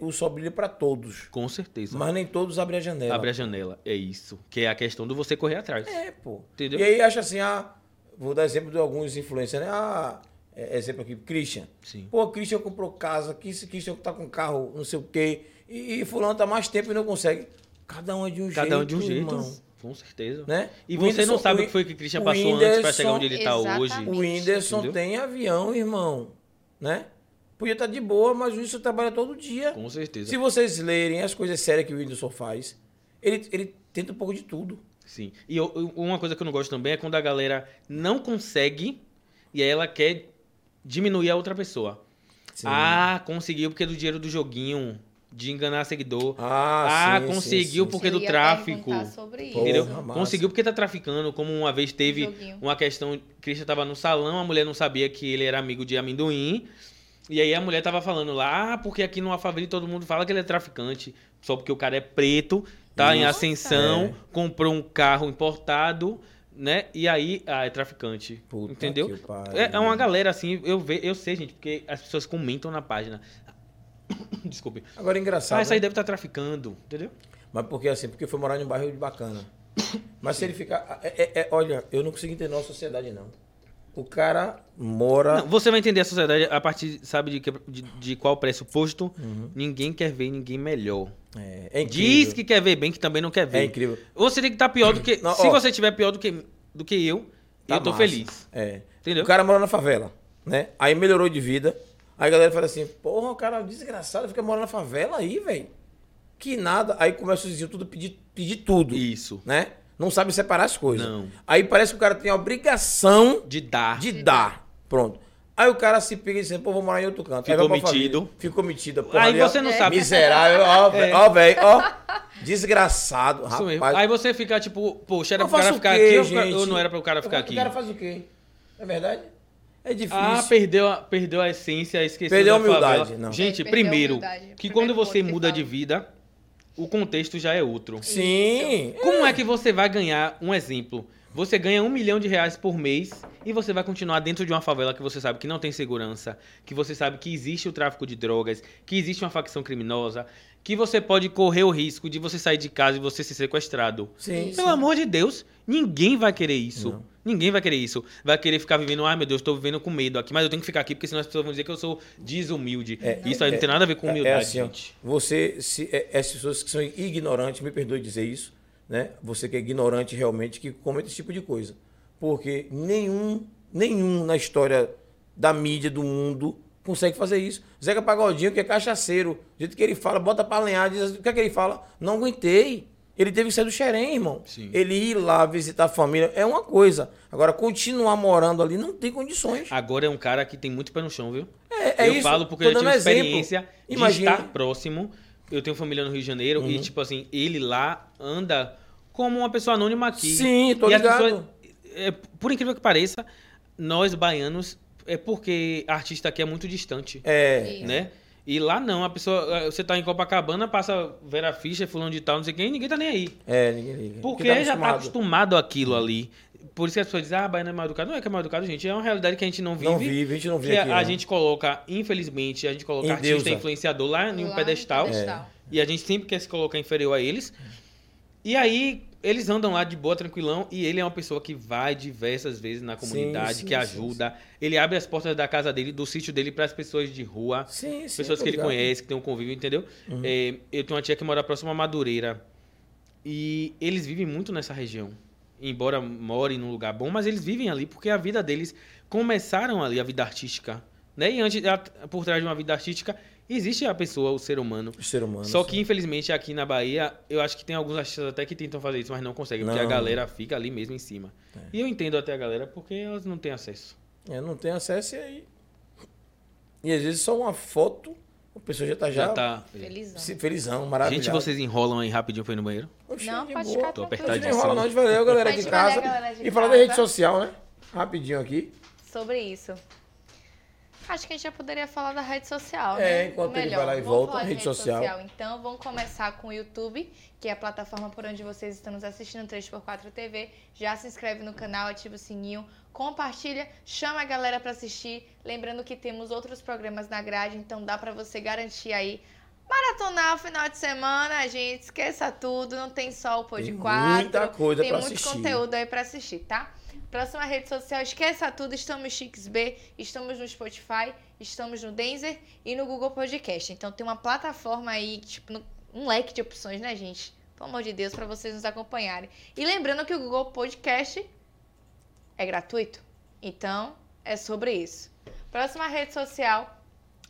O sol brilha pra todos.
Com certeza.
Mas nem todos abrem a janela.
Abre a janela. É isso. Que é a questão do você correr atrás.
É, pô.
Entendeu?
E aí acha assim, ah, vou dar exemplo de alguns influencers, né? Ah, é, exemplo aqui, Christian.
Sim.
Pô, Christian comprou casa, Christian tá com carro, não sei o quê. E, e fulano tá mais tempo e não consegue. Cada um é de um jeito.
Cada um de um jeito.
irmão,
Com certeza.
né?
E
O
você
Whindersson-
não sabe o que foi que Christian passou antes pra
Whindersson-
chegar onde ele tá hoje.
O Whindersson
Entendeu?
tem avião, irmão, né? Podia estar de boa, mas o Whindersson trabalha todo dia.
Com certeza.
Se vocês lerem as coisas sérias que o Whindersson faz, ele, ele tenta um pouco de tudo.
Sim. E eu- eu- uma coisa que eu não gosto também é quando a galera não consegue e aí ela quer diminuir a outra pessoa.
Sim.
Ah, conseguiu porque é do dinheiro do joguinho, de enganar seguidor.
Ah,
Ah,
sim,
conseguiu
sim, sim.
porque
Eu
do
ia
tráfico.
sobre isso.
Porra,
Entendeu?
massa.
Conseguiu porque tá traficando, como uma vez teve
Joguinho.
uma questão, Christian tava no salão, a mulher não sabia que ele era amigo de amendoim. E aí a mulher tava falando lá, ah, porque aqui no Alphaville todo mundo fala que ele é traficante, só porque o cara é preto, tá em
Nossa.
ascensão,
É.
comprou um carro importado, né? E aí, ah, é traficante.
Puta
entendeu? É, é uma galera assim, eu ve, eu sei, gente, porque as pessoas comentam na página. Desculpe.
Agora é engraçado.
Ah, essa aí
né?
deve estar traficando, entendeu?
Mas porque assim, porque foi morar em um bairro bacana. Mas se ele ficar. é- é- é- olha, eu não consigo entender nossa sociedade, não. O cara mora.
Não, você vai entender a sociedade a partir, sabe, de, que- de, de qual pressuposto?
Uhum.
Ninguém quer ver ninguém melhor.
É, é.
Diz que quer ver bem, que também não quer ver.
É incrível.
Você tem que estar pior do que.
Não,
se
ó.
você estiver pior do que, do que eu,
Tá
eu tô
massa.
feliz.
É.
Entendeu?
O cara mora na favela, né? Aí melhorou de vida. Aí a galera fala assim, porra, o cara desgraçado fica morando na favela aí, velho. Que nada. Aí começa os vizinhos tudo pedir, pedir tudo,
Isso.
né? Não sabe separar as coisas.
Não.
Aí parece que o cara tem a obrigação
De dar.
de dar. Pronto. Aí o cara se pega e diz, pô, vou morar em outro canto.
Ficou metido.
Ficou metido. Porra,
Aí
ali, ó,
você não sabe.
Miserável, ó,
É.
velho, ó, velho, ó. Desgraçado,
Isso mesmo.
rapaz.
Aí você fica tipo, poxa, era
Eu
pro cara
o
ficar
quê,
aqui ou,
gente?
ou não era pro cara ficar
O
aqui?
cara faz o quê? É verdade? É difícil.
Ah, perdeu a, perdeu a essência, esqueceu
Perdeu a
da
humildade,
favela.
não.
Gente,
Perdeu a
primeiro,
humildade.
que
Primeiro
quando você muda de vida, o contexto já é outro.
Sim.
Como é que você vai ganhar um exemplo? Você ganha um milhão de reais por mês e você vai continuar dentro de uma favela que você sabe que não tem segurança, que você sabe que existe o tráfico de drogas, que existe uma facção criminosa, que você pode correr o risco de você sair de casa e você ser sequestrado.
Sim,
Pelo
sim.
amor de Deus, ninguém vai querer isso.
Não.
Ninguém vai querer isso. Vai querer ficar vivendo, ai meu Deus, estou vivendo com medo aqui, mas eu tenho que ficar aqui porque senão as pessoas vão dizer que eu sou desumilde. isso aí não tem nada a ver com
É-
humildade,
é assim,
gente.
você, se, é, essas pessoas que são ignorantes, me perdoe dizer isso, né? Você que é ignorante realmente, que comete esse tipo de coisa. Porque nenhum, nenhum na história da mídia, do mundo, consegue fazer isso. Zeca Pagodinho, que é cachaceiro, do jeito que ele fala, bota pra lenhar, diz, o que é que ele fala? Não aguentei. Ele teve que sair do Xerém, irmão.
Sim.
Ele ir lá visitar a família é uma coisa. Agora, continuar morando ali não tem condições.
Agora é um cara que tem muito pé no chão, viu?
É, é
eu
isso.
falo porque
Tô
eu já tive experiência de
Imagine- Uhum.
estar próximo. Eu tenho família no Rio de Janeiro e, tipo assim, ele lá anda como uma pessoa anônima aqui.
Sim, tô
E
ligado.
pessoas- é, por incrível que pareça, nós baianos, é porque artista aqui é muito distante,
É.
Isso.
Né? E lá não, a pessoa, eh, você tá em Copacabana, passa Vera Fischer, fulano de tal, não sei quem, ninguém tá nem aí.
É, ninguém liga.
Porque
Porque
já tá acostumado àquilo ali. Por isso que as pessoas dizem, ah, baiano é mal educado. Não é que é mal educado, gente. É uma realidade que a gente não vive.
Não vive, a gente não
que
vive aqui.
a, a
não.
gente coloca, infelizmente, a gente coloca
Em
artista
deusa.
influenciador lá em um
Lá no
pedestal.
pedestal.
E a gente sempre quer se colocar inferior a eles. E aí, eles andam lá de boa, tranquilão. E ele é uma pessoa que vai diversas vezes na comunidade,
sim,
que
sim,
ajuda. Ele abre as portas da casa dele, do sítio dele, para as pessoas de rua.
Sim, sim.
pessoas que ele.
Uhum.
conhece, que tem um convívio, entendeu? É, eu tenho uma tia que mora próxima a Madureira. E eles vivem muito nessa região. Embora morem num lugar bom, mas eles vivem ali porque a vida deles começaram ali, a vida artística. Né? E antes, por trás de uma vida artística, existe a pessoa, o ser humano.
O ser humano.
Só
sim.
que, infelizmente, aqui na Bahia, eu acho que tem alguns artistas até que tentam fazer isso, mas não conseguem, porque a
Não.
galera fica ali mesmo em cima. E eu entendo até a galera, porque elas não têm acesso.
É, não tem acesso e aí. E às vezes só uma foto, a pessoa já tá já,
Já tá.
Felizão.
se- felizão, maravilhoso.
Gente, vocês enrolam aí rapidinho pra ir no banheiro?
Oxi,
Não,
de
pode
boa.
ficar
Tô
tranquilo.
A gente
apertadíssimo.
não enrola não, a gente vai ler a galera de casa.
galera de
E falar da rede social, né? Rapidinho aqui.
Sobre isso. Acho que a gente já poderia falar da rede social,
É,
né?
enquanto ele
Melhor.
vai lá e
Vamos
volta,
falar de
rede social.
Então, vamos começar com o YouTube, que é a plataforma por onde vocês estão nos assistindo, 3x4 TV. Já se inscreve no canal, ativa o sininho, compartilha, chama a galera pra assistir. Lembrando que temos outros programas na grade, então dá pra você garantir aí maratonar o final de semana, gente. Esqueça tudo, não tem só o Pod
Tem
4.
muita coisa
Tem muito
assistir.
conteúdo aí pra assistir, tá? Próxima rede social, esqueça tudo, estamos no XB, estamos no Spotify, estamos no Denzer e no Google Podcast. Então tem uma plataforma aí, tipo, um leque de opções, né, gente? Pelo amor de Deus, pra vocês nos acompanharem. E lembrando que o Google Podcast é gratuito. Então, é sobre isso. Próxima rede social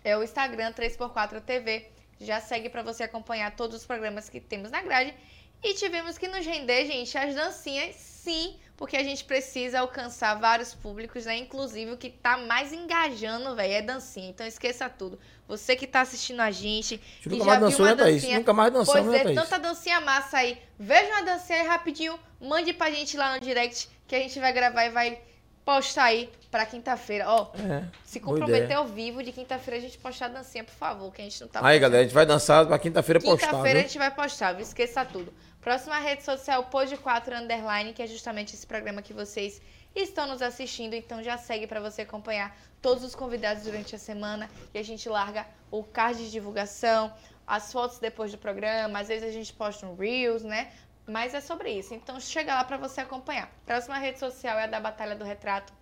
é o Instagram 3x4 TV. Já segue pra você acompanhar todos os programas que temos na grade. E tivemos que nos render, gente, as dancinhas, sim, porque a gente precisa alcançar vários públicos, né? Inclusive o que tá mais engajando, velho, é dancinha. Então esqueça tudo. Você que tá assistindo a gente, que
nunca
já
mais
viu
dançou,
uma
né, Thaís?
dancinha
Nunca mais dançamos,
Pois
né,
é,
Thaís?
tanta dancinha massa aí. Veja uma dancinha aí rapidinho, mande pra gente lá no direct que a gente vai gravar e vai postar aí pra quinta-feira. Ó,
É,
se comprometer ao vivo de quinta-feira a gente postar a dancinha, por favor, que a gente não tá
Aí,
postando.
galera, a gente vai dançar pra quinta-feira postar,
Quinta-feira a
viu?
gente vai postar, viu? Esqueça tudo. Próxima rede social, Pod4 Underline, que é justamente esse programa que vocês estão nos assistindo. Então já segue pra você acompanhar todos os convidados durante a semana. E a gente larga o card de divulgação, as fotos depois do programa. Às vezes a gente posta um Reels, né? Mas é sobre isso. Então chega lá pra você acompanhar. Próxima rede social é a da Batalha do Retrato.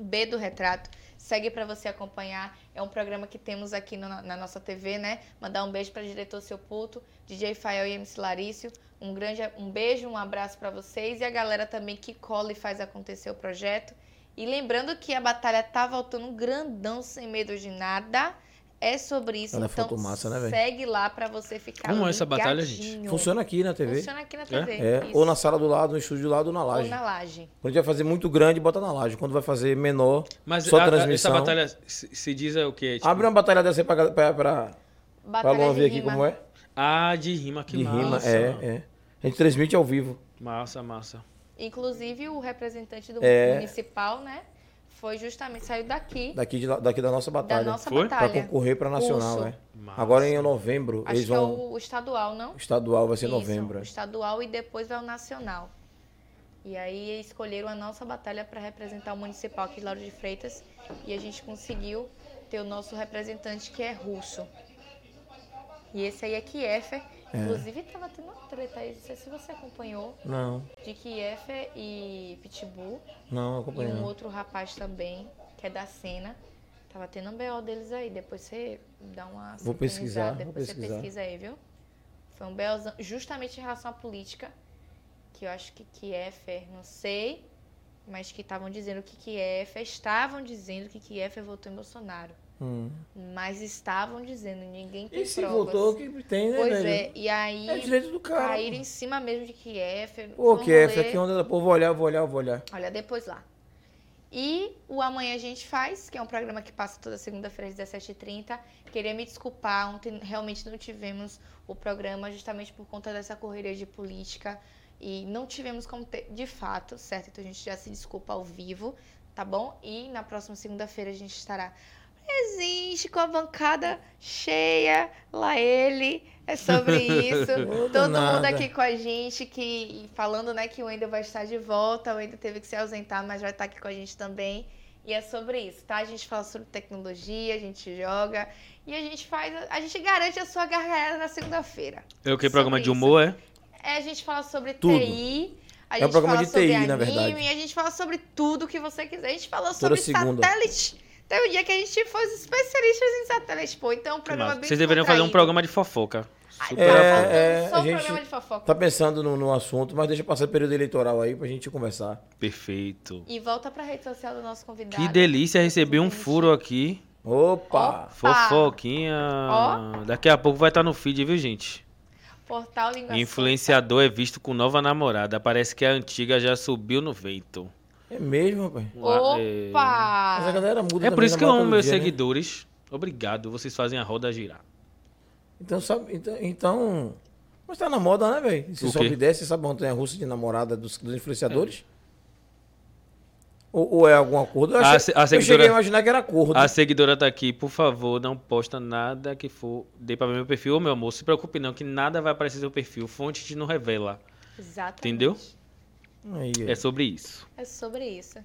B do Retrato. Segue pra você acompanhar. É um programa que temos aqui no- na nossa TV, né? Mandar um beijo para diretor Seu Puto, DJ Fael e MC Larício. Um grande um beijo, um abraço pra vocês e a galera também que cola e faz acontecer o projeto. E lembrando que a batalha tá voltando grandão, sem medo de nada. É sobre isso.
Ela é
então
foto massa, né, velho?
segue lá pra você ficar
Como é essa batalha,
ligadinho.
Funciona aqui na TV.
Funciona aqui na TV.
É,
isso.
ou na sala do lado, no estúdio do lado, ou na
Ou
laje.
na laje.
Quando vai fazer muito grande, bota na laje. Quando vai fazer menor,
Mas
só
a-
transmissão.
essa batalha se, se diz é o quê? Tipo,
Abre uma batalha dessa aí pra, pra, pra, pra Luan
de
ver aqui como é.
Ah, de rima, que
de
massa.
rima, é, é. A gente transmite ao vivo.
Massa, massa.
Inclusive, o representante do
É.
municipal, né? Foi justamente, saiu daqui,
Daqui, de, daqui da nossa
da
batalha.
nossa
Foi?
Pra
batalha.
concorrer pra nacional,
Russo.
né?
Massa.
Agora em novembro,
Acho
eles
que é
vão.
o, o estadual, não?
O estadual vai ser
Isso,
novembro.
o
é.
estadual e depois vai o nacional. E aí escolheram a nossa batalha para representar o municipal aqui de Lauro de Freitas. E a gente conseguiu ter o nosso representante que é russo. E esse aí é Kiefer. Inclusive tava tendo uma treta aí, não sei se você acompanhou,
Não,
de Kiefer e Pitbull.
não,
E
acompanhei.
um
não.
outro rapaz também, que é da cena. Tava tendo um BO deles aí. Depois você dá uma.
Vou pesquisar,
sincronizada,
vou
Depois você
pesquisar.
pesquisa aí, viu? Foi um BO justamente em relação à política. Que eu acho que Kiefer, não sei. Mas que estavam dizendo que Kiefer. Estavam dizendo que Kiefer votou em Bolsonaro.
Hum.
Mas estavam dizendo, ninguém tem
E se
provas.
voltou, que tem, né,
Pois
velho?
é, e aí
É direito do cara.
caíram em cima mesmo de Kiefer.
Pô,
um
que é, aqui onda da pô, vou olhar, vou olhar, vou olhar.
Olha depois lá. E o Amanhã a gente faz, que é um programa que passa toda segunda-feira às 17h30. Queria me desculpar, ontem realmente não tivemos o programa justamente por conta dessa correria de política. E não tivemos como ter, de fato, certo? Então a gente já se desculpa ao vivo, tá bom? E na próxima segunda-feira a gente estará presente com a bancada cheia, lá ele. É sobre isso. Todo mundo
danada.
aqui com a gente, que falando né, que o Wendel vai estar de volta, o Wendel teve que se ausentar, mas vai estar aqui com a gente também. E é sobre isso, tá? A gente fala sobre tecnologia, a gente joga e a gente faz. A gente garante a sua gargalhada na segunda-feira.
É o que? Programa de
isso.
humor, é?
É, a gente fala sobre
Tudo.
TI. A
É
gente
um programa
fala
de
sobre
TI,
anime,
na verdade.
a gente fala sobre tudo que você quiser. A gente falou
Toda
sobre
segunda.
satélite. Teve um dia que a gente foi especialistas em satélite, pô. Então, é um programa
massa.
bem
Vocês deveriam fazer um programa de fofoca. Super
É,
fofoca.
é,
Só
a
um
gente
programa de fofoca.
Tá pensando no, no assunto, mas deixa passar o período eleitoral aí pra gente conversar.
Perfeito.
E volta pra rede social do nosso convidado.
Que delícia, recebi um furo aqui.
Opa!
Fofoquinha.
Ó.
Daqui a pouco vai estar no feed, viu, gente?
Portal Língua
Influenciador é visto com nova namorada. Parece que a antiga já subiu no vento.
É mesmo, rapaz.
Solta.
É-
Opa!
Mas a galera muda
É por isso que eu amo meus
dia, né?
seguidores. Obrigado, vocês fazem a roda girar.
Então, sabe, então, então. Mas tá na moda, né, velho? Se
O
sobe e desce, sabe a montanha russa de namorada dos, dos influenciadores? Ou, ou é algum acordo? Eu,
A
achei-
se- a
eu
seguidora-
cheguei a imaginar que era acordo.
A seguidora tá aqui, por favor, não posta nada que for. Dê pra ver meu perfil. Ô, meu amor, se preocupe não, que nada vai aparecer no seu perfil. Fonte te não revela.
Exatamente.
Entendeu?
Aí,
É sobre isso.
É sobre isso.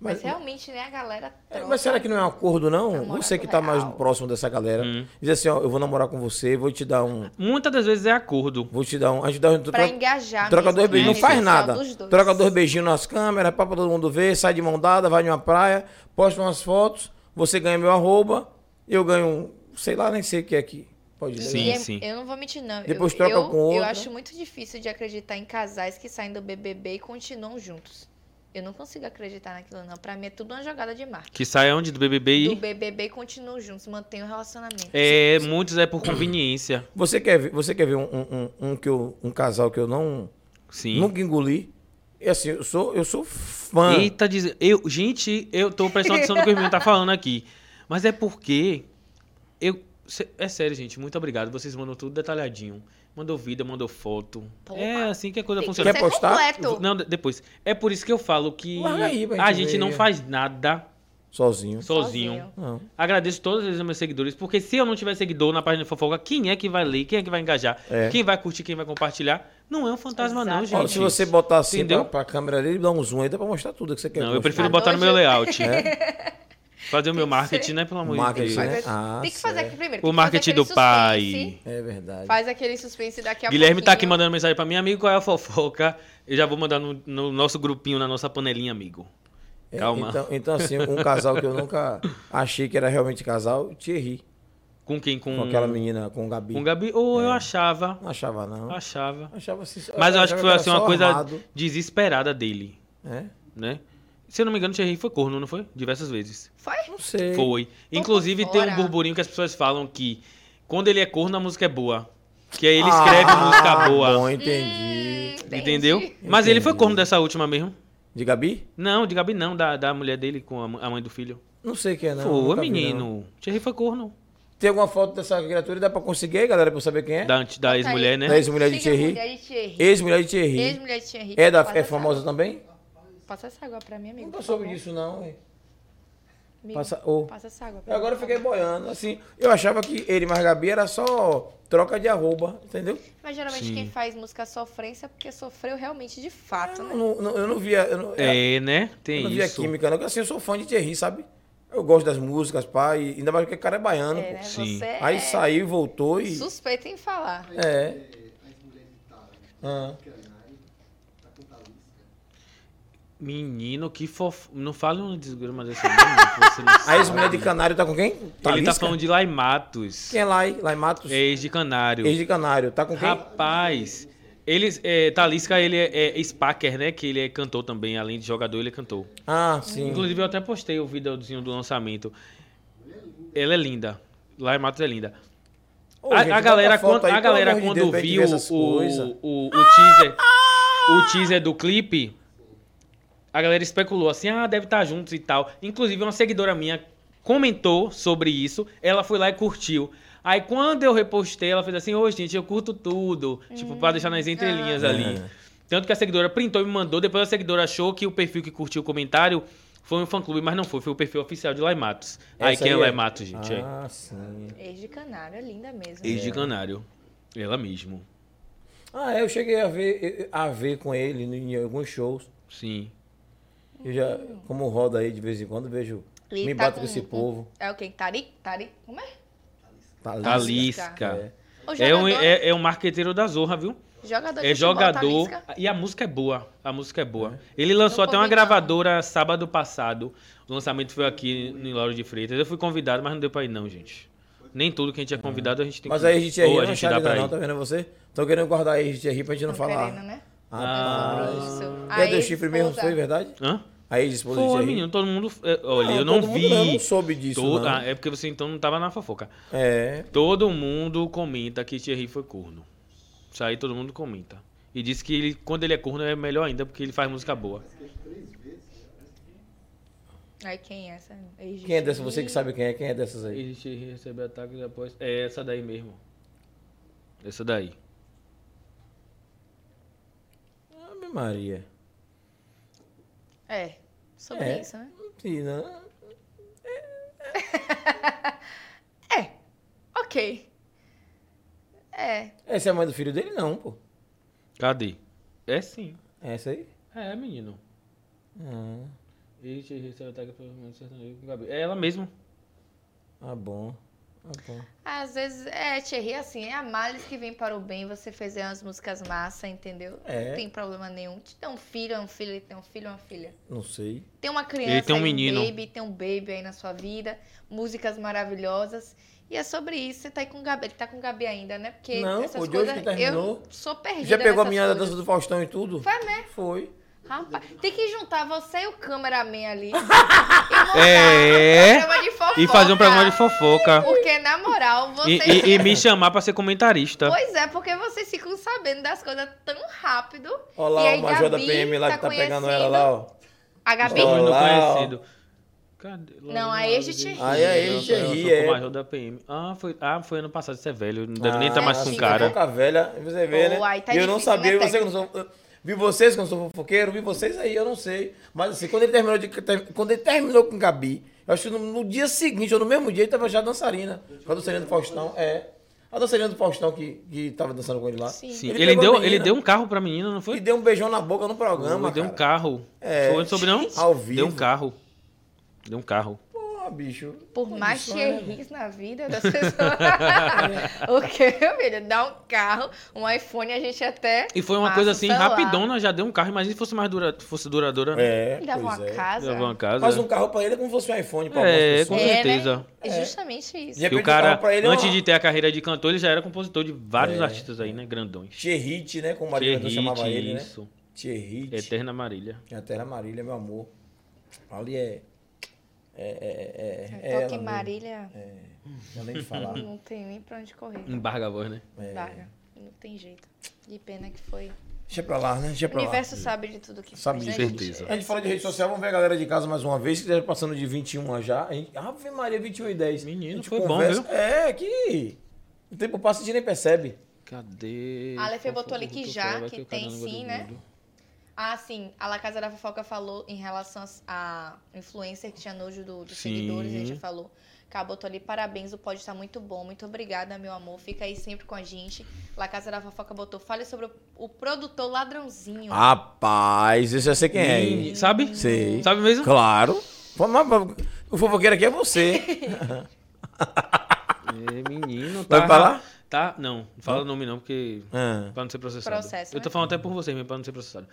Mas-
Mas, realmente, né, a galera
É, mas será que não é um acordo, não? Você que tá mais próximo dessa galera.
Hum.
Diz assim, ó, eu vou namorar com você, vou te dar um.
Muitas das vezes é acordo.
Vou te dar um. A gente dá um.
Pra
troca-
engajar
Troca
mesmo,
dois
né,
beijinhos, não faz nada. Troca dois beijinhos nas câmeras, pra todo mundo ver, sai de mão dada, vai numa praia, posta umas fotos, você ganha meu arroba, eu ganho, um, sei lá, nem sei o que é aqui. Pode ler.
Sim,
é-
sim.
Eu não vou mentir, não.
Depois
eu,
troca
eu,
com outra.
Eu acho muito difícil de acreditar em casais que saem do BBB e continuam juntos. Eu não consigo acreditar naquilo, não. Pra mim é tudo uma jogada de marketing.
Que sai onde? Do BBB
Do
e.
BBB e continuam juntos, mantém o relacionamento.
É, muitos é por conveniência.
Você quer ver, você quer ver um, um, um, um que eu, um casal que eu não
Sim.
nunca engoli? E assim, eu sou, eu sou fã.
Eita, diz... eu, gente, eu tô prestando atenção no que o irmão tá falando aqui. Mas é porque. Eu. É sério, gente. Muito obrigado. Vocês mandam tudo detalhadinho. Mandou vida, mandou foto.
Porra.
É assim que a coisa
Tem que
funciona.
Quer
ser
postar?
completo.
Não, de- depois. É por isso que eu falo que
aí
a
gente ver.
não faz nada
Sozinho.
sozinho.
Não.
Agradeço todos os meus seguidores, porque se eu não tiver seguidor na página de fofoca, quem é que vai ler? Quem é que vai engajar?
É.
Quem vai curtir? Quem vai compartilhar? Não é um fantasma, não,
Exatamente.
Ó,
gente.
se você botar assim
Entendeu?
pra, pra câmera dele, dá um zoom aí, dá pra mostrar tudo que você quer.
Não, eu
mostrar.
prefiro
Tá
botar no meu layout.
É?
Fazer o meu marketing,
ser.
né? Pelo amor de
Marketing,
Deus.
né? Ah,
tem que fazer aqui primeiro.
O marketing do pai.
É verdade.
Faz aquele suspense daqui a
Guilherme tá aqui
pouquinho.
mandando mensagem pra mim, amigo, qual é a fofoca? Eu já vou mandar no, no nosso grupinho, na nossa panelinha, amigo.
É,
Calma.
Então, então, assim, um casal que eu nunca achei que era realmente casal, Thierry.
Com quem? Com,
Com aquela menina, com o Gabi.
Com o Gabi? Ou eu achava.
Não achava, não.
Achava.
Achava assim.
Mas eu acho que foi assim, uma coisa
armado,
desesperada dele,
É?
né? Se eu não me engano, o Thierry foi corno, não foi? Diversas vezes.
Foi?
Não sei.
Foi. Inclusive, tem um burburinho que as pessoas falam que quando ele é corno, a música é boa. Que aí ele escreve música
Ah,
boa.
Bom, entendi.
Entendi.
Entendeu? Mas ele foi
Entendi.
corno dessa última mesmo.
De Gabi?
Não, de Gabi não, da, da mulher dele com a, mãe do filho.
Não sei quem é, não.
foi,
nunca vi,
menino.
não.
Thierry foi corno.
Tem alguma foto dessa criatura? Dá pra conseguir aí, galera, pra eu saber quem é?
Da, da ex-mulher, né?
Da ex-mulher de Thierry.
mulher de Thierry.
Ex-mulher de Thierry.
Ex-mulher de Thierry.
É, da, é famosa também?
Passa essa água pra mim, amigo.
Nunca
por
soube
favor.
disso, não. hein?
Amigo,
Passa, ô.
Passa essa água pra mim,
Agora eu fiquei boiando. Assim, eu achava que ele mais Gabi era só troca de arroba, entendeu?
Mas geralmente
Sim.
quem faz música sofrência é porque sofreu realmente de fato,
Eu
né?
não, não- eu não via. Eu não,
É, né?
eu
Tem
não via
isso.
química, não. Assim, eu sou fã de Thierry, sabe? Eu gosto das músicas, e ainda mais porque o cara é baiano.
É,
pô.
né?
Sim.
Você
Aí
é
saiu e voltou e.
suspeito em falar.
É.
As mulheres de Tara,
Ah.
Canário, tá com Talisca.
Menino, que fofo. Não fale um desgrama desse você não
A ex-mulher de Canário tá com quem?
Ele tá
Talisca?
falando de Laimatos.
Quem é? Lá em Matos?
Ex de Canário.
Ex de Canário. Tá com quem?
Rapaz, eles, é, Talisca, ele é, é Spacker, né? Que ele é cantor também, além de jogador, ele é cantor.
Ah, sim.
Inclusive, eu até postei o videozinho do lançamento. Ela é linda. Em Matos é linda.
Ô,
a,
gente,
a galera, quando, a galera
amor de
quando
Deus,
viu o,
coisas.
o, o teaser, o teaser do clipe, a galera especulou assim, ah, deve estar juntos e tal. Inclusive, uma seguidora minha comentou sobre isso, ela foi lá e curtiu. Aí, quando eu repostei, ela fez assim, ô, gente, eu curto tudo. Tipo, pra deixar nas entrelinhas
Ah.
ali. Tanto que a seguidora printou e me mandou, depois a seguidora achou que o perfil que curtiu o comentário foi um fã-clube, mas não foi, foi o perfil oficial de Laimatos. Aí,
Essa
quem é
aí é?
Laimatos, gente? é.
Ah, sim.
Ex de canário, é linda mesmo.
Ex de Canário. Ela mesmo.
Ah, é, eu cheguei a ver, a ver com ele em alguns shows.
Sim.
Eu já, como roda aí de vez em quando, vejo.
Ele
me
tá
bato
com-
com esse povo.
É o quê? Tari? Tari? Como é?
Talisca.
Talisca.
É.
O
É um, é, é um marqueteiro da Zorra, viu?
jogador de
É jogador. E a música é boa. A música é boa. Ele lançou até uma gravadora sábado passado. O lançamento foi aqui em Lauro de Freitas. Eu fui convidado, mas não deu pra ir, não, gente. Nem tudo que a gente é convidado, a gente tem
Mas
que
aí a gente aí
Ou
não
a
é
gente dá pra
não,
ir.
tá vendo você? Tô querendo guardar aí a gente aí pra gente não
Tão
falar.
querendo, né?
Rapaz.
Isso.
E a
Aí,
deu chifre mesmo,
esposa.
foi verdade?
Hã?
A ex-esposa de
Foi, menino. Todo mundo. é, Olha,
Não,
eu não
todo mundo
vi.
não, eu não soube disso,
todo-
não.
Ah, é porque você então não tava na fofoca.
É.
Todo mundo comenta que Thierry foi corno. Isso aí todo mundo comenta. E diz que ele, quando ele é corno é melhor ainda, porque ele faz música boa.
Aí quem é essa? Ex
Quem é dessa? Você que sabe quem é, quem é dessas aí?
Thierry recebeu ataques após. É essa daí mesmo. Essa daí.
Ave Maria.
É. Sobre
É.
isso, né?
Sim, né?
É. Ok. É.
Essa é a mãe do filho dele? Não, pô.
Cadê? É sim.
É essa aí?
É, menino.
Ah.
É ela mesmo.
ah bom. Bom.
Às vezes, é, Thierry, assim, é a males que vem para o bem você fazer umas músicas massa, entendeu?
É.
Não tem problema nenhum. Te tem um filho, é um filho, ele tem um filho, é uma filha.
Não sei.
Tem uma criança,
Ele tem um
aí,
menino.
baby, tem um baby aí na sua vida, músicas maravilhosas. E é sobre isso, você tá aí com o Gabi, ele tá com o Gabi ainda, né? Porque
Não,
essas
pô, de hoje
coisas,
que terminou.
eu sou perdida
Já pegou a da
coisas.
dança do Faustão e tudo?
Foi mesmo?
Foi.
Rapaz, tem que juntar você e o cameraman ali. e
É.
um.
E fazer um programa de fofoca.
Porque, na moral,
E,
vocês...
e- e me chamar pra ser comentarista.
Pois é, porque vocês ficam sabendo das coisas tão rápido.
Olha lá
E
o major da PM lá
tá
que tá pegando ela lá, ó.
A Gabi...
Olha
Todo
lá, ó.
conhecido. Cadê?
Não, aí a gente ri.
Aí a
Eu
gente
sou- eu
ri,
sou
é.
o major da PM. Ah, foi, ah, foi ano passado, você é velho. Não deve nem estar mais com
sim,
o
Sim,
cara.
Boca velha, você vê, né?
tá
E eu não
difícil,
sabia,
né,
você não sou. eu Vi vocês que eu sou fofoqueiro, vi vocês aí, eu não sei. Mas assim, quando ele terminou, de, quando ele terminou com Gabi, eu acho que no, no dia seguinte, ou no mesmo dia, ele tava já dançarina. Com a dançarina do Faustão, é. A dançarina do Faustão que, que tava dançando com ele lá.
Sim.
Sim,
Ele
ele, deu,
menina.
ele deu um carro pra menina, não
E
foi?
deu um beijão na boca no programa,
Ele deu um carro.
É.
Foi sobre não?
Ao vivo.
Deu um carro. Deu um carro.
Porra, bicho.
Por mais
Isso é-
Thierrys na vida das pessoas. o que, meu filho? Dá um carro, um iPhone, a gente até.
E foi uma coisa assim,
celular.
rapidona, já deu um carro. Imagina se fosse mais dura, fosse duradoura. né?
É,
dava uma
é.
casa.
Levou uma casa.
Mas um carro pra ele é como se fosse um iPhone pra
É, com
pessoas.
É,
certeza.
né? É justamente isso.
Que o cara,
ele é
antes de ter a carreira de cantor, ele já era compositor de vários
É.
artistas aí, né? Grandões.
Thierry, né? Como o Maria
Thierry,
chamava ele, né?
isso.
Thierry.
Eterna Marília.
A Terra Marília, meu amor. Ali é. É. É. É. é
Toque
ela
Marília,
mesmo. Não nem falar.
não tem nem pra onde correr.
Embarga a voz, né?
É.
Vaga. Não tem jeito. De pena que foi.
Deixa pra lá, né? Deixa
O
pra lá.
universo sabe de tudo que
Sabe
faz,
de
né,
certeza.
gente?
A gente fala de rede social, vamos ver a galera de casa mais uma vez, que já passando de 21 já. A gente, Ave Maria, 21 e 10.
Menino,
A gente
foi bom, viu?
É, que. O tempo passa e a gente nem percebe.
Cadê?
A Aleph botou ali que já, que
o
tem sim, né?
mundo.
Ah, sim. A La Casa da Fofoca falou em relação a influencer que tinha nojo do- dos
Sim.
seguidores. A gente já falou. Botou ali, parabéns, o pod tá muito bom. Muito obrigada, meu amor. Fica aí sempre com a gente. La Casa da Fofoca botou, fale sobre o, o produtor ladrãozinho.
Ah, Rapaz, esse eu sei quem é.
Sabe?
Sei.
Sabe mesmo?
Claro. O fofoqueiro aqui é você.
É, menino. Tá,
Vai falar?
Tá, não. Não fala o nome não, porque...
Ah.
Pra não ser processado.
Processo,
Eu tô
né?
falando até por vocês mesmo, pra não ser processado.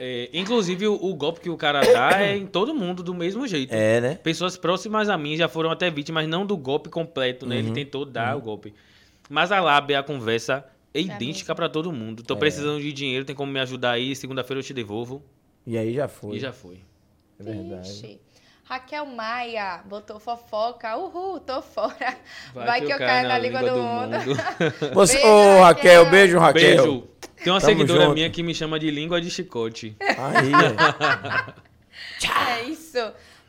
É, inclusive, o, o golpe que o cara dá é em todo mundo do mesmo jeito.
É, né?
Pessoas próximas a mim já foram até vítimas, não do golpe completo, né?
Uhum.
Ele tentou dar o golpe. Mas a lábia, a conversa é idêntica
mesmo.
pra todo mundo. Tô
É.
precisando de dinheiro, tem como me ajudar aí? Segunda-feira eu te devolvo.
E aí já foi.
E já foi.
É verdade.
Ixi. Raquel Maia botou fofoca. Uhul, tô fora. Vai, que, eu caio na, língua, do, mundo.
Você,
Beijo,
ô, Raquel,
Raquel.
beijo, Raquel.
Beijo. Tem uma
Tamo
seguidora
junto.
minha que me chama de língua de chicote.
Aí, ó.
É isso.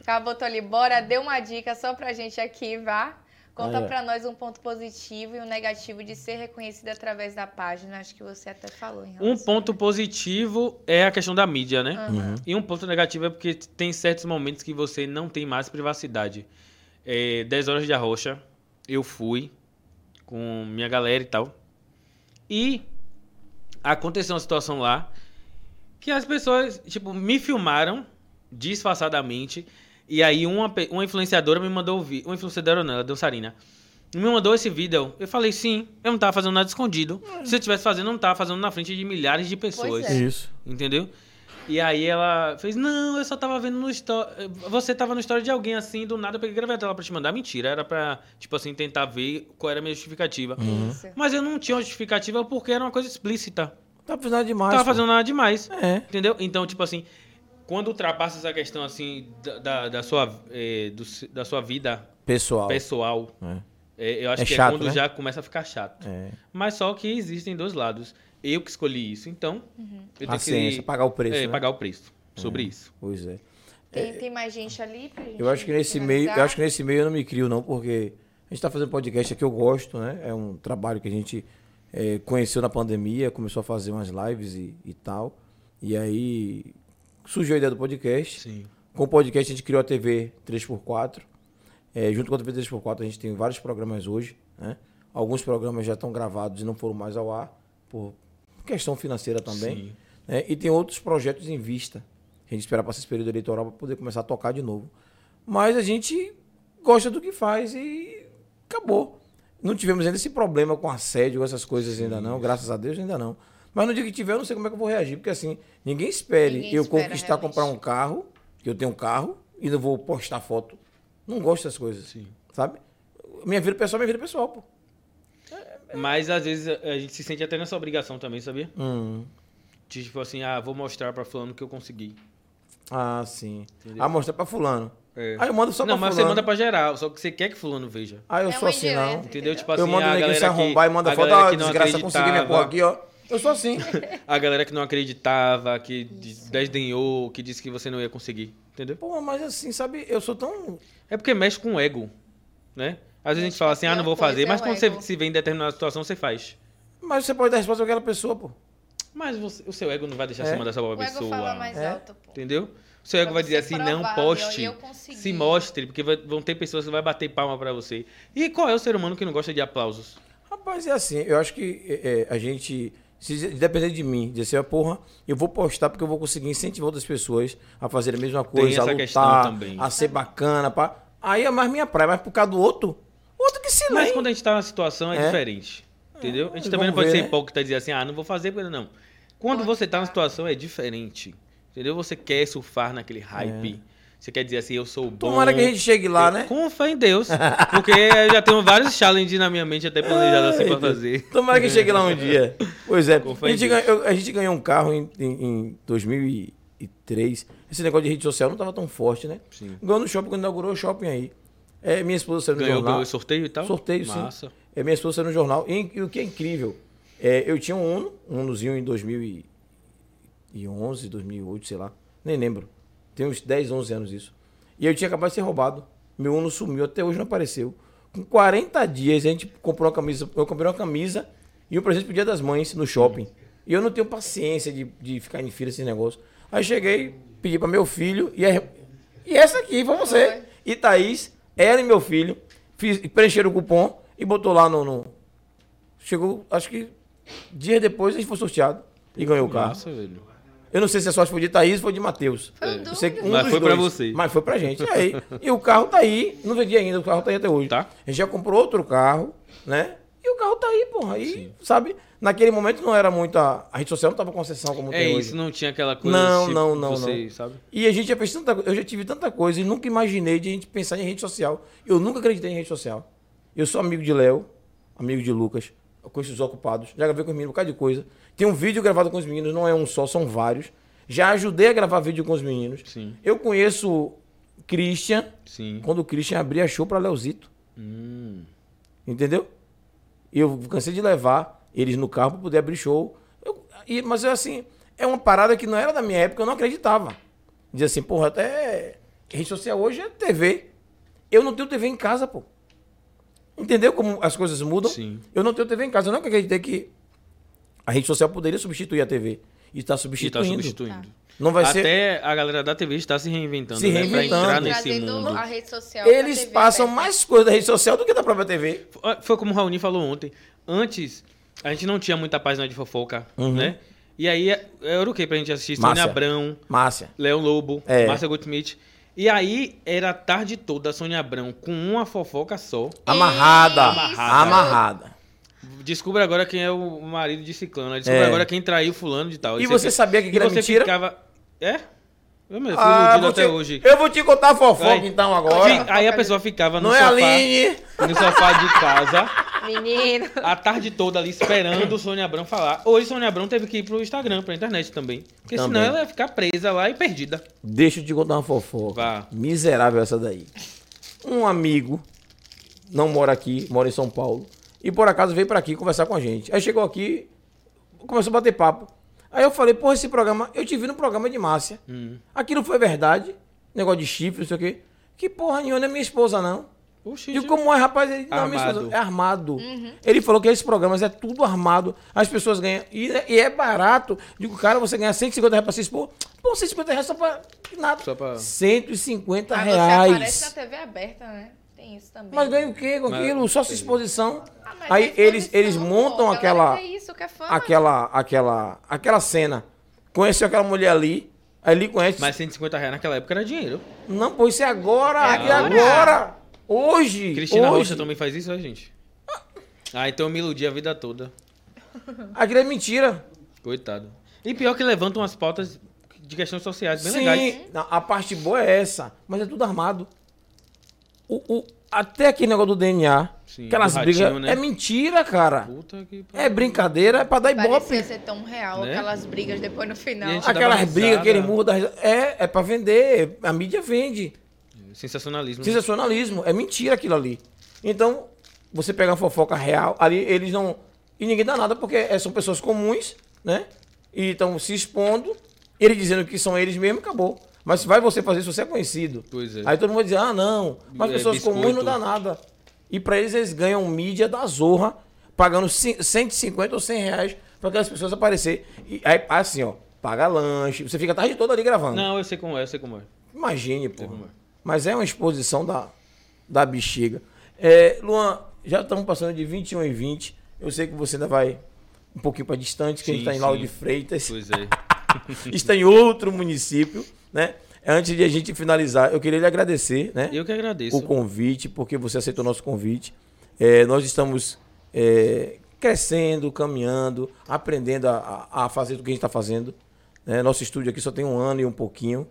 Ela botou ali, bora, dê uma dica só pra gente aqui, vá. Conta
ó.
pra nós um ponto positivo e um negativo de ser reconhecido através da página. Acho que você até falou em
Um ponto positivo é a questão da mídia, né?
Uhum.
E um ponto negativo é porque tem certos momentos que você não tem mais privacidade. É, 10 horas de arrocha, eu fui com minha galera e tal. E aconteceu uma situação lá que as pessoas, tipo, me filmaram disfarçadamente. E aí uma, uma influenciadora me mandou ouvir. Uma influenciadora não, ela é dançarina. Me mandou esse vídeo. Eu falei, sim, eu não tava fazendo nada escondido. Se eu estivesse fazendo, eu não tava fazendo na frente de milhares de pessoas.
é.
Isso.
Entendeu? E aí ela fez, não, eu só tava vendo no story. Você tava no story de alguém assim, do nada eu peguei gravei a tela pra te mandar. Mentira, era pra, tipo assim, tentar ver qual era a minha justificativa.
Isso.
Mas eu não tinha uma justificativa porque era uma coisa explícita.
Tá fazendo nada demais.
Não tava
pô.
fazendo nada demais.
É.
Entendeu? Então, tipo assim, quando ultrapassa essa questão assim da, da, da sua, eh, do da sua vida
Pessoal.
pessoal,
É.
eh, eu acho
É
que
chato,
é quando
né?
já começa a ficar chato.
É.
Mas só que existem dois lados. Eu que escolhi isso, então eu tenho
Paciência,
que
pagar o preço.
é,
né?
pagar o preço sobre isso.
Pois é.
Tem, tem mais gente ali pra gente
Eu acho que nesse meio, eu acho que nesse meio eu não me crio não, porque a gente tá fazendo podcast aqui, eu gosto, né? É um trabalho que a gente eh, conheceu na pandemia, começou a fazer umas lives e, e tal. E aí surgiu a ideia do podcast.
Sim.
Com o podcast a gente criou a TV 3x4. É, junto com a TV 3x4 a gente tem vários programas hoje. Né? Alguns programas já estão gravados e não foram mais ao ar, por questão financeira também.
Sim.
né? E tem outros projetos em vista. A gente espera passar esse período eleitoral para poder começar a tocar de novo. Mas a gente gosta do que faz e acabou. Não tivemos ainda esse problema com assédio, essas coisas ainda não, graças a Deus ainda não. Mas no dia que tiver, eu não sei como é que eu vou reagir, porque assim, ninguém espere
Ninguém
eu
espera,
conquistar,
realmente.
comprar um carro, que eu tenho um carro, e não vou postar foto. Não gosto dessas coisas,
Sim.
sabe? Minha vida pessoal é minha vida pessoal, pô.
Mas às vezes a gente se sente até nessa obrigação também, sabia?
Hum.
De, Tipo assim, ah, vou mostrar pra fulano que eu consegui.
Ah, sim.
Entendeu?
Ah, mostrar pra fulano.
É.
Aí eu mando só
não,
pra
mas você
fulano.
manda pra geral, só que você quer que fulano veja.
Ah, eu
É
sou assim, não.
Entendeu? Tipo
Eu
assim,
mando
a
ninguém se
galera que,
arrombar e manda foto, ah,
não
desgraça, consegui minha porra aqui, ó. Eu sou assim.
A galera que não acreditava, que de- desdenhou, que disse que você não ia conseguir. Entendeu?
Pô, mas assim, sabe, eu sou tão.
É porque mexe com o ego, né? Às vezes a gente fala assim, ah, não vou fazer, mas
é o
quando você
ego.
se vê em determinada situação, você faz.
Mas você pode dar resposta pra aquela pessoa, pô.
Mas você- o seu ego não vai deixar
É.
você mandar essa
O
pra
ego
pessoa.
fala mais
É.
alto, pô.
Entendeu? O seu ego vai dizer assim, não poste, se mostre, porque vai- vão ter pessoas que vai bater palma pra você. E qual é o ser humano que não gosta de aplausos?
Rapaz, é assim, eu acho que é, é, a gente, se depender de mim, dizer assim, porra, eu vou postar porque eu vou conseguir incentivar outras pessoas a fazer a mesma coisa, a
questão
lutar,
também.
a ser bacana, pá. Aí é mais minha praia, mas por causa do outro, outro que se
Mas
lê.
quando a gente tá na situação é,
É.
diferente. Entendeu? A gente
vamos
também não pode
ver,
ser
né?
hipócrita e dizer assim, ah, não vou fazer porque não. Quando você tá na situação é diferente. Entendeu? Você quer surfar naquele hype. Você quer dizer assim, eu sou bom.
Tomara que a gente chegue lá, né?
Com fé em Deus. Porque eu já tenho vários challenges na minha mente até planejados assim pra fazer.
Tomara que chegue lá um dia. Pois é, a gente, ganhou, a gente ganhou um carro em, em, em 2003. Esse negócio de rede social não tava tão forte, né?
Sim.
Ganhou no shopping, quando inaugurou o shopping aí. É, minha esposa saiu no
Ganhou,
jornal.
ganhou sorteio e tal?
Sorteio,
Massa.
sim. É, minha esposa saiu no jornal. E, e o que é incrível, é, eu tinha um Uno, um Unozinho em 2011, 2008, sei lá. Nem lembro. Tem uns 10, 11 anos isso. E eu tinha acabado de ser roubado. Meu Uno sumiu, até hoje não apareceu. Com 40 dias, a gente comprou uma camisa. Eu comprei uma camisa e um presente pro Dia das Mães no shopping. E eu não tenho paciência de, de ficar em fila esse negócio. Aí cheguei, pedi para meu filho e, é- e essa aqui foi você. E Thaís, ela e meu filho, fiz, preencheram o cupom e botou lá no, no- Chegou, acho que dias depois a gente foi sorteado e ganhou o carro.
Massa, velho.
Eu não sei se a sorte foi de Thaís ou foi de Matheus.
Foi
sei um
Mas
dos
foi pra
dois.
você.
Mas foi pra gente. E, aí, e o carro tá aí. Não vendi ainda, o carro tá aí até hoje.
Tá.
A gente já comprou outro carro, né? E o carro tá aí, porra. Aí, sabe? Naquele momento não era muita. A rede social não tava concessão como
É
tem
isso,
hoje.
não tinha aquela coisa
Não,
tipo,
não, não,
você,
não.
sabe?
E a gente já fez tanta coisa. Eu já tive tanta coisa e nunca imaginei de a gente pensar em rede social. Eu nunca acreditei em rede social. Eu sou amigo de Léo, amigo de Lucas, eu conheço os ocupados, já gravei com os meninos um bocado de coisa. Tem um vídeo gravado com os meninos, não é um só, são vários. Já ajudei a gravar vídeo com os meninos.
Sim.
Eu conheço Christian,
Sim.
quando o Christian abria show pra Leozito.
Hum.
Entendeu? Eu cansei de levar eles no carro para poder abrir show. Eu- e- mas eu, assim, é uma parada que não era da minha época, eu não acreditava. Dizia assim, porra, até rede social hoje é TV. Eu não tenho TV em casa, pô. Entendeu como as coisas mudam?
Sim.
Eu não tenho TV em casa. Eu nunca acreditei que a rede social poderia substituir a TV. E está
E tá
substituindo.
substituindo.
Não vai ser.
Até a galera da TV está se reinventando,
Se
né? Pra entrar nesse mundo.
a rede social
Eles
TV
passam
aberta.
mais coisa da rede social do que da própria TV.
Foi como o Raoni falou ontem. Antes, a gente não tinha muita página de fofoca,
Uhum.
né? E aí, era o que pra gente assistir?
Márcia.
Sônia Abrão,
Márcia.
Léo Lobo,
É.
Márcia Goldschmidt. E aí, era a tarde toda a Sônia Abrão com uma fofoca só.
Amarrada.
Amarrada.
Amarrada.
Descubra agora quem é o marido de Ciclano. Descubra
É.
agora quem traiu fulano de tal.
E você sabia que
e
aquilo é
você
mentira?
ficava... É? Eu mesmo, fui
Ah,
iludido até
te-
hoje.
Eu vou te contar a fofoca
Aí-
então agora.
Aí a pessoa ficava no
Não é
sofá,
Aline.
no sofá de casa,
Menino.
a tarde toda ali esperando o Sônia Abrão falar. Hoje Sônia Abrão teve que ir pro Instagram, pra internet também. Porque
Também.
senão ela ia ficar presa lá e perdida.
Deixa eu te contar uma fofoca.
Vá.
Miserável essa daí. Um amigo, não mora aqui, mora em São Paulo, e por acaso veio pra aqui conversar com a gente. Aí chegou aqui, começou a bater papo. Aí eu falei, porra, esse programa, eu te vi no programa de Márcia.
Hum.
Aquilo foi verdade, negócio de chifre, não sei o quê. Que porra nenhuma, não é minha esposa, não.
Oxi,
Digo, como é, rapaz? Ele, não, minha
Armado.
esposa, é armado. Ele falou que esses programas é tudo armado. As pessoas ganham. E, é- e é barato. Digo, cara, você ganha 150 reais pra se expor. Pô, 150 reais só pra nada.
Só pra-
150
Mas você aparece na
reais.
TV aberta, né? Tem isso também.
Mas ganha o quê com aquilo? Só se exposição.
Ah,
Aí
é
eles,
exposição,
eles montam aquela.
isso, quer fama.
Aquela, aquela, aquela cena. Conheceu aquela mulher ali. Aí ele conhece.
Mas 150 reais naquela época era dinheiro.
Não, pô, isso é agora.
É
aqui
agora.
agora. Hoje.
Cristina
hoje.
Rocha também faz isso, né, gente? Ah, então eu me iludi a vida toda.
Aquilo é mentira.
Coitado. E pior que levantam umas pautas de questões sociais bem
Sim,
legais.
não, a parte boa é essa, mas é tudo armado. O, o- até aquele negócio do DNA,
Sim,
aquelas
do
brigas,
né?
é mentira, cara.
Puta que
É brincadeira, é pra dar
Parecia
ibope.
ser tão real,
Né?
aquelas brigas depois no final.
A gente- dá uma
Aquelas
risada.
brigas, aquele murro da. É, é pra vender. A mídia vende.
Sensacionalismo.
Sensacionalismo. É mentira aquilo ali. Então, você pega uma fofoca real, ali eles não. E ninguém dá nada, porque é- são pessoas comuns, né? E estão se expondo, eles dizendo que são eles mesmo, acabou. Mas vai você fazer isso, você é conhecido.
Pois é.
Aí todo mundo vai dizer, ah, não. Mas
É,
pessoas
biscoito.
comuns não dá nada. E pra eles, eles ganham mídia da zorra, pagando ci- 150 ou 100 reais pra aquelas pessoas aparecer. E aí, assim, ó, paga lanche, você fica a tarde toda ali gravando.
Não, eu sei como é, eu sei como é.
Imagine, pô.
é.
Mas é uma exposição da, da bexiga. É, Luan, já estamos passando de 21 em 20. Eu sei que você ainda vai um pouquinho para distante, que a gente
Sim,
está em Lauro
sim.
de Freitas.
Pois é.
está em outro município, né? Antes de a gente finalizar, eu queria lhe agradecer, né?
Eu que agradeço.
o convite, porque você aceitou nosso convite. É, nós estamos é, crescendo, caminhando, aprendendo a, a- a fazer o que a gente está fazendo. né? Nosso estúdio aqui só tem um ano e um pouquinho.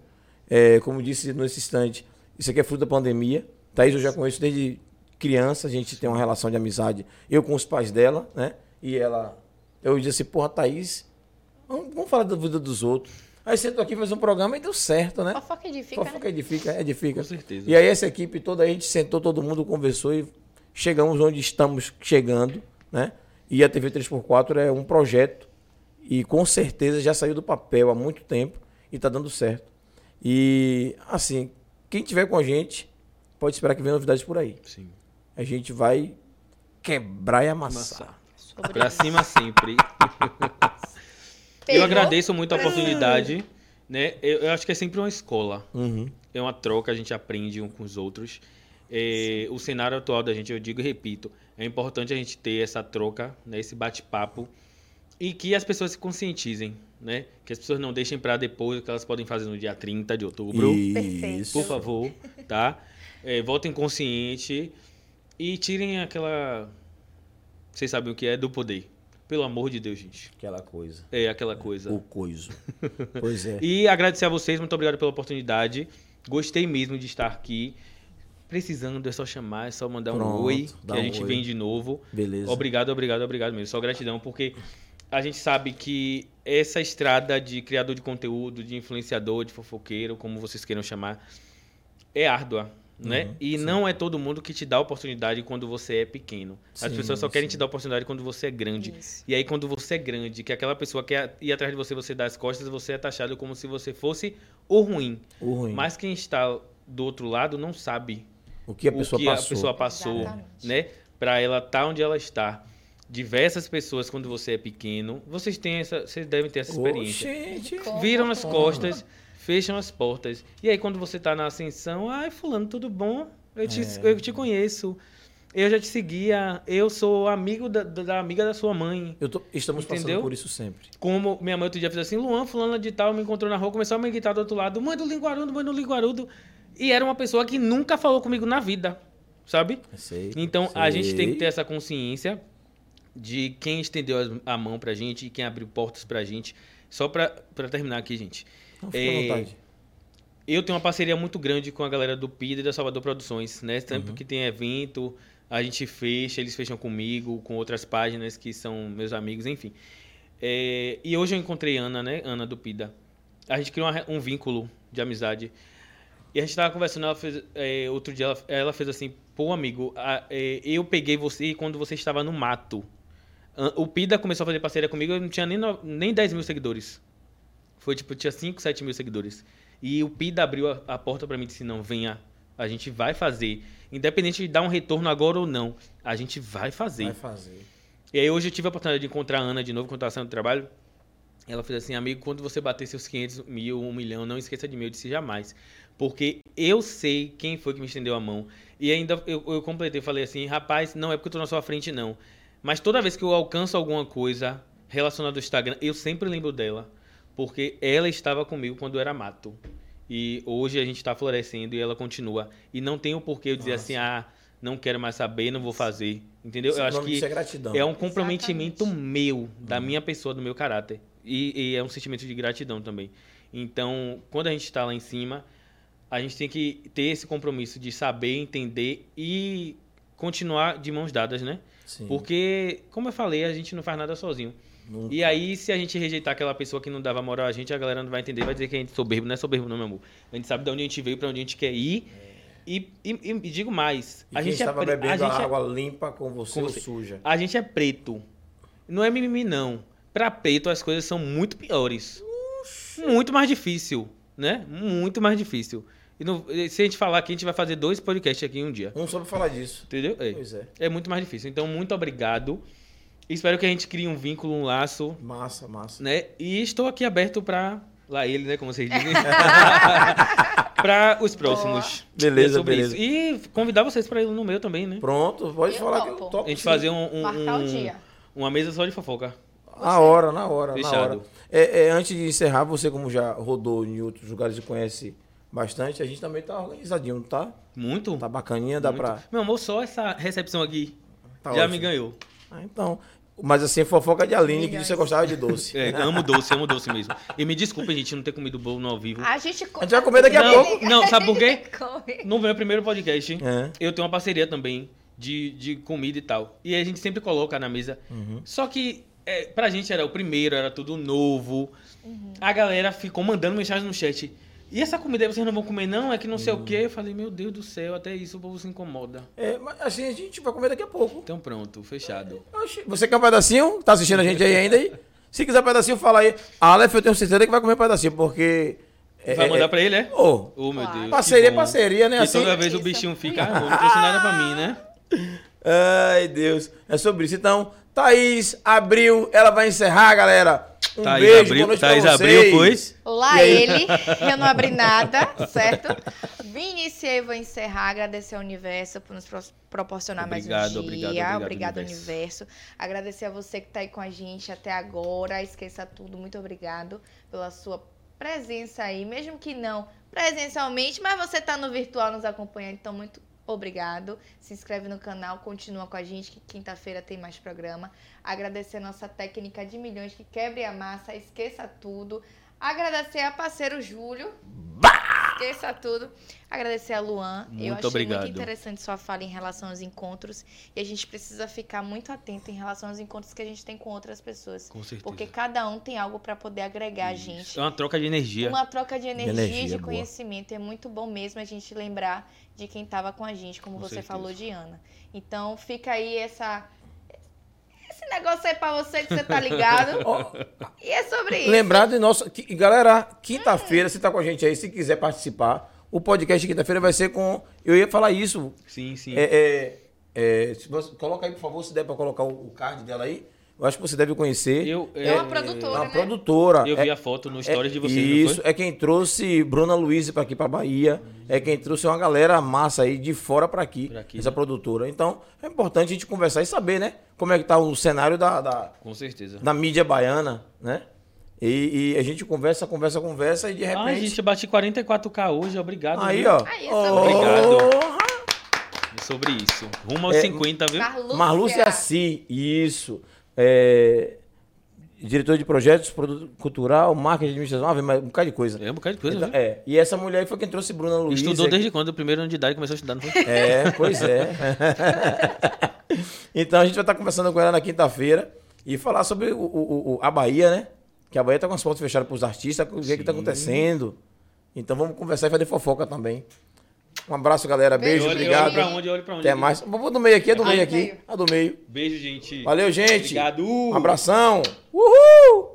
É, como disse nesse instante, isso aqui é fruto da pandemia. Thaís eu já conheço desde criança, a gente tem uma relação de amizade. Eu com os pais dela, né? E ela. Eu disse assim, porra, Thaís, vamos, vamos falar da vida dos outros. Aí sentou aqui, fez um programa e deu certo, né?
Fofoca edifica,
Fofoca
né?
edifica, edifica.
Com certeza.
E aí essa equipe toda, a gente sentou, todo mundo conversou e chegamos onde estamos chegando, né? E a TV 3x4 é um projeto e com certeza já saiu do papel há muito tempo e está dando certo. E assim, quem tiver com a gente pode esperar que venha novidades por aí.
Sim.
A gente vai quebrar e amassar.
Amassar. Pra cima sempre.
Pegou?
Eu agradeço muito a oportunidade. Né? Eu, eu acho que é sempre uma escola.
Uhum.
É uma troca, a gente aprende um com os outros. É, o cenário atual da gente, eu digo e repito, é importante a gente ter essa troca, né, esse bate-papo e que as pessoas se conscientizem, né? Que as pessoas não deixem para depois o que elas podem fazer no dia 30 de outubro.
Perfeito.
Isso.
Por favor, tá? É, votem consciente e tirem aquela. Vocês sabem o que é do poder. Pelo amor de Deus, gente.
Aquela coisa.
É aquela coisa.
O coiso. pois é.
E agradecer a vocês, muito obrigado pela oportunidade. Gostei mesmo de estar aqui. Precisando, é só chamar, é só mandar um
Pronto,
oi, que
dá
a
um
gente
oi.
vem de novo.
Beleza.
Obrigado, obrigado, obrigado mesmo. Só gratidão, porque a gente sabe que essa estrada de criador de conteúdo, de influenciador, de fofoqueiro, como vocês queiram chamar, é árdua. Né?
Uhum,
e
sim.
não é todo mundo que te dá oportunidade quando você é pequeno. As
Sim,
pessoas só querem
sim.
te dar oportunidade quando você é grande.
Isso.
E aí, quando você é grande, que aquela pessoa quer ir atrás de você, você dá as costas, você é taxado como se você fosse o ruim.
O ruim.
Mas quem está do outro lado não sabe
o que a
o
pessoa
que
passou.
a pessoa passou,
Exatamente.
né? Pra ela estar onde ela está. Diversas pessoas, quando você é pequeno, vocês têm essa, vocês devem ter essa experiência.
Oxente.
Como?
Viram as
Como?
costas, fecham as portas. E aí, quando você tá na ascensão, ai, fulano, tudo bom? Eu te,
É.
eu te conheço. Eu já te seguia. Eu sou amigo da, da- amiga da sua mãe.
Tô- estamos passando
Entendeu?
por isso sempre.
Como minha mãe outro dia fez assim, Luan, fulana de tal, me encontrou na rua, começou a me gritar do outro lado, mãe do Linguarudo, mãe do Linguarudo. E era uma pessoa que nunca falou comigo na vida, sabe?
Sei,
Então, a
sei.
gente tem que ter essa consciência de quem estendeu a mão pra gente e quem abriu portas pra gente. Só pra, pra terminar aqui, gente.
Não, fica
É,
à vontade.
Eu tenho uma parceria muito grande com a galera do PIDA e da Salvador Produções, né?
Uhum.
Sempre que tem evento, a gente fecha, eles fecham comigo, com outras páginas que são meus amigos, enfim. É, e hoje eu encontrei Ana, né? Ana do PIDA. A gente criou uma um vínculo de amizade. E a gente tava conversando, ela fez, é, outro dia ela, ela fez assim, pô, amigo, a- é, eu peguei você quando você estava no mato. O PIDA começou a fazer parceria comigo, eu não tinha nem, nem 10 mil seguidores. Foi tipo, tinha 5, 7 mil seguidores. E o PIDA abriu a, a porta pra mim e disse, não, venha, a gente vai fazer. Independente de dar um retorno agora ou não, a gente vai fazer.
Vai fazer.
E aí hoje eu tive a oportunidade de encontrar a Ana de novo quando estava saindo do trabalho. Ela fez assim, amigo, quando você bater seus 500 mil, um milhão, não esqueça de mim. Eu disse jamais. Porque eu sei quem foi que me estendeu a mão. E ainda eu, eu completei, falei assim, rapaz, não é porque eu tô na sua frente, não. Mas toda vez que eu alcanço alguma coisa relacionada ao Instagram, eu sempre lembro dela. Porque ela estava comigo quando eu era mato. E hoje a gente está florescendo e ela continua. E não tem o porquê eu dizer
Nossa.
assim, ah, não quero mais saber, não vou fazer. Entendeu?
Esse
eu acho que
é gratidão.
é um comprometimento
Exatamente.
meu, da minha pessoa, do meu caráter. E, e é um sentimento de gratidão também. Então, quando a gente está lá em cima, a gente tem que ter esse compromisso de saber, entender e continuar de mãos dadas, né?
Sim.
Porque, como eu falei, a gente não faz nada sozinho. E aí, se a gente rejeitar aquela pessoa que não dava moral a gente, a galera não vai entender, vai dizer que a gente é soberbo. Não é soberbo, não, meu amor. A gente sabe de onde a gente veio, para onde a gente quer ir. E, e- e digo mais,
E
a gente, é,
estava
pre-
bebendo
a gente é
água limpa com você,
com
ou
você.
suja?
a gente é preto. Não é mimimi, não. Pra preto, as coisas são muito piores. Muito mais difícil, né? Muito mais difícil. E não- se a gente falar aqui, a gente vai fazer dois podcasts aqui em um dia.
Não soube falar disso.
Entendeu? É.
Pois é.
É muito mais difícil. Então, muito obrigado. Espero que a gente crie um vínculo, um laço,
Massa, massa.
né? E estou aqui aberto pra... Lá ele, né? Como vocês dizem. pra os próximos.
Beleza,
sobre
beleza.
isso. E convidar vocês pra ir no meu também, né?
Pronto, pode
Eu
falar que eu
topo.
topo.
A gente
sim.
fazer um, um- um-
dia.
uma mesa só de fofoca.
Na hora, na hora, na
Fechado.
hora. É, é, antes de encerrar, você como já rodou em outros lugares e conhece bastante, a gente também tá organizadinho, não tá?
Muito.
Tá bacaninha, dá
muito.
pra...
Meu amor, só essa recepção aqui
Tá
já
ótimo.
me ganhou.
Ah, então... Mas assim, fofoca de Aline, que
Milhões.
disse que você gostava de doce.
É, amo doce, amo doce mesmo. E me desculpe, gente, não ter comido bolo no ao vivo.
A gente,
A gente vai comer daqui a
Não,
pouco.
não, sabe por quê? No meu primeiro podcast,
É.
eu tenho uma parceria também de, de comida e tal. E a gente sempre coloca na mesa.
Uhum.
Só que é, pra gente era o primeiro, era tudo novo.
Uhum.
A galera ficou mandando mensagem no chat. E essa comida aí vocês não vão comer, não? É que não sei
Uhum.
o quê. Eu falei, meu Deus do céu, até isso o povo se incomoda.
É, mas assim, a gente vai comer daqui a pouco.
Então pronto, fechado.
Oxi, Você quer um pedacinho? Tá assistindo a gente aí ainda aí? Se quiser um pedacinho, fala aí. Aleph, eu tenho certeza que vai comer um pedacinho, porque... é-
Vai
é-
mandar
é-
pra ele, é?
Ô,
Oh, meu
Claro.
Deus.
Parceria é parceria, né?
E
Assim-
toda vez o bichinho fica, ah, não trouxe nada pra mim, né?
Ai, Deus. É sobre isso. Então, Thaís abriu, ela vai encerrar, galera. Um
Thaís
beijo,
abriu-
boa noite
Thaís
pra
abriu,
vocês.
pois?
Lá
E aí?
ele, eu não abri nada, certo? Vim iniciar e vou encerrar, agradecer ao universo por nos pro- proporcionar
Obrigado,
mais um
obrigado,
dia.
obrigado,
Obrigado,
universo.
universo. Agradecer a você que tá aí com a gente até agora. Esqueça tudo. Muito obrigado pela sua presença aí, mesmo que não presencialmente, mas você tá no virtual nos acompanhando, então muito obrigado. Se inscreve no canal, continua com a gente, que quinta-feira tem mais programa. Agradecer a nossa técnica de milhões que quebre a massa, esqueça tudo. Agradecer a parceiro Júlio. Esqueça tudo. Agradecer a Luan. Eu
Muito
achei
obrigado.
muito interessante sua fala em relação aos encontros. E a gente precisa ficar muito atento em relação aos encontros que a gente tem com outras pessoas.
Com certeza.
Porque cada um tem algo para poder agregar a
Isso.
gente.
É uma troca de energia.
Uma troca de energia, e
energia,
de
boa.
conhecimento. É muito bom mesmo a gente lembrar de quem estava com a gente, como
Com
você
certeza.
falou de Ana. Então fica aí essa. Esse negócio aí pra você que você tá ligado. E é sobre isso.
lembrar de nosso. que- galera, quinta-feira, você tá com a gente aí, se quiser participar, o podcast de quinta-feira vai ser com. Eu ia falar isso.
Sim, sim.
É, é, é, se você- coloca aí, por favor, se der pra colocar o, o card dela aí. Eu acho que você deve conhecer.
Eu,
É uma
É
produtora,
uma
né?
produtora.
eu
É-
vi a foto no stories de vocês,
Isso,
não foi?
é quem trouxe Bruna Luiz para aqui para Bahia, é quem trouxe uma galera massa aí de fora para aqui,
Pra aqui,
essa
né?
produtora. Então, é importante a gente conversar e saber, né, como é que tá o cenário da, da,
Com certeza.
da mídia baiana, né? E, e a gente conversa, conversa, conversa e de repente...
gente, eu bati 44k hoje, obrigado.
aí,
viu?
ó.
Aí, é sobre
Obrigado. É sobre isso. Rumo aos
É,
50, viu?
Marlúcia.
Marlúcia Assi, isso. É, diretor de projetos, produto cultural, marketing, administração, ah, um bocado de coisa.
É um bocado de coisa,
Então,
viu?
é, e essa mulher foi quem trouxe Bruna Luiz.
Estudou
aqui.
desde quando? O primeiro ano de idade começou a estudar, não foi?
É, pois é. então a gente vai estar conversando com ela na quinta-feira e falar sobre o, o- o- a Bahia, né? Que a Bahia tá com as portas fechadas para os artistas, o que, que tá
Sim.
acontecendo. Então vamos conversar e fazer fofoca também. Um abraço, galera. Beijo,
olha,
obrigado.
olha pra onde, olha pra onde.
Até
aqui.
mais. Vou do meio aqui, é do meio aqui. A do meio.
Beijo, gente.
Valeu, gente.
Obrigado.
Um abração. Uhul!